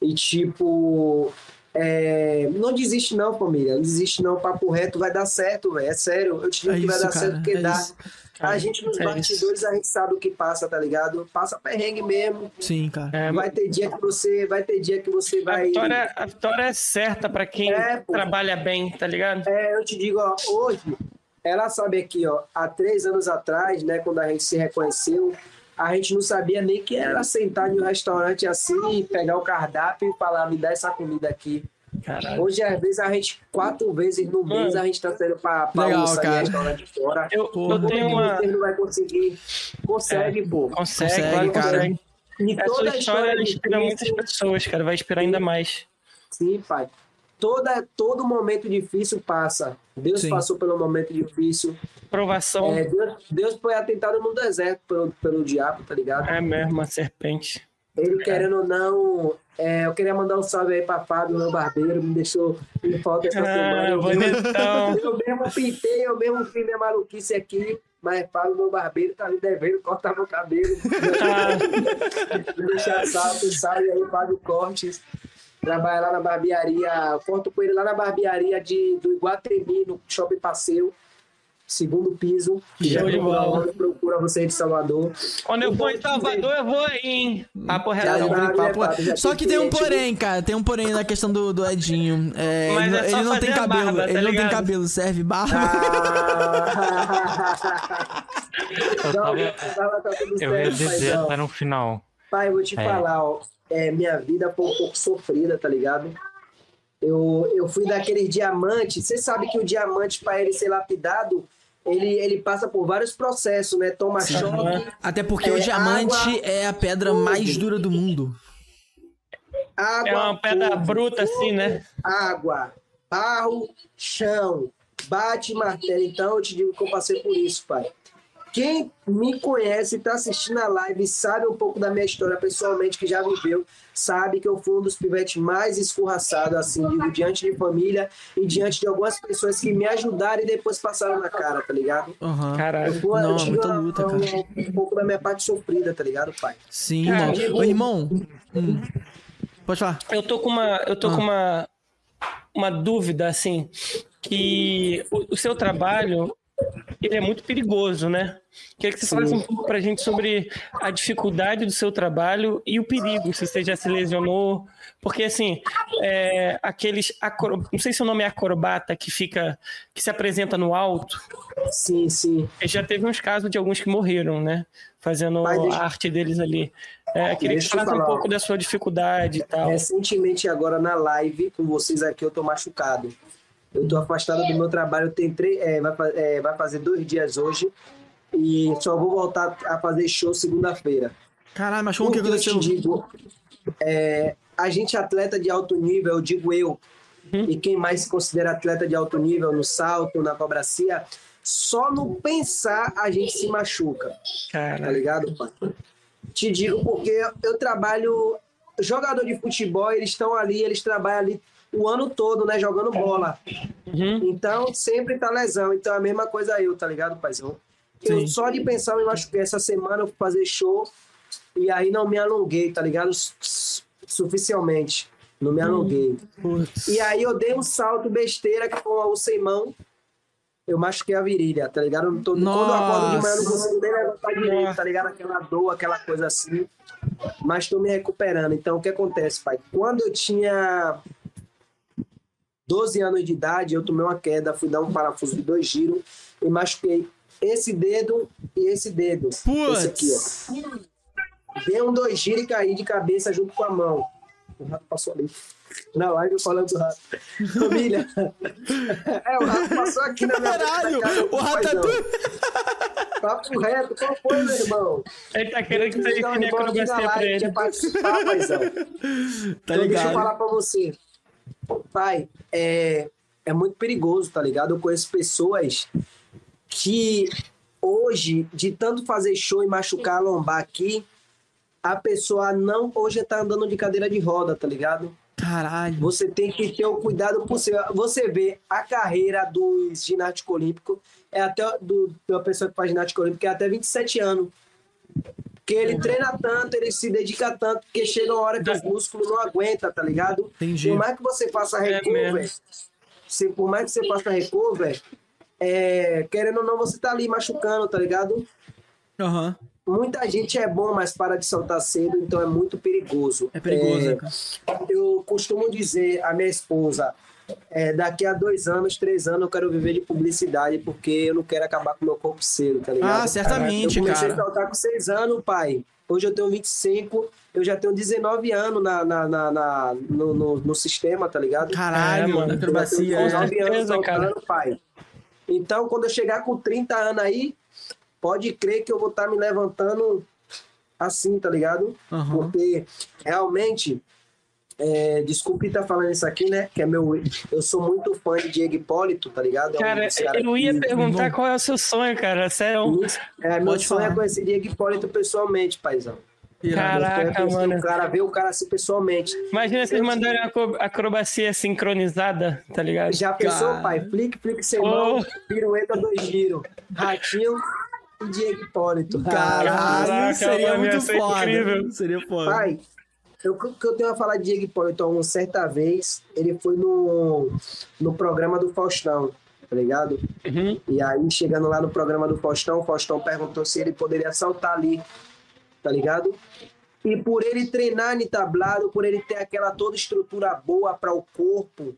E tipo. É, Não desiste não, família. Não desiste não. Papo reto vai dar certo, velho. É sério. Eu te digo É que vai isso, dar cara, certo porque é dá. isso. A gente nos É isso. bastidores, a gente sabe o que passa, tá ligado? Passa perrengue mesmo. Sim, cara. É, Vai ter dia que você. Vai ter dia que você a, vai. vitória, a vitória é certa pra quem É, trabalha bem, tá ligado? É, eu te digo, ó, hoje, ela sabe aqui, ó, há três anos atrás, né, quando a gente se reconheceu, a gente não sabia nem que era sentar em um restaurante assim, pegar o cardápio e falar, me dá essa comida aqui. Caralho. Hoje, às vezes, a gente, quatro vezes no mês, a gente tá saindo pra, pra Legal, almoçar cara. em restaurante fora. Eu, eu tenho uma. Você não vai conseguir. Consegue, pô. Consegue, Consegue, cara. consegue. E Essa toda história de inspira muitas pessoas, cara. Vai inspirar ainda mais. Sim, pai. Toda, todo momento difícil passa. Deus Sim. passou pelo momento difícil. Provação É, Deus, Deus foi atentado no deserto pelo, pelo diabo, tá ligado? é mesmo, uma serpente. Ele querendo ou não. é, eu queria mandar um salve aí pra Fábio, meu barbeiro, me deixou em falta essa semana. Ah, Eu mesmo, bonitão. eu mesmo pintei, eu mesmo fiz minha maluquice aqui, mas Fábio, meu barbeiro, tá me devendo cortar meu cabelo. Ah, deixar salve, salve aí, Fábio Cortes. Trabalha lá na barbearia, corto com ele lá na barbearia de, do Iguatemi, no Shopping Passeio. segundo piso. Show de bola. Procura você de Salvador. Quando eu for em Salvador, eu vou aí, hein? Papo real. Só que tem um cliente. porém, cara. Tem um porém na questão do, do Edinho. É, Mas ele, é ele não tem cabelo. barba, tá ele não tem ligado? cabelo. Serve barba. Ah. Eu, tava, tava- tá tudo eu ia certo, dizer até no final. Pai, eu vou te É. falar, ó. É, minha vida foi um pouco sofrida, tá ligado? Eu, eu fui daqueles diamantes. Você sabe que o diamante, para ele ser lapidado, ele, ele passa por vários processos, né? Toma choque, Até porque É, o diamante água, é a pedra fogo. mais dura do mundo. água. É uma pedra fogo, bruta, assim, né? Água, barro, chão, bate e martelo. Então eu te digo que eu passei por isso, pai. Quem me conhece, está assistindo a live, sabe um pouco da minha história pessoalmente, que já viveu, sabe que eu fui um dos pivetes mais escorraçados, assim, digo, diante de família e diante de algumas pessoas que me ajudaram e depois passaram na cara, tá ligado? Eu, Caralho. fui, eu Não, tive muita uma- luta, um, cara. um pouco da minha parte sofrida, tá ligado, pai? Sim, Cara, irmão. Ô, irmão. hum. Pode falar. Eu tô com uma, eu tô Ah. com uma, uma dúvida, assim, que o, o seu trabalho, ele é muito perigoso, né? Queria que você falasse um pouco pra gente sobre a dificuldade do seu trabalho e o perigo, se você já se lesionou. Porque, assim, é, aqueles, acro... não sei se o nome é acrobata, que fica, que se apresenta no alto, Sim, sim. já teve uns casos de alguns que morreram, né? Fazendo deixa- a arte deles ali. É, queria que Deixa você eu falasse um pouco da sua dificuldade e tal. Recentemente, agora na live com vocês aqui, eu tô machucado. Eu tô afastado do meu trabalho, tem três, é, vai, é, vai fazer dois dias hoje e só vou voltar a fazer show segunda-feira. Caralho, mas como que que eu te aconteceu? digo? É, a gente é atleta de alto nível, eu digo eu, e quem mais se considera atleta de alto nível no salto, na cobracia, só no pensar a gente se machuca tá Cara, ligado, pai? Te digo porque eu trabalho. Jogador de futebol, eles estão ali, eles trabalham ali o ano todo, né? Jogando bola. Uhum. Então, sempre tá lesão. Então, é a mesma coisa eu, tá ligado, paizão? Eu só de pensar eu me machuquei. Essa semana eu fui fazer show e aí não me alonguei, tá ligado? Su- Suficialmente. Não me alonguei. Putz. E aí eu dei um salto besteira que foi o sem mão. Eu machuquei a virilha, tá ligado? Eu não tô- Quando eu acordo de manhã, eu não consigo nem levantar direito, tá ligado? Aquela dor, aquela coisa assim. Mas tô me recuperando. Então, o que acontece, pai? Quando eu tinha 12 anos de idade, eu tomei uma queda, fui dar um parafuso de dois giros e machuquei esse dedo e esse dedo. Esse aqui, Putz. ó. Dei um dois giros e caí de cabeça junto com a mão. O rato passou ali. Na live falando do rato. Família. É, o rato passou aqui na minha Caralho, o rato é Papo reto, qual foi, meu irmão? ele tá querendo que você ensine aqui na acrobacia pra ele. quer participar, paizão. Tá Então, deixa eu ligado? falar pra você. Pai, é, é muito perigoso, tá ligado? Eu conheço pessoas que hoje, de tanto fazer show e machucar a lombar aqui, a pessoa não hoje tá andando de cadeira de roda, tá ligado? Caralho. Você tem que ter o cuidado possível. Você vê a carreira dos ginásticos olímpicos, é até do, uma pessoa que faz ginástica olímpica, é até 27 anos. Porque ele treina tanto, ele se dedica tanto, que chega uma hora que os músculos não aguentam, tá ligado? Entendi. Por mais que você faça É recover, mesmo. se, por mais que você faça recover, é, querendo ou não, você tá ali machucando, tá ligado? Aham. Muita gente é bom, mas para de soltar cedo, então é muito perigoso. É perigoso, É, né, cara? eu costumo dizer à minha esposa, é, daqui a dois anos, três anos, eu quero viver de publicidade, porque eu não quero acabar com meu corpo cedo, tá ligado? Ah, certamente, eu comecei cara. a saltar com seis anos, pai. Hoje eu tenho 25, eu já tenho 19 anos na, na, na, na- no, no, no sistema, tá ligado? Caralho, É, mano. acrobacia. Eu tenho é. 19 anos certeza, cara. saltando, pai. Então, quando eu chegar com 30 anos aí, pode crer que eu vou estar me levantando assim, tá ligado? Aham. Porque realmente, é, desculpe estar falando isso aqui, né? Que é meu. Eu sou muito fã de Diego Hipólito, tá ligado? É um Cara, eu ia que- perguntar qual é o seu sonho, cara. Sério. É, meu Pode sonho falar. é conhecer Diego Hipólito pessoalmente, paizão. É Caraca, mano. O cara, ver o cara assim pessoalmente. Imagina vocês mandarem acro- acrobacia sincronizada, tá ligado? Já pensou, Cara. pai? Flick, flick sem Oh. mão, pirueta, dois giros. Ratinho e Diego Hipólito. Caralho, Caraca, seria mano, muito foda. incrível. Seria foda. Pai, o que eu tenho a falar de Diego Hipólito, uma certa vez, ele foi no, no programa do Faustão. tá ligado? Uhum. E aí, chegando lá no programa do Faustão, o Faustão perguntou se ele poderia saltar ali, tá ligado? E por ele treinar no tablado, por ele ter aquela toda estrutura boa para o corpo,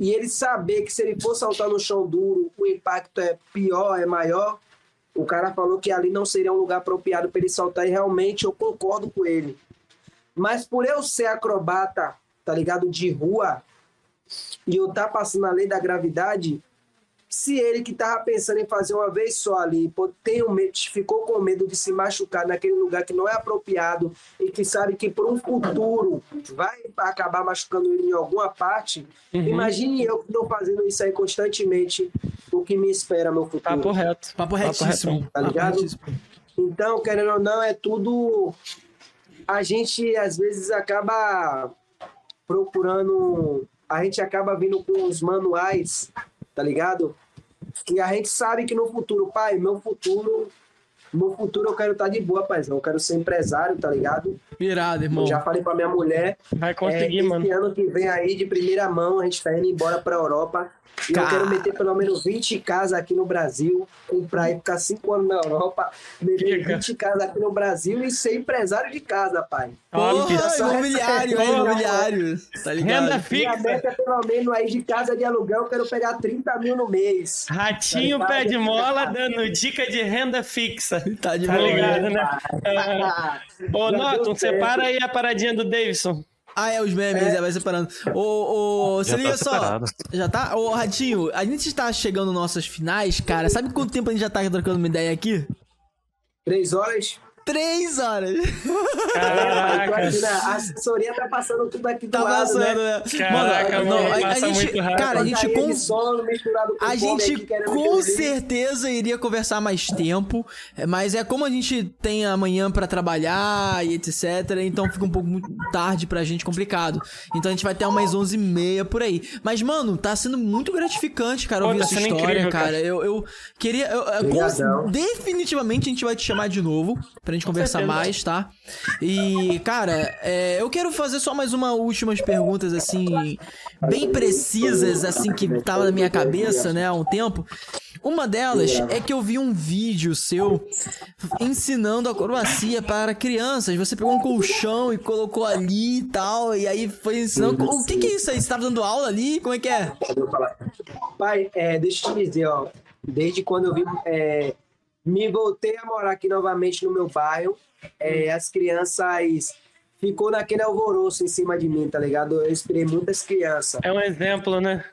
e ele saber que se ele for saltar no chão duro, o impacto é pior, é maior, o cara falou que ali não seria um lugar apropriado para ele saltar, e realmente eu concordo com ele. Mas por eu ser acrobata, tá ligado? De rua, e eu tá passando a lei da gravidade, se ele que tava pensando em fazer uma vez só ali, pô, tem um medo, ficou com medo de se machucar naquele lugar que não é apropriado e que sabe que por um futuro vai acabar machucando ele em alguma parte, imagine eu que estou fazendo isso aí constantemente, o que me espera meu futuro. Papo reto. Papo retíssimo. Tá Papo ligado? retíssimo. Então, querendo ou não, é tudo. A gente às vezes acaba procurando. A gente acaba vindo com os manuais, tá ligado? Que a gente sabe que no futuro, pai, meu futuro. No futuro eu quero estar de boa, paizão. Eu quero ser empresário, tá ligado? Irado, irmão. Eu já falei pra minha mulher. Vai É, conseguir, esse mano. ano que vem aí, de primeira mão, a gente tá indo embora pra Europa. E Cara. eu quero meter pelo menos 20 casas aqui no Brasil, comprar e ficar 5 anos na Europa, meter Fica. 20 casas aqui no Brasil e ser empresário de casa, pai. Óbvio. Porra, Só imobiliário, é imobiliário. Tá ligado? Renda fixa. meta é pelo menos aí de casa de aluguel, eu quero pegar 30 mil no mês. Ratinho Tá pé de mola dando dica de renda fixa. Tá de Tá ligado, né? Ô, Norton, deu separa aí a paradinha do Davidson. Ah, é, os memes, é, vai separando. Ô, ô, se Já liga tá só. separado. Já tá? Ô, Ratinho, a gente está chegando nas nossas finais, cara. Sabe quanto tempo a gente já tá trocando uma ideia aqui? Três horas. Três horas. Caraca. Imagina, a assessoria tá passando tudo aqui do Tá lado, passando, né? né? Caraca, Mano, não, a, gente, muito rápido. cara, a gente com sono misturado com A gente aqui, com certeza iria conversar mais tempo, é, mas é como a gente tem amanhã pra trabalhar e etc, então fica um pouco muito tarde pra gente, complicado. Então a gente vai até umas 11h30 por aí. Mas, mano, tá sendo muito gratificante, cara, Pô, ouvir tá essa história, incrível, cara. cara. Eu, eu queria... eu- definitivamente a gente vai te chamar de novo pra gente conversar certeza. mais, tá? E, cara, é, eu quero fazer só mais uma últimas perguntas, assim, bem precisas, assim, que tava na minha cabeça, né, há um tempo. Uma delas é que eu vi um vídeo seu ensinando a acrobacia para crianças. Você pegou um colchão e colocou ali e tal, e aí foi ensinando. O que, que é isso aí? Você tava dando aula ali? Como é que é? Pai, é, deixa eu te dizer, ó. Desde quando eu vim, é, me voltei a morar aqui novamente no meu bairro, é, as crianças ficou naquele alvoroço em cima de mim, tá ligado? Eu inspirei muitas crianças. É um exemplo, né?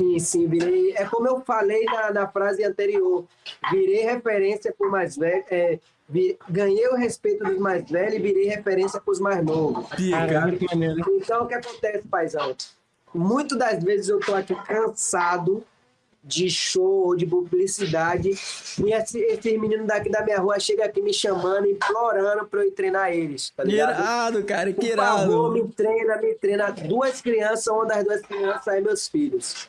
Sim, sim, virei. É como eu falei na, na frase anterior, virei referência por mais velho. É, vi- ganhei o respeito dos mais velhos e virei referência para os mais novos. Maneiro. Então, o que acontece, paizão? Muitas das vezes eu tô aqui cansado de show, de publicidade, e esse, esse menino daqui da minha rua chega aqui me chamando, implorando pra eu ir treinar eles, tá ligado? Irado, cara, que Por favor, irado. me treina, me treina. Duas crianças, uma das duas crianças aí, meus filhos.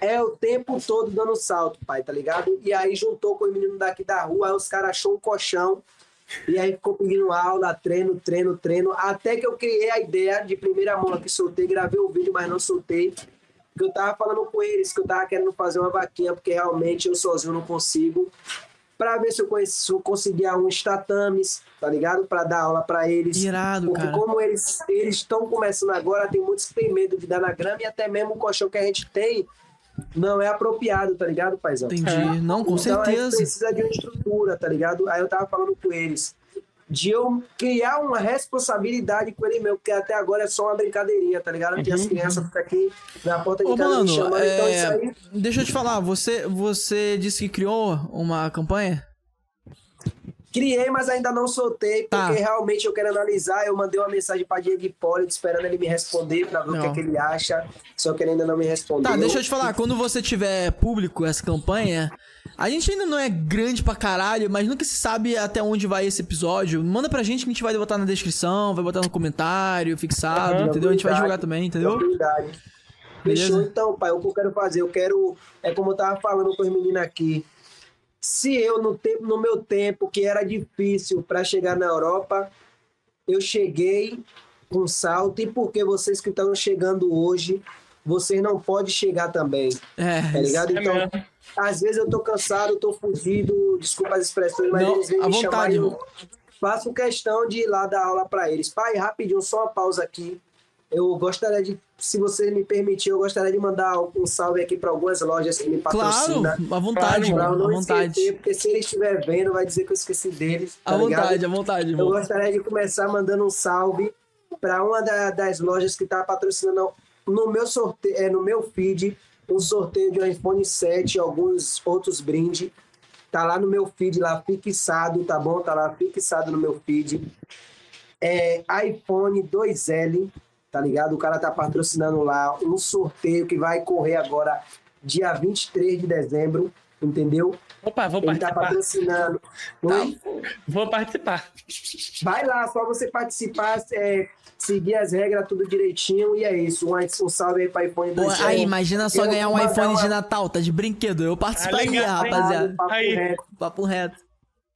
É o tempo todo dando salto, pai, tá ligado? E aí juntou com o menino daqui da rua, aí os caras achou um colchão. E aí ficou pedindo aula, treino, treino, treino. Até que eu criei a ideia de primeira mão aqui, soltei, gravei o vídeo, mas não soltei. Porque eu tava falando com eles que eu tava querendo fazer uma vaquinha, porque realmente eu sozinho não consigo. Pra ver se eu, conheci, se eu conseguia uns tatames, tá ligado? Pra dar aula pra eles. Irado, Porque cara. como eles eles estão começando agora, tem muitos que têm medo de dar na grama e até mesmo o colchão que a gente tem não é apropriado, tá ligado, paizão? Entendi. Não, com então a gente certeza. precisa de uma estrutura, tá ligado? Aí eu tava falando com eles de eu criar uma responsabilidade com ele meu, porque até agora é só uma brincadeirinha, tá ligado? Porque as crianças ficam aqui na porta de Uhum, Ô, casa me mano, chamando, então é, isso aí deixa eu te falar, você, você disse que criou uma campanha? Criei, mas ainda não soltei, Tá. porque realmente eu quero analisar. Eu mandei uma mensagem pra Diego Hipólito, esperando ele me responder pra ver o que, Não. é que ele acha. Só que ele ainda não me respondeu. Tá, deixa eu te falar, quando você tiver público essa campanha, a gente ainda não é grande pra caralho, mas nunca se sabe até onde vai esse episódio. Manda pra gente que a gente vai botar na descrição, vai botar no comentário, fixado, Aham. entendeu? A gente vai Verdade. divulgar também, entendeu? Beleza? Fechou então, pai. O que eu quero fazer? Eu quero. É como eu tava falando com os meninos aqui. Se eu, no, tempo, no meu tempo, que era difícil para chegar na Europa, eu cheguei com salto, e porque vocês que estão chegando hoje vocês não podem chegar também, É, tá ligado? É Então, mesmo. Às vezes eu tô cansado, tô fudido, desculpa as expressões, mas Não, eles vêm à me chamar e eu faço questão de ir lá dar aula pra eles. Pai, rapidinho, só uma pausa aqui. Eu gostaria de, se você me permitir, eu gostaria de mandar um salve aqui para algumas lojas que me claro, patrocinam. à vontade, Claro, Pra mano, não à vontade. esquecer, porque se ele estiver vendo, vai dizer que eu esqueci deles. À Tá ligado? vontade, à vontade, Eu irmão. gostaria de começar mandando um salve para uma da- das lojas que está patrocinando no meu sorteio, é, no meu feed, um sorteio de um iPhone 7 e alguns outros brindes. Tá lá no meu feed, lá fixado, tá bom? Tá lá fixado no meu feed. É iPhone 2L, tá ligado? O cara tá patrocinando lá um sorteio que vai correr agora dia 23 de dezembro, entendeu? Opa, vou Ele tá participar. patrocinando. Oi? Vou participar. Vai lá, só você participar, é, seguir as regras tudo direitinho e é isso. Um, um salve aí para iPhone Pô, 2 aí, imagina só Eu ganhar um iPhone de uma- Natal, tá de brinquedo. Eu participaria, hein? rapaziada. Papo Aí. reto. Papo reto.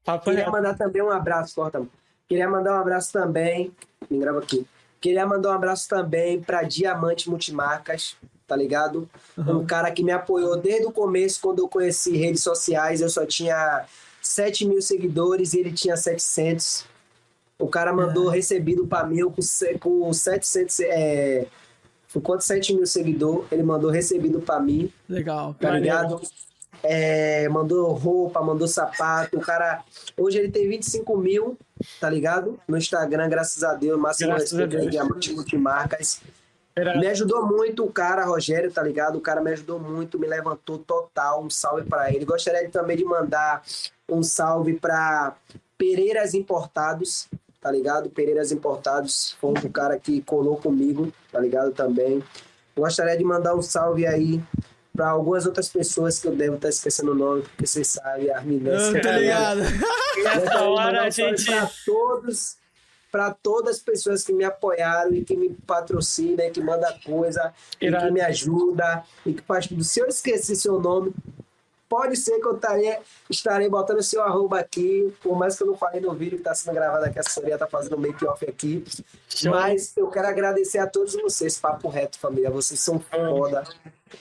Papo Queria reto. mandar também um abraço, corta. Queria mandar um abraço também. Me grava aqui. Queria mandar um abraço também para Diamante Multimarcas, tá ligado? Um cara que me apoiou desde o começo, quando eu conheci redes sociais. Eu só tinha 7 mil seguidores e ele tinha 700. O cara mandou recebido para mim com, com 700. É, com quanto 7 mil seguidores, ele mandou recebido para mim Legal. tá Maneiro. ligado? É, mandou roupa, mandou sapato. O cara, hoje ele tem 25 mil, tá ligado? No Instagram, graças a Deus. Máximo Graças a Deus. Diamante Multimarcas. Era- Me ajudou muito o cara, Rogério, tá ligado? O cara me ajudou muito, me levantou total. Um salve pra ele. Gostaria também de mandar um salve pra Pereiras Importados, tá ligado? Pereiras Importados foi um cara que colou comigo, tá ligado? Também. Gostaria de mandar um salve aí pra algumas outras pessoas que eu devo estar esquecendo o nome, porque vocês sabem, a Arminês. Eu tô ligado. Nessa hora a gente. Para todos, para todas as pessoas que me apoiaram e que me patrocinam, e que manda coisa, e que me ajuda, e que faz tudo. Se eu esquecer seu nome, pode ser que eu estarei, estarei botando seu arroba aqui, por mais que eu não falei no vídeo que está sendo gravado aqui, a assessoria tá fazendo make-off aqui. Show. Mas eu quero agradecer a todos vocês, Papo Reto, família. Vocês são foda.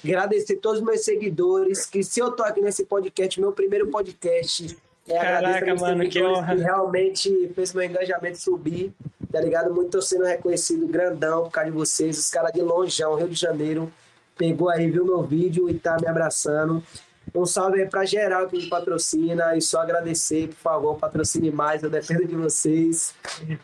Agradecer todos os meus seguidores, que se eu tô aqui nesse podcast, meu primeiro podcast, é Caraca, mano, que honra. que realmente fez meu engajamento subir, tá ligado? Muito tô sendo reconhecido grandão por causa de vocês. Os caras de longeão, Rio de Janeiro, pegou aí, viu meu vídeo e tá me abraçando. Um salve aí pra geral que me patrocina e só agradecer, por favor, patrocine mais, eu dependo de vocês.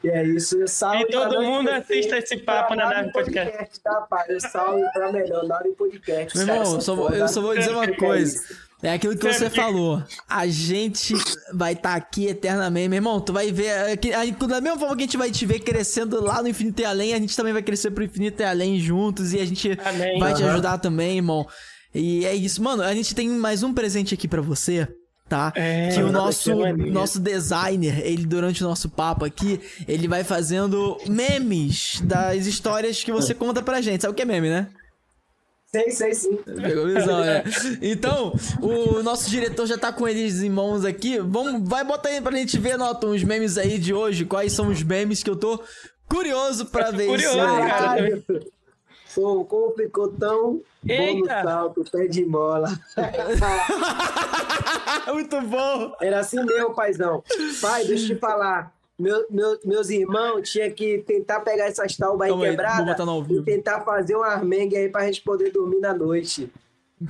E é isso. Salve E todo mundo assista esse papo na Nave Nave Podcast. Tá, pai? Eu salve pra melhor, Nave Podcast. Meu irmão, só vou- eu só vou dizer uma É coisa. É aquilo que você falou. A gente vai estar aqui eternamente. Meu irmão, tu vai ver. é, Da mesma forma que a gente vai te ver crescendo lá no Infinito e Além, a gente também vai crescer pro Infinito e Além juntos. E a gente Amém. vai te Aham. ajudar também, irmão. E é isso. Mano, a gente tem mais um presente aqui pra você. Tá? É, que o nosso, é nosso designer, ele durante o nosso papo aqui, ele vai fazendo memes das histórias que você conta pra gente. Sabe o que é meme, né? Sei, sei sim. Pegou visão, né? Então, o nosso diretor já tá com eles em mãos aqui. Vamos, vai botar aí pra gente ver, Nota, uns memes aí de hoje. Quais são os memes que eu tô curioso pra ver curioso, isso aí. cara. Caralho. Pô, como ficou tão bom no Eita. salto, pé de mola. Muito bom. Era assim mesmo, paizão. Pai, deixa eu te falar. Meu, meu- meus irmãos tinham que tentar pegar essas taubas aí quebradas e tentar fazer um armengue aí pra gente poder dormir na noite.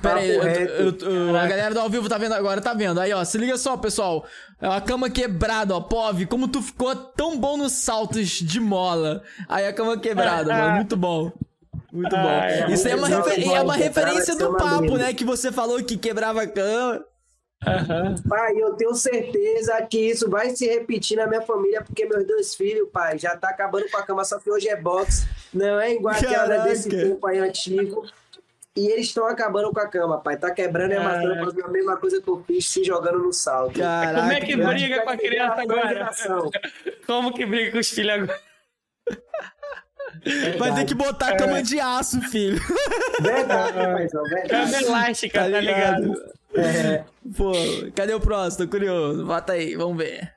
Pera aí, eu- eu- eu- a galera do ao vivo tá vendo agora, tá vendo? Aí, ó, se liga só, pessoal. É uma cama quebrada, ó. Pove, como tu ficou tão bom nos saltos de mola. Aí a cama quebrada, mano. Muito bom. Muito bom. Ai, Isso aí é uma, refer- é uma referência do papo, né? Que você falou que quebrava a cama. Aham. Pai, eu tenho certeza que isso vai se repetir na minha família, porque meus dois filhos, pai, já tá acabando com a cama, só que hoje é boxe, não é igual aquela Caraca. desse tempo aí antigo. E eles estão acabando com a cama, pai. Tá quebrando e amassando, Caraca. fazendo a mesma coisa que eu fiz, se jogando no salto. Caraca. Como é que briga com a criança agora? Geração. Como que briga com os filhos agora? Vai ter que botar a cama de aço, filho. Verdade, paizão, Cama verdade. elástica, Tá tá ligado? É, Pô, cadê o próximo? Tô curioso. Bota aí, vamos ver.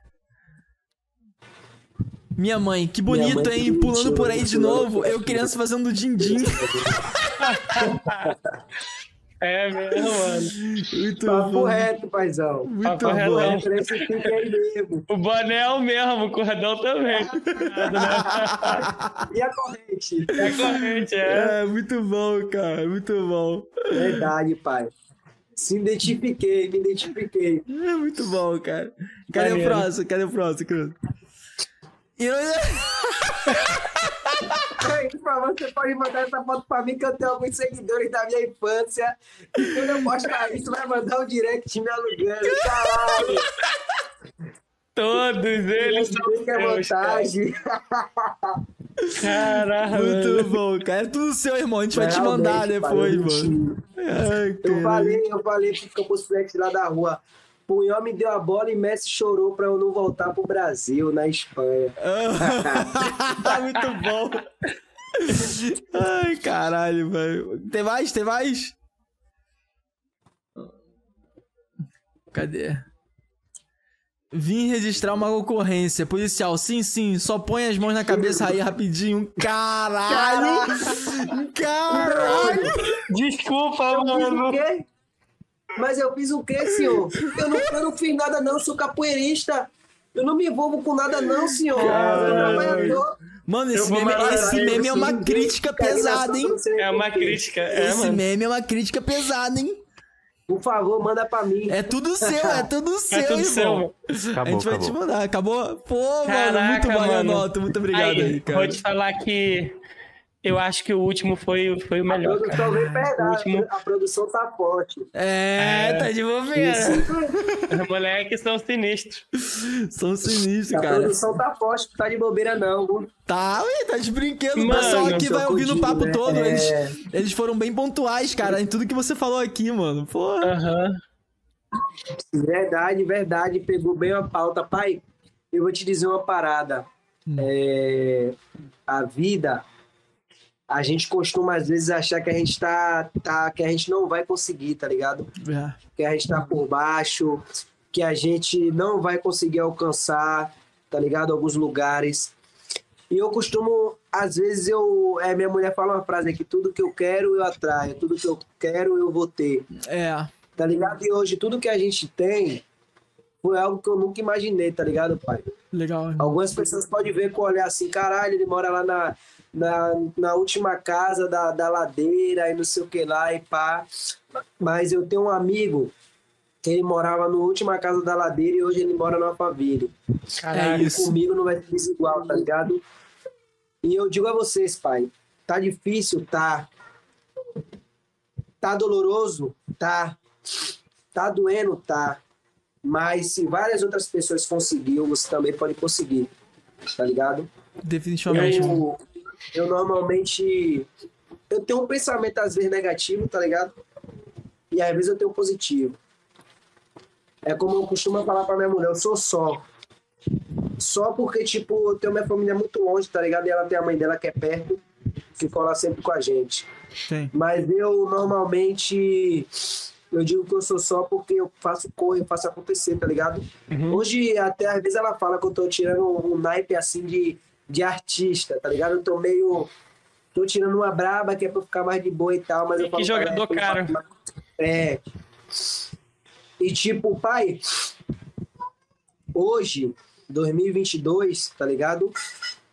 Minha mãe, que bonito, mãe, hein? que Pulando por aí de novo. Eu criança fazendo din-din. É mesmo, mano. Muito Papo bom. reto, paizão. Muito Papo bom. reto. O é o mesmo, o cordão também. E a corrente? É corrente, é. É, muito bom, cara. Muito bom. Verdade, pai. Se identifiquei, me identifiquei. É muito bom, cara. Cadê o próximo? Cadê o próximo, Cruz? E eu- por favor, você pode mandar essa foto pra mim que eu tenho alguns seguidores da minha infância. E quando eu postar isso, vai mandar um direct me alugando. Caralho, Todos eles são que é vantagem. Caralho. Muito bom, cara. É tudo seu, irmão. A gente vai te Realmente, mandar depois, eu mano. Ai, Eu falei, eu falei pro Flex lá da rua. Punhol me deu a bola e Messi chorou pra eu não voltar pro Brasil, na Espanha. Ah, muito bom. Ai, caralho, velho. Tem mais? Tem mais? Cadê? Vim registrar uma ocorrência. Policial, sim, sim. Só põe as mãos na cabeça aí rapidinho. Caralho! Caralho! Desculpa, Eu fiz o mano. quê? Mas eu fiz o quê, senhor? Eu não, eu não fiz nada, não. Sou capoeirista. Eu não me envolvo com nada, não, senhor. Eu sou trabalhador. Mano, esse meme, esse meme é uma crítica pesada, hein? É uma crítica, é, Esse mano. meme é uma crítica pesada, hein? Por favor, manda pra mim. É tudo seu, é tudo seu, É tudo seu, irmão. mano. a Acabou, gente vai te acabou. mandar. Acabou? Pô, mano, Caraca, muito valeu, mano. Noto. Muito obrigado aí, Aí, cara. vou te falar que eu acho que o último foi, foi o A melhor, produção cara. vem pesada. último- A produção tá forte. É, tá de bobeira. Os moleques são sinistros. São sinistros, A cara. produção tá forte, não tá de bobeira, não. viu? Tá, ué, tá de brinquedo. O pessoal aqui vai ouvindo o papo né? todo. É. Eles, eles foram bem pontuais, cara, em tudo que você falou aqui, mano. Pô. Aham. Verdade, verdade. Pegou bem a pauta. Pai, eu vou te dizer uma parada. É, a vida, a gente costuma às vezes achar que a gente tá, tá, que a gente não vai conseguir, tá ligado? É. Que a gente tá por baixo, que a gente não vai conseguir alcançar, tá ligado? Alguns lugares. E eu costumo, às vezes eu, é, minha mulher fala uma frase aqui, tudo que eu quero eu atraio, tudo que eu quero eu vou ter É. tá ligado? E hoje tudo que a gente tem foi algo que eu nunca imaginei, tá ligado, pai? Legal. irmão. Algumas pessoas podem ver com o olhar assim, caralho, ele mora lá na, na, na última casa da, da ladeira e não sei o que lá e pá. Mas eu tenho um amigo que ele morava na última casa da ladeira e hoje ele mora família. É Caralho. E isso. comigo não vai ser desigual, tá ligado? E eu digo a vocês, pai, tá difícil, tá. Tá doloroso, tá. Tá doendo, tá. Mas se várias outras pessoas conseguiram, você também pode conseguir, tá ligado? Definitivamente. Eu, eu normalmente eu tenho um pensamento às vezes negativo, tá ligado? E às vezes eu tenho um positivo. É como eu costumo falar pra minha mulher, eu sou só. Só porque, tipo, eu tenho minha família muito longe, tá ligado? E ela tem a mãe dela que é perto, que cola sempre com a gente. Tem. Mas eu normalmente eu digo que eu sou só porque eu faço correr, eu faço acontecer, tá ligado? Hoje, até às vezes ela fala que eu tô tirando um naipe assim de, de artista, tá ligado? Eu tô meio. Tô tirando uma braba que é pra ficar mais de boa e tal, mas eu Que falo. ela, jogador eu caro. faço É. E tipo, pai, hoje, 2022, tá ligado?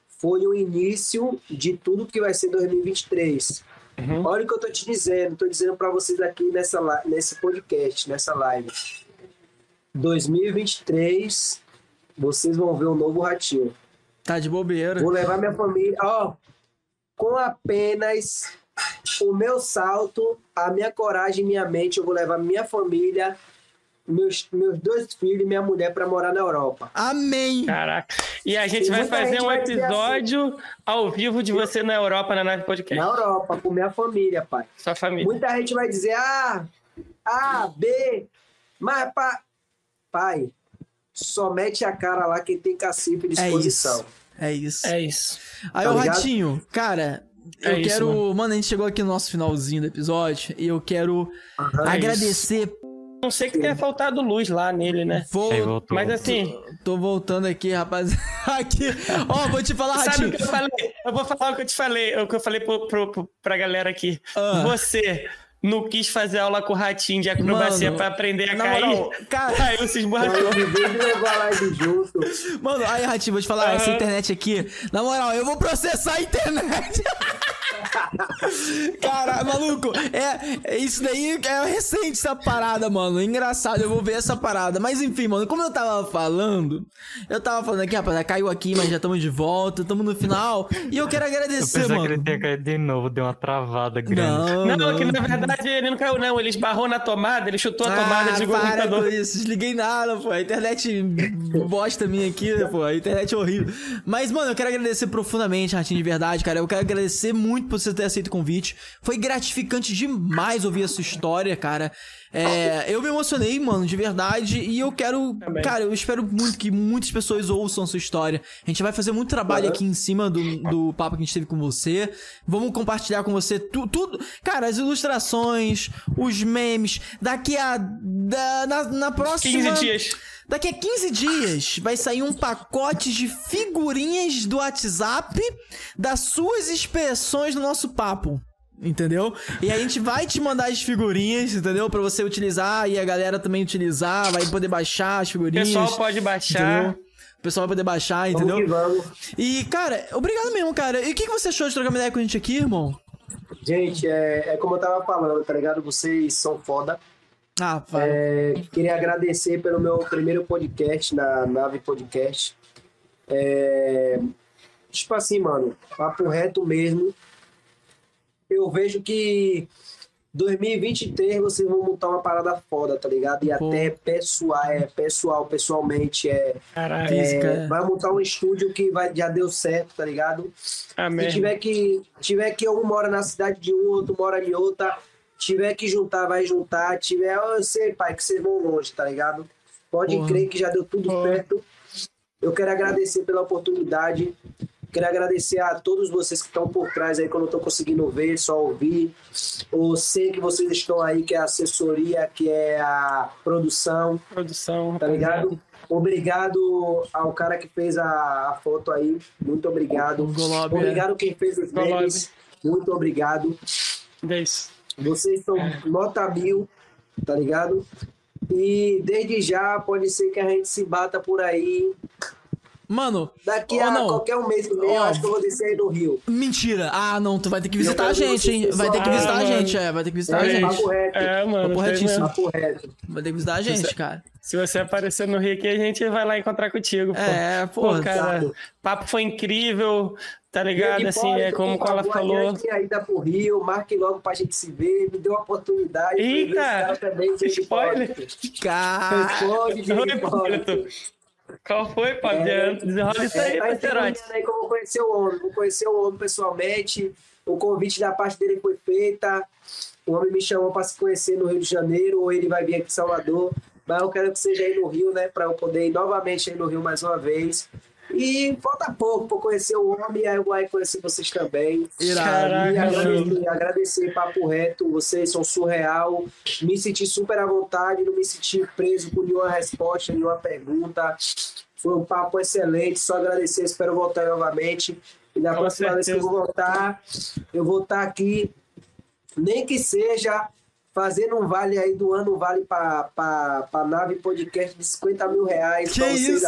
Foi o início de tudo que vai ser 2023. Uhum. Olha o que eu tô te dizendo, tô dizendo pra vocês aqui nessa, nesse podcast, nessa live. 2023, vocês vão ver um novo ratinho. Tá de bobeira. Vou levar minha família, ó, com apenas o meu salto, a minha coragem e minha mente, eu vou levar minha família, meus, meus dois filhos e minha mulher pra morar na Europa. Amém. Caraca. E a gente E vai fazer gente um vai episódio ao vivo de você na Europa, na Nave Podcast. Na Europa, com minha família, pai. Sua família. Muita gente vai dizer A, A, B, mas pá. Pai, só mete a cara lá quem tem cacife de É disposição. isso. É isso. É isso. Aí, Tá ligado? Ratinho, cara, eu É isso, quero. mano. a gente chegou aqui no nosso finalzinho do episódio e eu quero Aham. agradecer não sei que tenha faltado luz lá nele, né? Vou... Mas assim, Tô voltando aqui, rapaz. aqui. Ó, vou te falar, sabe Ratinho. o que eu falei? Eu vou falar o que eu te falei, o que eu falei pro, pro, pro- pra galera aqui. Ah. Você não quis fazer aula com o ratinho de acrobacia Mano, pra aprender a cair. moral, cara- Caiu, se esborrachou. Mano, aí, Ratinho, vou te falar, essa Aham. internet aqui, na moral, eu vou processar a internet. Cara, maluco, é, é isso daí é recente essa parada, mano. Engraçado, eu vou ver essa parada. Mas enfim, mano, como eu tava falando, eu tava falando aqui, rapaz, caiu aqui, mas já estamos de volta, estamos no final. E eu quero Eu agradecer, que mano. ele tinha caído de novo, deu uma travada grande. Não, Não, não. é que na verdade ele não caiu, não. Ele esbarrou na tomada, ele chutou a tomada, ah, desligou o para computador. com isso, desliguei nada, pô. A internet bosta minha aqui, né, pô. A internet é horrível. Mas, mano, eu quero agradecer profundamente, Ratinho, de verdade, cara. Eu quero agradecer muito por você ter aceito o convite. Foi gratificante demais ouvir a sua história, cara. É, eu me emocionei, mano, de verdade. E eu quero. Também. Cara, eu espero muito que muitas pessoas ouçam a sua história. A gente vai fazer muito trabalho aqui em cima do, do papo que a gente teve com você. Vamos compartilhar com você tu- tudo. Cara, as ilustrações, os memes. Daqui a. Da, na, na próxima. 15 dias. Daqui a 15 dias vai sair um pacote de figurinhas do WhatsApp das suas expressões no nosso papo. Entendeu? E a gente vai te mandar as figurinhas, entendeu? Pra você utilizar e a galera também utilizar, vai poder baixar as O figurinhas. pessoal pode baixar. Entendeu? O pessoal vai poder baixar, vamos entendeu? que vamos. E, cara, obrigado mesmo, cara. E o que, que você achou de trocar uma ideia com a gente aqui, irmão? Gente, é, é como eu tava falando, tá ligado? Vocês são foda. Ah. É, queria agradecer pelo meu primeiro podcast na Nave Podcast. É, tipo assim, mano, papo reto mesmo. Eu vejo que 2023 vocês vão montar uma parada foda, tá ligado? E Pô. até pessoal, é, pessoal, pessoalmente, é, Caralho. Física, é, é. vai montar um estúdio que vai, já deu certo, tá ligado? Amém. Se tiver que, tiver que um mora na cidade de um, outro mora em outra, tiver que juntar, vai juntar. Tiver, eu sei, pai, que vocês vão longe, tá ligado? Pode Porra. crer que já deu tudo Porra. certo. Eu quero agradecer pela oportunidade. Quero agradecer a todos vocês que estão por trás aí, que eu não estou conseguindo ver, só ouvir. Eu sei que vocês estão aí, que é a assessoria, que é a produção, Produção, tá ligado? Obrigado ao cara que fez a, a foto aí. Muito obrigado. Golob, é. obrigado quem fez os memes. Muito obrigado. É isso. Vocês são nota mil, tá ligado? E desde já pode ser que a gente se bata por aí. Mano, Daqui a não. qualquer um mês e meio, eu acho que eu vou descer aí no Rio. mentira. Ah, não, tu vai ter que visitar a gente, hein? Vai ter que visitar a gente, é. Vai ter que visitar a É, gente. papo reto. É, mano. Papo tem retíssimo. mesmo. Papo reto. Vai ter que visitar a gente, cara. Se você aparecer no Rio aqui, a gente vai lá encontrar contigo, pô. É, pô. Pô, cara, o papo foi incrível, tá ligado? Assim, é como o Cola falou. adiante A ida pro Rio, marque logo pra gente se ver, me deu uma oportunidade. Eita! também, Spoiler! Cara. Responde. Hipólito. Qual foi, Pablo? É. Desenrola isso aí, É, tá aí como conhecer o homem. Vou conhecer o homem pessoalmente. O convite da parte dele foi feita. O homem me chamou para se conhecer no Rio de Janeiro, ou ele vai vir aqui em Salvador. Mas eu quero que seja aí no Rio, né? Para eu poder ir novamente aí no Rio mais uma vez. E falta pouco para conhecer o homem, aí eu vou conhecer vocês também. E Caraca, Júlio. agradecer, agradecer Papo Reto, vocês são surreal. Me senti super à vontade, não me senti preso por nenhuma resposta, nenhuma pergunta. Foi um papo excelente, só agradecer, espero voltar novamente. E na Com próxima vez que eu certeza. vou voltar, eu vou estar aqui, nem que seja fazendo um vale aí do ano, um vale para a nave podcast de 50 mil reais. Que pra isso?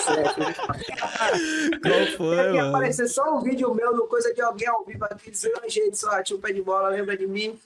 certo. Qual foi, Tem que mano? aparecer só um vídeo meu, no coisa de alguém ao vivo aqui, dizendo, "Oi, gente, sou Ratinho Pé de Bola, lembra de mim?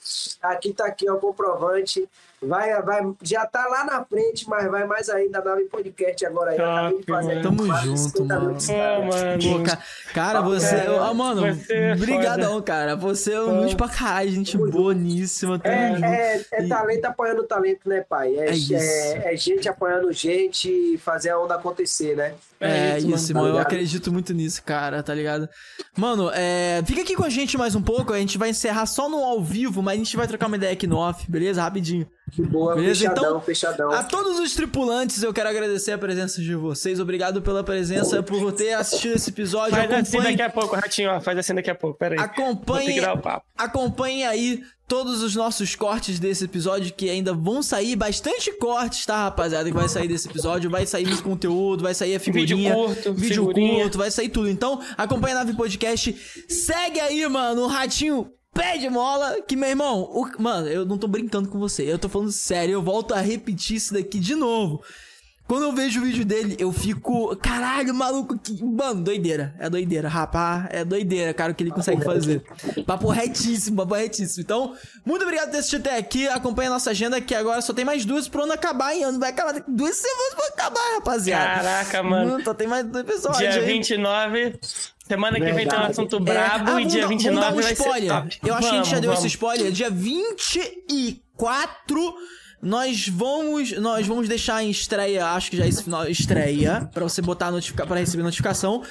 Aqui tá aqui, ó, comprovante. Vai, vai, já tá lá na frente, mas vai mais ainda na nave podcast agora. aí. Top, fazer mano. Tamo junto, 50 mano. cara. mano. Cara, você. Cara, ah, mano, você é brigadão, cara. Você é um luz pra caralho, gente boníssima. Tamo junto. É, é, é E- talento apoiando talento, né, pai? É, É isso. é- é gente apoiando gente e fazer a onda acontecer, né? É, isso, mano. isso, tá mano. Eu ligado? acredito muito nisso, cara, tá ligado? Mano, é, fica aqui com a gente mais um pouco. A gente vai encerrar só no ao vivo, mas a gente vai trocar uma ideia aqui no off, beleza? Rapidinho. Que boa, Beleza, fechadão, então, fechadão. A todos os tripulantes, eu quero agradecer a presença de vocês. Obrigado pela presença, por ter assistido esse episódio. Faz assim Acompanhe, daqui a pouco, Ratinho, ó. Faz assim daqui a pouco, pera aí. Vou ter que acompanhe, acompanhe aí todos os nossos cortes desse episódio que ainda vão sair, bastante cortes, tá, rapaziada? Que vai sair desse episódio, vai sair muito conteúdo, vai sair a figurinha, Vídeo curto, vídeo figurinha. curto, vai sair tudo. Então, acompanha a Nave Podcast, segue aí, mano, o ratinho pé de mola, que meu irmão, o- mano, eu não tô brincando com você, eu tô falando sério, eu volto a repetir isso daqui de novo. Quando eu vejo o vídeo dele, eu fico. Caralho, maluco. Que... Mano, doideira. É doideira, rapaz. É doideira, cara, o que ele consegue fazer. Papo retíssimo, papo retíssimo. Então, muito obrigado por ter assistido até aqui. Acompanha a nossa agenda, que agora só tem mais duas pro ano acabar, hein? Ano vai acabar duas semanas pra acabar, rapaziada. Caraca, mano. Hum, Só tem mais dois episódios. Dia hein? 29. Semana que vem tem um assunto É, brabo ah, e dia dar- 29 vamos dar um vai spoiler. ser top. Eu acho que a gente já Vamos, deu vamos. esse spoiler. Dia 24, nós vamos, nós vamos deixar em estreia, acho que já é esse final, estreia, pra você botar notificar para receber notificação.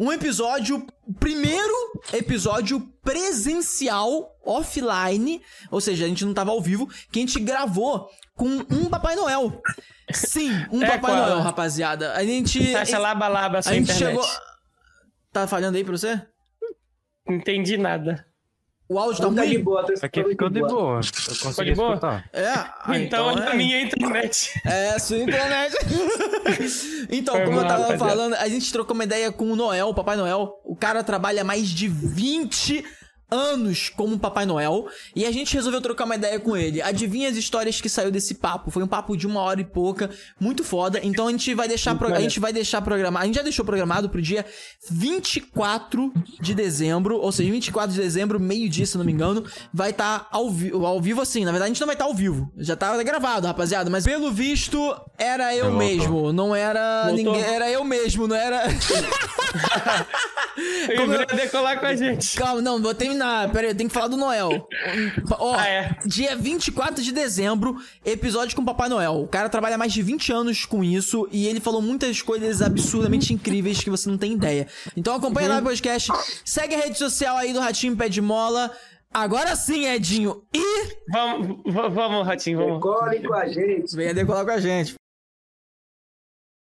Um episódio, primeiro episódio presencial, offline, ou seja, a gente não tava ao vivo, que a gente gravou com um Papai Noel. Sim, um É, Papai qual? Noel, rapaziada. A gente. Taxa laba laba a a gente internet. chegou. Tá falhando aí pra você? Não entendi nada. O áudio tá Tá de boa, tô Aqui ficou de boa. Eu consegui de boa? escutar. É, ah, então, é é. da minha internet. É, sua internet. então, Foi como eu mal, tava rapaziada. falando, a gente trocou uma ideia com o Noel, o Papai Noel. O cara trabalha mais de 20 anos como Papai Noel. E a gente resolveu trocar uma ideia com ele. Adivinha as histórias que saiu desse papo? Foi um papo de uma hora e pouca, muito foda. Então a gente vai deixar, pro- a gente vai deixar programado. A gente já deixou programado pro dia 24 de dezembro, ou seja, 24 de dezembro, meio-dia, se não me engano, vai estar ao, vi ao vivo assim. Na verdade, a gente não vai estar ao vivo. Já tá gravado, rapaziada. Mas pelo visto, era eu mesmo. Não era Voltou. ninguém. Era eu mesmo, não era. Como eu- decolar com a gente. Calma, não, vou terminar. Pera aí, eu tenho que falar do Noel. Ó, Ah, é. dia 24 de dezembro, episódio com o Papai Noel. O cara trabalha mais de 20 anos com isso e ele falou muitas coisas absurdamente incríveis que você não tem ideia. Então acompanha lá o podcast, segue a rede social aí do Ratinho Pé de Mola. Agora sim, Edinho. E Vamos, vamos, Ratinho, vamos. Decore com a gente. venha decolar com a gente.